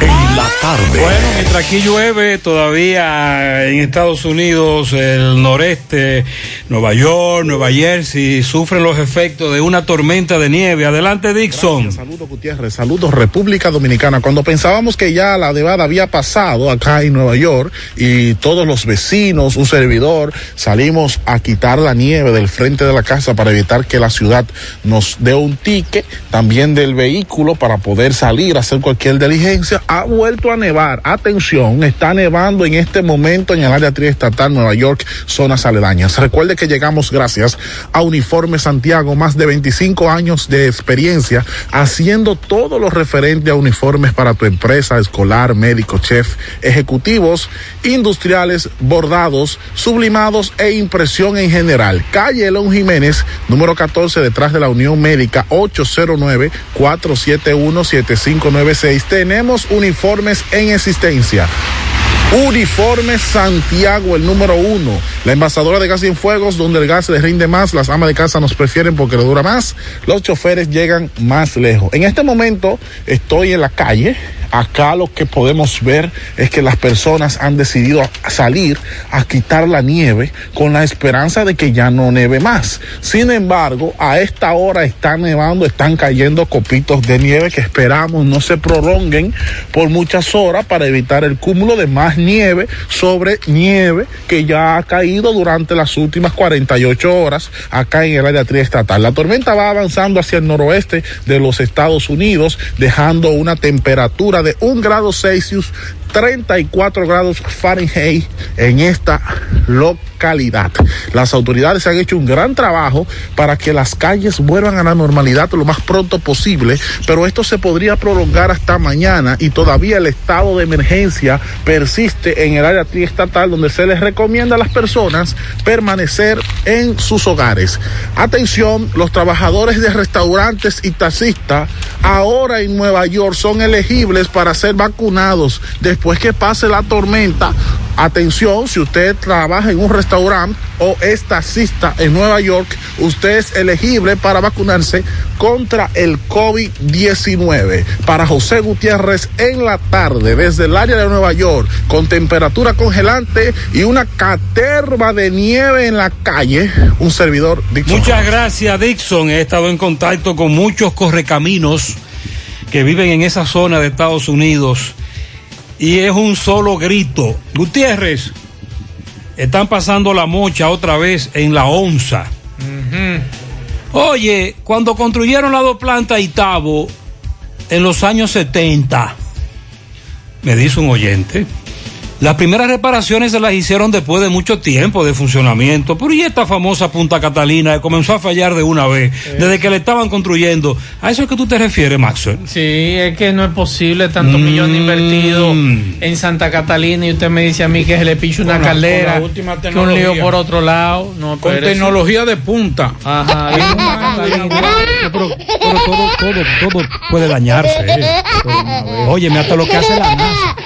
[SPEAKER 2] En la tarde.
[SPEAKER 6] Bueno, mientras aquí llueve todavía en Estados Unidos, el noreste, Nueva York, Nueva Jersey, sufren los efectos de una tormenta de nieve. Adelante, Dixon.
[SPEAKER 48] Saludos, Gutiérrez. Saludos, República Dominicana. Cuando pensábamos que ya la nevada había pasado acá en Nueva York y todos los vecinos, un servidor, salimos a quitar la nieve del frente de la casa para evitar que la ciudad nos dé un ticket, también del vehículo para poder salir a hacer cualquier diligencia ha vuelto a nevar. Atención, está nevando en este momento en el área triestatal Nueva York, zonas aledañas. Recuerde que llegamos gracias a Uniforme Santiago, más de 25 años de experiencia haciendo todo lo referente a uniformes para tu empresa, escolar, médico, chef, ejecutivos, industriales, bordados, sublimados e impresión en general. Calle Elon Jiménez, número 14, detrás de la Unión Médica, 809-471-7596. Tenemos uniformes en existencia. Uniforme Santiago, el número uno. La envasadora de gas y fuegos, donde el gas les rinde más, las amas de casa nos prefieren porque le dura más, los choferes llegan más lejos. En este momento estoy en la calle. Acá lo que podemos ver es que las personas han decidido salir a quitar la nieve con la esperanza de que ya no neve más. Sin embargo, a esta hora está nevando, están cayendo copitos de nieve que esperamos no se prolonguen por muchas horas para evitar el cúmulo de más nieve sobre nieve que ya ha caído durante las últimas 48 horas acá en el área triestatal. La tormenta va avanzando hacia el noroeste de los Estados Unidos, dejando una temperatura de un grado Celsius 34 grados Fahrenheit en esta localidad. Las autoridades han hecho un gran trabajo para que las calles vuelvan a la normalidad lo más pronto posible, pero esto se podría prolongar hasta mañana y todavía el estado de emergencia persiste en el área triestatal donde se les recomienda a las personas permanecer en sus hogares. Atención, los trabajadores de restaurantes y taxistas ahora en Nueva York son elegibles para ser vacunados después que pase la tormenta. Atención, si usted trabaja en un restaurante o es taxista en Nueva York, usted es elegible para vacunarse contra el COVID-19. Para José Gutiérrez en la tarde, desde el área de Nueva York, con temperatura congelante y una caterva de nieve en la calle, un servidor
[SPEAKER 6] Dixon. Muchas gracias, Dixon. He estado en contacto con muchos correcaminos que viven en esa zona de Estados Unidos y es un solo grito. Gutiérrez, están pasando la mocha otra vez en la onza. Oye, cuando construyeron las dos plantas Itabo en los años 70, me dice un oyente, Las primeras reparaciones se las hicieron después de mucho tiempo de funcionamiento, pero y esta famosa Punta Catalina que comenzó a fallar de una vez, desde que le estaban construyendo. ¿A eso es que tú te refieres, Maxwell?
[SPEAKER 7] Sí, es que no es posible tantos
[SPEAKER 6] Mm.
[SPEAKER 7] millones invertidos en Santa Catalina y usted me dice a mí que se le picha una
[SPEAKER 8] la última
[SPEAKER 7] que un
[SPEAKER 8] tecnología.
[SPEAKER 7] lío por otro lado. No,
[SPEAKER 8] Con tecnología de punta.
[SPEAKER 7] Ajá.
[SPEAKER 6] pero, pero todo, todo, todo puede dañarse. eh. Óyeme, hasta lo que hace la NASA.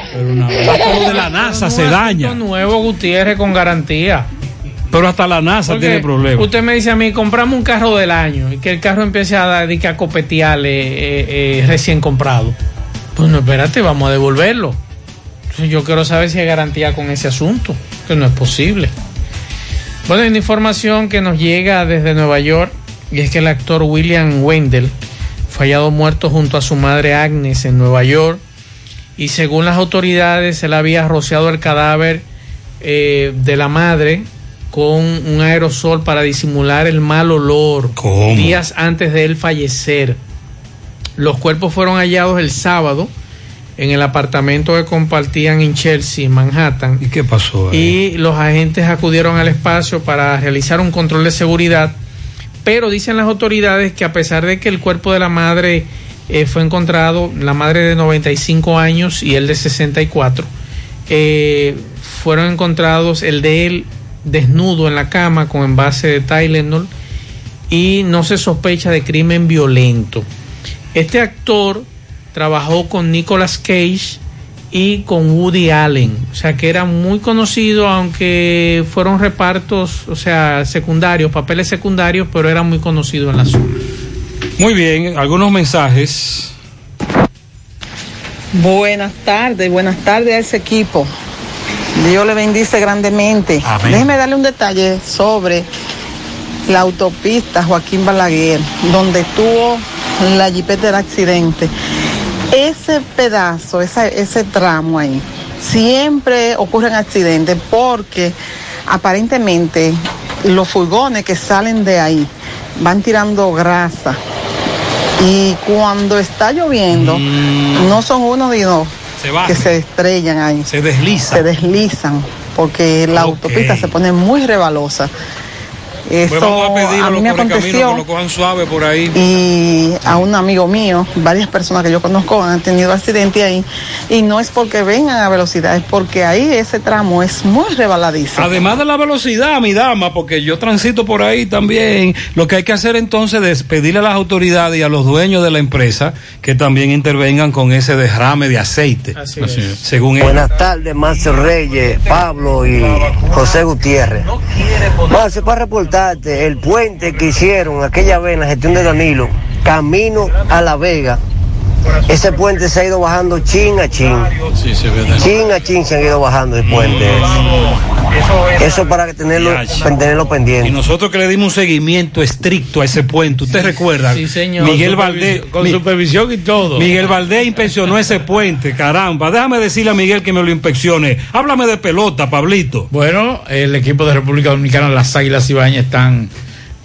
[SPEAKER 6] Hasta lo de la NASA se daña.
[SPEAKER 7] nuevo Gutiérrez con garantía.
[SPEAKER 6] Pero hasta la NASA
[SPEAKER 7] Porque
[SPEAKER 6] tiene problemas.
[SPEAKER 7] Usted me dice a mí, compramos un carro del año y que el carro empiece a dar a copetearle eh, eh, recién comprado. Pues no, espérate, vamos a devolverlo. Entonces yo quiero saber si hay garantía con ese asunto, que no es posible. Bueno, hay una información que nos llega desde Nueva York y es que el actor William Wendell fue hallado muerto junto a su madre Agnes en Nueva York y según las autoridades él había rociado el cadáver eh, de la madre con un aerosol para disimular el mal olor días antes de él fallecer. Los cuerpos fueron hallados el sábado en el apartamento que compartían en Chelsea, Manhattan.
[SPEAKER 6] ¿Y qué pasó? ahí?
[SPEAKER 7] Y los agentes acudieron al espacio para realizar un control de seguridad, pero dicen las autoridades que a pesar de que el cuerpo de la madre eh, fue encontrado, la madre de 95 años y el de 64, eh, fueron encontrados el de él desnudo en la cama con envase de Tylenol y no se sospecha de crimen violento. Este actor trabajó con Nicolas Cage y con Woody Allen, o sea que era muy conocido, aunque fueron repartos, o sea, secundarios, papeles secundarios, pero era muy conocido en la zona.
[SPEAKER 6] Muy bien, algunos mensajes.
[SPEAKER 49] Buenas tardes, buenas tardes a ese equipo. Dios le bendice grandemente.
[SPEAKER 6] Amén.
[SPEAKER 49] Déjeme darle un detalle sobre la autopista Joaquín Balaguer, donde tuvo la jipeta del accidente. Ese pedazo, esa- ese tramo ahí, siempre ocurren accidentes porque aparentemente los furgones que salen de ahí van tirando grasa. Y cuando está lloviendo, no son uno ni dos
[SPEAKER 6] Se
[SPEAKER 49] que se estrellan ahí.
[SPEAKER 6] Se deslizan.
[SPEAKER 49] Se deslizan porque la autopista se pone muy rebalosa. Eso
[SPEAKER 6] Pues vamos a pedir a,
[SPEAKER 49] a mí me aconteció
[SPEAKER 6] que lo cojan suave por ahí.
[SPEAKER 49] y a un amigo mío, varias personas que yo conozco han tenido accidente ahí y no es porque vengan a velocidad, es porque ahí ese tramo es muy rebaladizo.
[SPEAKER 6] Además de la velocidad, mi dama, porque yo transito por ahí también, lo que hay que hacer entonces es pedirle a las autoridades y a los dueños de la empresa que también intervengan con ese derrame de aceite.
[SPEAKER 7] Así
[SPEAKER 6] es. Según.
[SPEAKER 50] Buenas tardes, Marcio Reyes, Pablo y José Gutiérrez. Marcio, para el puente que hicieron aquella vez en la gestión de Danilo, camino a La Vega, ese puente se ha ido bajando chin a chin.
[SPEAKER 8] Sí, se ve
[SPEAKER 50] Chin a chin se han ido bajando el puente. Eso para que tenerlo, para tenerlo pendiente.
[SPEAKER 6] Y nosotros que le dimos un seguimiento estricto a ese puente, ¿usted recuerda?
[SPEAKER 7] Sí, señor.
[SPEAKER 6] Miguel
[SPEAKER 7] Con
[SPEAKER 6] Valdés.
[SPEAKER 7] supervisión- con
[SPEAKER 6] mi-
[SPEAKER 8] supervisión y todo.
[SPEAKER 6] Miguel Valdés inspeccionó ese puente, caramba. Déjame decirle a Miguel que me lo inspeccione. Háblame de pelota, Pablito.
[SPEAKER 8] Bueno, el equipo de República Dominicana, las Águilas Ibañez, están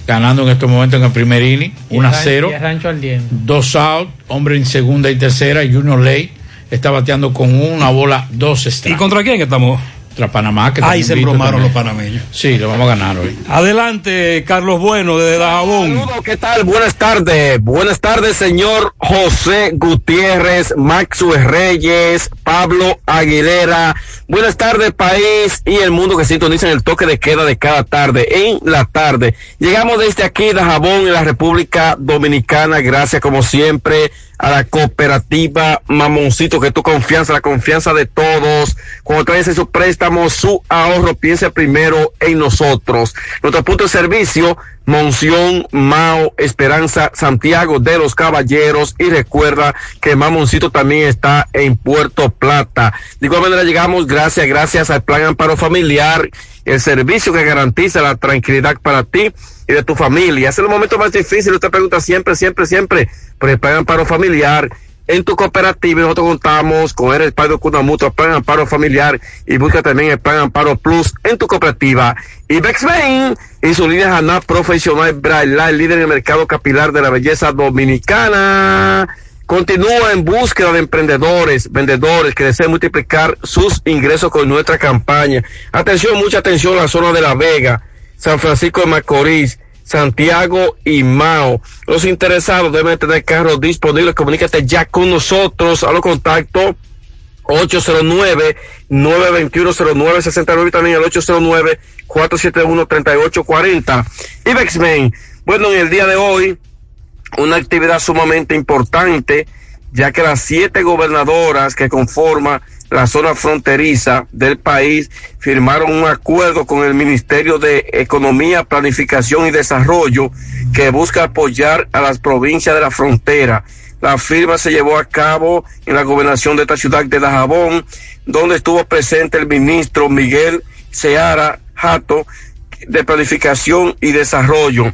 [SPEAKER 8] ganando en estos momentos en el primer inning, 1 a 0.
[SPEAKER 7] Y el rancho ardiendo.
[SPEAKER 8] Dos out, hombre en segunda y tercera, Junior Ley está bateando con una bola, dos
[SPEAKER 6] ¿Y
[SPEAKER 8] strikes.
[SPEAKER 6] contra quién estamos?
[SPEAKER 8] Contra Panamá, que
[SPEAKER 6] Ahí se embromaron los panameños.
[SPEAKER 8] Sí, lo vamos a ganar hoy.
[SPEAKER 6] Adelante, Carlos Bueno, desde Dajabón.
[SPEAKER 51] ¿Qué tal? Buenas tardes. Buenas tardes, señor José Gutiérrez, Maxwell Reyes, Pablo Aguilera. Buenas tardes, país y el mundo que sintoniza en el toque de queda de cada tarde, en la tarde. Llegamos desde aquí, Dajabón, en la República Dominicana. Gracias, como siempre, a la cooperativa Mamoncito, que tu confianza, la confianza de todos. Cuando traes su préstamo, su ahorro, piensa primero en nosotros. Nuestro punto de servicio, Monción, Mao, Esperanza, Santiago de los Caballeros. Y recuerda que Mamoncito también está en Puerto Plata. De igual manera llegamos gracias, gracias al Plan Amparo Familiar, el servicio que garantiza la tranquilidad para ti y de tu familia. Es el momento más difícil, usted pregunta siempre, siempre, siempre, por el Plan Amparo Familiar. En tu cooperativa nosotros contamos con el respaldo con una mutua, Plan Amparo Familiar y busca también el Plan Amparo Plus en tu cooperativa. Y Bexbain y su línea Haná Profesional Braille, líder en el mercado capilar de la belleza dominicana. Continúa en búsqueda de emprendedores, vendedores que deseen multiplicar sus ingresos con nuestra campaña. Atención, mucha atención a la zona de La Vega, San Francisco de Macorís, Santiago y Mao. Los interesados deben tener carros disponibles. Comunícate ya con nosotros a los contactos 809-921-0969 y también el 809-471-3840. Ibexmen, bueno, en el día de hoy, una actividad sumamente importante, ya que las siete gobernadoras que conforman la zona fronteriza del país firmaron un acuerdo con el Ministerio de Economía, Planificación y Desarrollo que busca apoyar a las provincias de la frontera. La firma se llevó a cabo en la gobernación de esta ciudad de Dajabón, donde estuvo presente el ministro Miguel Seara Jato de Planificación y Desarrollo,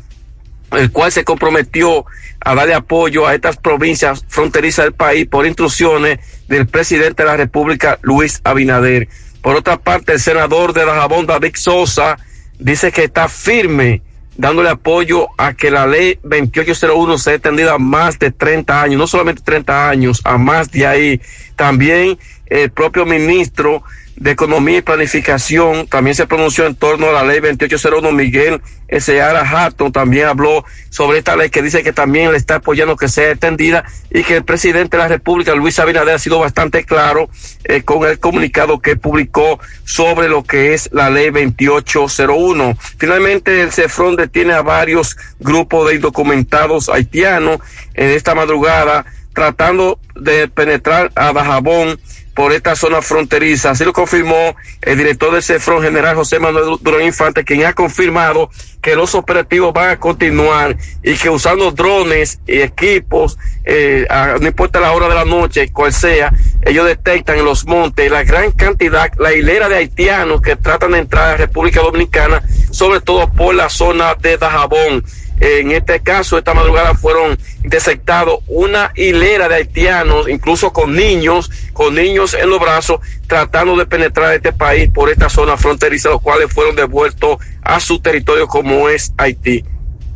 [SPEAKER 51] el cual se comprometió a darle apoyo a estas provincias fronterizas del país por instrucciones del presidente de la República, Luis Abinader. Por otra parte, el senador de Dajabón, David Sosa, dice que está firme dándole apoyo a que la ley 2801 sea extendida a más de 30 años, no solamente 30 años, a más de ahí. También el propio ministro de Economía y Planificación también se pronunció en torno a la ley 2801. Miguel Seara Hatton también habló sobre esta ley que dice que también le está apoyando que sea extendida y que el presidente de la República, Luis Abinader, ha sido bastante claro eh, con el comunicado que publicó sobre lo que es la ley 2801. Finalmente, el CEFRON detiene a varios grupos de indocumentados haitianos en esta madrugada tratando de penetrar a Dajabón por esta zona fronteriza. Así lo confirmó el director del CEFRON, general José Manuel Durán Infante, quien ha confirmado que los operativos van a continuar y que usando drones y equipos, eh, a, no importa la hora de la noche, cual sea, ellos detectan en los montes la gran cantidad, la hilera de haitianos que tratan de entrar a la República Dominicana, sobre todo por la zona de Dajabón. En este caso, esta madrugada fueron detectados una hilera de haitianos, incluso con niños, con niños en los brazos, tratando de penetrar este país por esta zona fronteriza, los cuales fueron devueltos a su territorio como es Haití.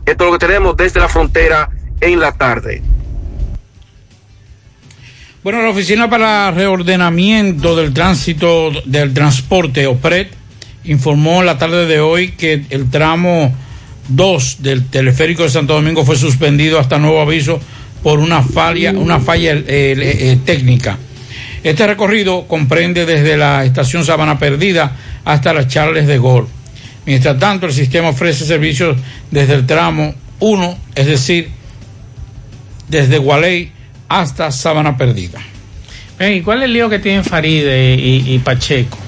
[SPEAKER 51] Esto es lo que tenemos desde la frontera en la tarde.
[SPEAKER 8] Bueno, la Oficina para Reordenamiento del Tránsito del Transporte, OPRED, informó la tarde de hoy que el tramo 2 del teleférico de Santo Domingo fue suspendido hasta nuevo aviso por una falla, una falla eh, eh, técnica. Este recorrido comprende desde la estación Sabana Perdida hasta las Charles de Gol. Mientras tanto, el sistema ofrece servicios desde el tramo 1, es decir, desde Gualey hasta Sabana Perdida.
[SPEAKER 7] ¿Y cuál es el lío que tienen Faride y Pacheco?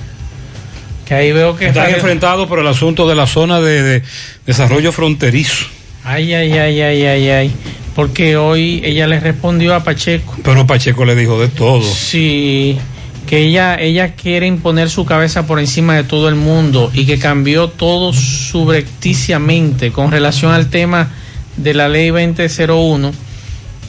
[SPEAKER 7] Que ahí veo que
[SPEAKER 6] están enfrentados por el asunto de la zona de, de, desarrollo fronterizo.
[SPEAKER 7] Ay, ay, ay, ay, ay, ay. Porque hoy ella le respondió a Pacheco.
[SPEAKER 6] Pero Pacheco le dijo de todo.
[SPEAKER 7] Sí, que ella, ella quiere imponer su cabeza por encima de todo el mundo y que cambió todo subrepticiamente con relación al tema de la ley 2001.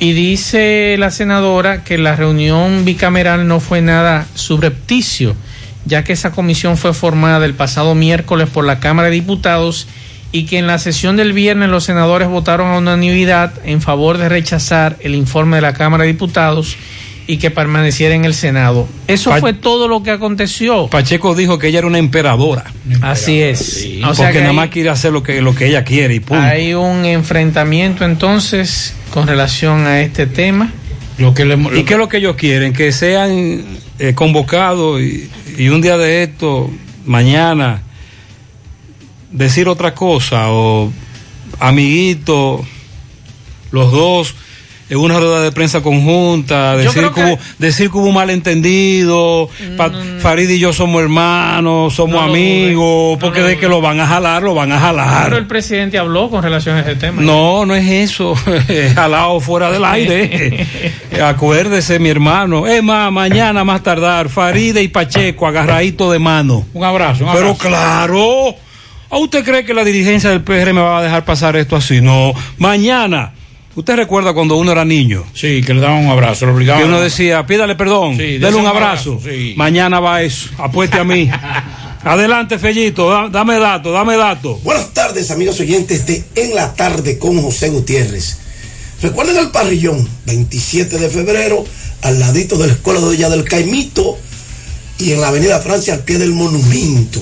[SPEAKER 7] Y dice la senadora que la reunión bicameral no fue nada subrepticio ya que esa comisión fue formada el pasado miércoles por la Cámara de Diputados y que en la sesión del viernes los senadores votaron a unanimidad en favor de rechazar el informe de la Cámara de Diputados y que permaneciera en el Senado. Eso fue todo lo que aconteció.
[SPEAKER 6] Pacheco dijo que ella era una emperadora.
[SPEAKER 7] Así es.
[SPEAKER 6] O sea que nada más quiere hacer lo que, lo que ella quiere y punto.
[SPEAKER 7] Hay un enfrentamiento entonces con relación a este tema.
[SPEAKER 6] Lo que ¿Y qué es lo que ellos quieren? Que sean eh, convocados y, y un día de esto, mañana, decir otra cosa o amiguito, los dos en una rueda de prensa conjunta, decir que, hubo, decir que hubo un malentendido, Farid y yo somos hermanos, somos amigos, porque de que lo van a jalar, lo van a jalar.
[SPEAKER 7] Pero el presidente habló con relación a ese tema.
[SPEAKER 6] No, no es eso, jalado fuera del aire. Acuérdese, mi hermano, es más, mañana más tardar, Faride y Pacheco agarradito de mano.
[SPEAKER 8] Un abrazo, un
[SPEAKER 6] abrazo. Pero claro, ¿a usted cree que la dirigencia del PR me va a dejar pasar esto así? No, mañana ¿Usted recuerda cuando uno era niño?
[SPEAKER 8] Sí, que le daban un abrazo, lo obligaban.
[SPEAKER 6] Que uno decía, pídale perdón, sí, dale un abrazo. Mañana va eso, apueste a mí. Adelante, Fellito, dame datos, dame datos.
[SPEAKER 52] Buenas tardes, amigos oyentes de En la Tarde con José Gutiérrez. Recuerden el parrillón, 27 de febrero, al ladito de la Escuela de Villa del Caimito y en la Avenida Francia al pie del monumento.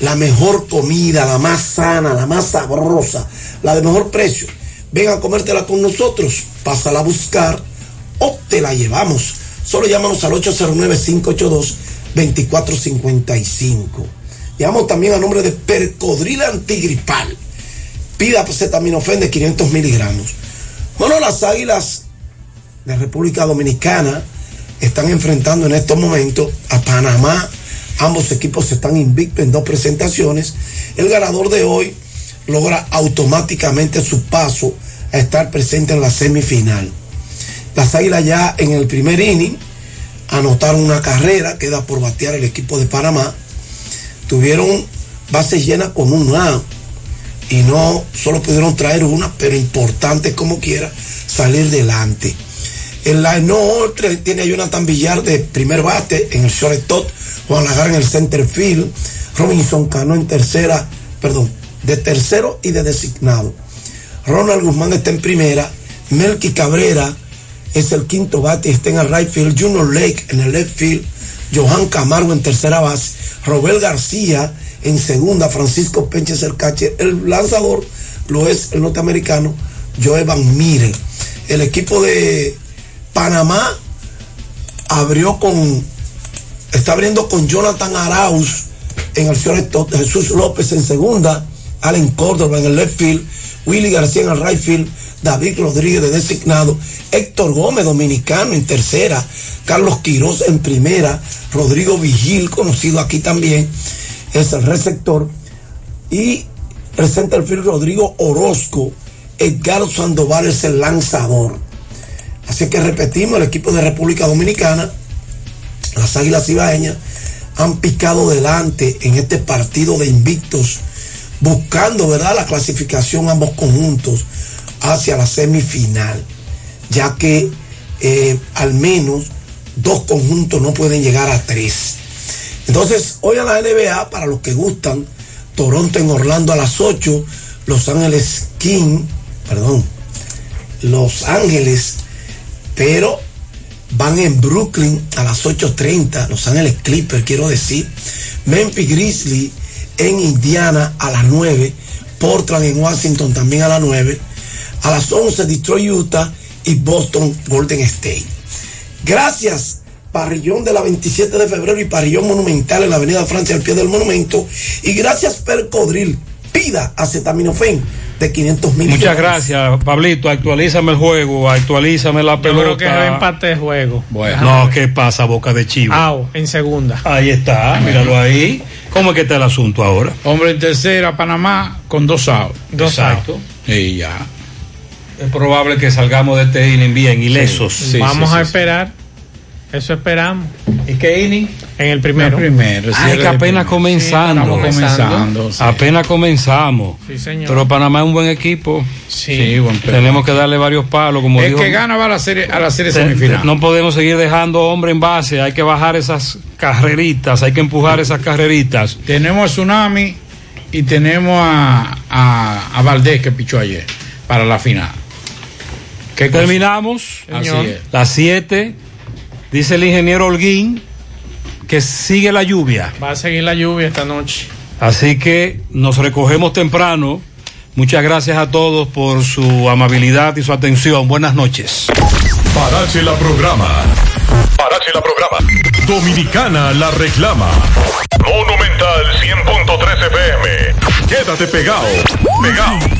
[SPEAKER 52] La mejor comida, la más sana, la más sabrosa, la de mejor precio. Ven a comértela con nosotros, pásala a buscar o te la llevamos. Solo llámanos al 809-582-2455. Llamamos también a nombre de Percodril Antigripal. Pida acetaminofén de 500 miligramos. Bueno, las águilas de República Dominicana están enfrentando en estos momentos a Panamá. Ambos equipos están invictos en dos presentaciones. El ganador de hoy logra automáticamente su paso a estar presente en la semifinal. Las águilas ya en el primer inning anotaron una carrera, queda por batear el equipo de Panamá. Tuvieron bases llenas con un out y no solo pudieron traer una, pero importante como quiera salir delante. En la no tiene a Jonathan Villar de primer bate en el shortstop, Juan Lagar en el center field, Robinson Cano en tercera, perdón, de tercero y de designado. Ronald Guzmán está en primera, Melky Cabrera es el quinto bate está en el right field, Junior Lake en el left field, Johan Camargo en tercera base, Robel García en segunda, Francisco Penches el catcher, el lanzador lo es el norteamericano Joe Van Mire. El equipo de Panamá abrió con, está abriendo con Jonathan Arauz en el shortstop, Jesús López en segunda, Allen Córdoba en el left field, Willy García en el right field, David Rodríguez de designado, Héctor Gómez dominicano en tercera, Carlos Quiroz en primera, Rodrigo Vigil, conocido aquí también, es el receptor, y el centerfield Rodrigo Orozco, Edgar Sandoval es el lanzador. Así que repetimos, el equipo de República Dominicana, las Águilas Ibaeñas, han picado delante en este partido de invictos, buscando, ¿verdad?, la clasificación ambos conjuntos hacia la semifinal, ya que eh, al menos dos conjuntos no pueden llegar a tres. Entonces, hoy a la NBA, para los que gustan, Toronto en Orlando a las 8, Los Ángeles King, perdón, Los Ángeles, pero van en Brooklyn a las 8.30, Los Ángeles Clippers, quiero decir, Memphis Grizzly en Indiana a las 9, Portland en Washington también a las 9, a las 11 Detroit, Utah y Boston Golden State. Gracias Parrillón de la 27 de febrero y Parrillón Monumental en la Avenida Francia al pie del monumento. Y gracias Percodril, pida acetaminofén de 500 mil.
[SPEAKER 6] Muchas gracias, Pablito. Actualízame el juego, actualízame la pelota.
[SPEAKER 7] Yo creo que es empate de juego.
[SPEAKER 6] Bueno, no, ¿qué pasa, Boca de Chivo?
[SPEAKER 7] Au, en segunda.
[SPEAKER 6] Ahí está, míralo ahí. ¿Cómo es que está el asunto ahora?
[SPEAKER 8] Hombre en tercera, Panamá con dos outs.
[SPEAKER 7] Dos
[SPEAKER 6] Exacto.
[SPEAKER 8] Y ya.
[SPEAKER 6] Es probable que salgamos de este inning bien, ilesos.
[SPEAKER 7] Sí, Vamos a esperar. Eso esperamos.
[SPEAKER 6] ¿Y qué inning?
[SPEAKER 7] En el primero.
[SPEAKER 8] El primero.
[SPEAKER 6] Ay, que apenas comenzando.
[SPEAKER 8] Sí, comenzando. Sí.
[SPEAKER 6] Apenas comenzamos.
[SPEAKER 7] Sí, señor.
[SPEAKER 6] Pero Panamá es un buen equipo.
[SPEAKER 7] Sí.
[SPEAKER 8] buen
[SPEAKER 6] Tenemos que darle varios palos. Como
[SPEAKER 8] el
[SPEAKER 6] dijo,
[SPEAKER 8] que gana va a la serie, a la serie semifinal.
[SPEAKER 6] No podemos seguir dejando hombre en base. Hay que bajar esas carreritas. Hay que empujar esas carreritas.
[SPEAKER 8] Tenemos a Tsunami y tenemos a, a, a Valdés que pichó ayer para la final.
[SPEAKER 6] ¿Qué Terminamos.
[SPEAKER 8] Así es.
[SPEAKER 6] Las 7. Dice el ingeniero Holguín que sigue la lluvia.
[SPEAKER 7] Va a seguir la lluvia esta noche.
[SPEAKER 6] Así que nos recogemos temprano. Muchas gracias a todos por su amabilidad y su atención. Buenas noches.
[SPEAKER 2] Parache la programa. Parache la programa. Dominicana la reclama. Monumental 100.13 FM. Quédate pegado. Pegado.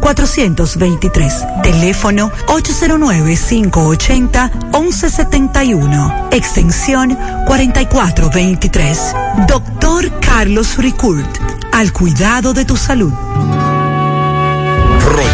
[SPEAKER 53] 423. Teléfono 809-580-1171. Extensión 4423. Doctor Carlos Ricourt. Al cuidado de tu salud.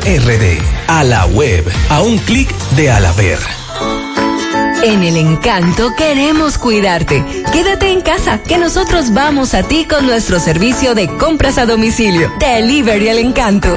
[SPEAKER 4] RD. A la web. A un clic de Alaber.
[SPEAKER 54] En el encanto queremos cuidarte. Quédate en casa, que nosotros vamos a ti con nuestro servicio de compras a domicilio. Delivery el encanto.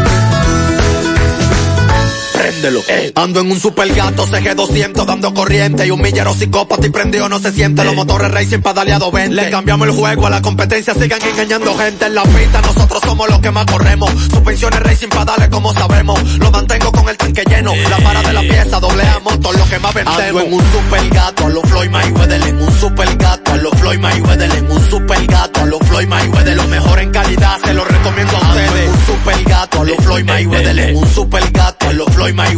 [SPEAKER 55] Préndelo. Ando en un super gato CG200 dando corriente y un millero psicópata y prendido no se siente. Los motores racing pedaleado 20. Le cambiamos el juego a la competencia, sigan engañando gente en la pista. Nosotros somos los que más corremos. Suspensiones racing pedales como sabemos. Lo mantengo con el tanque lleno. La para de la pieza, doble A motor, lo que más vendemos. Ando en un super gato a los Floyd Mayweather. En un super gato a los Floyd Mayweather. En un super gato a los Floyd Mayweather. Lo mejor en calidad, se lo recomiendo a ustedes. Un super gato a los Floyd Mayweather. En un super gato a los Floyd Mayweather.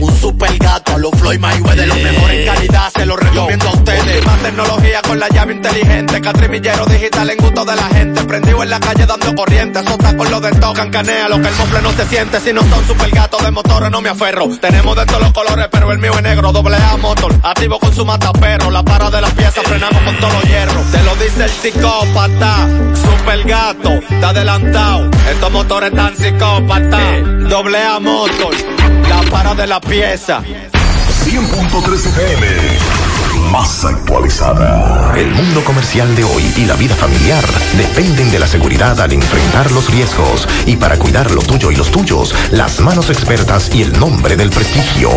[SPEAKER 55] Un super gato a los Floyd Mayweather. Lo mejor en calidad, se lo recomiendo a ustedes. Más tecnología con la llave inteligente. Catrimillero digital en gusto de la gente. Prendido en la calle dando corriente. Sota con los de tocan canea. Lo que el mofle no se siente. Si no son super gatos de motores no me aferro. Tenemos de todos los colores, pero el mío es negro. Doble A motor. Activo con su mataperro. La para de la pieza frenamos con todos los hierros. Te lo dice el psicópata. Super gato. Está adelantado. Estos motores tan psicópata. Doble A motor. Para de la pieza.
[SPEAKER 56] 100.3 FM. Más actualizada.
[SPEAKER 57] El mundo comercial de hoy y la vida familiar dependen de la seguridad al enfrentar los riesgos y para cuidar lo tuyo y los tuyos, las manos expertas y el nombre del prestigio.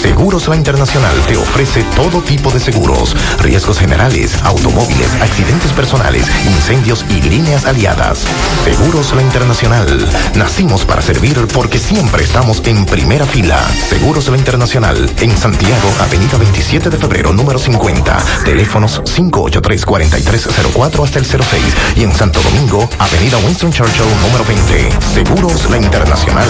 [SPEAKER 57] Seguros La Internacional te ofrece todo tipo de seguros, riesgos generales, automóviles, accidentes personales, incendios y líneas aliadas. Seguros La Internacional. Nacimos para servir porque siempre estamos en primera fila. Seguros La Internacional en Santiago, Avenida 27 de Febrero, número 50. Teléfonos 583-4304 hasta el 06 y en Santo Domingo, Avenida Winston Churchill, número 20. Seguros La Internacional.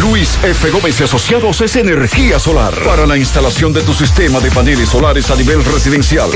[SPEAKER 56] Luis F. Gómez y Asociados es energía solar para la instalación de tu sistema de paneles solares a nivel residencial,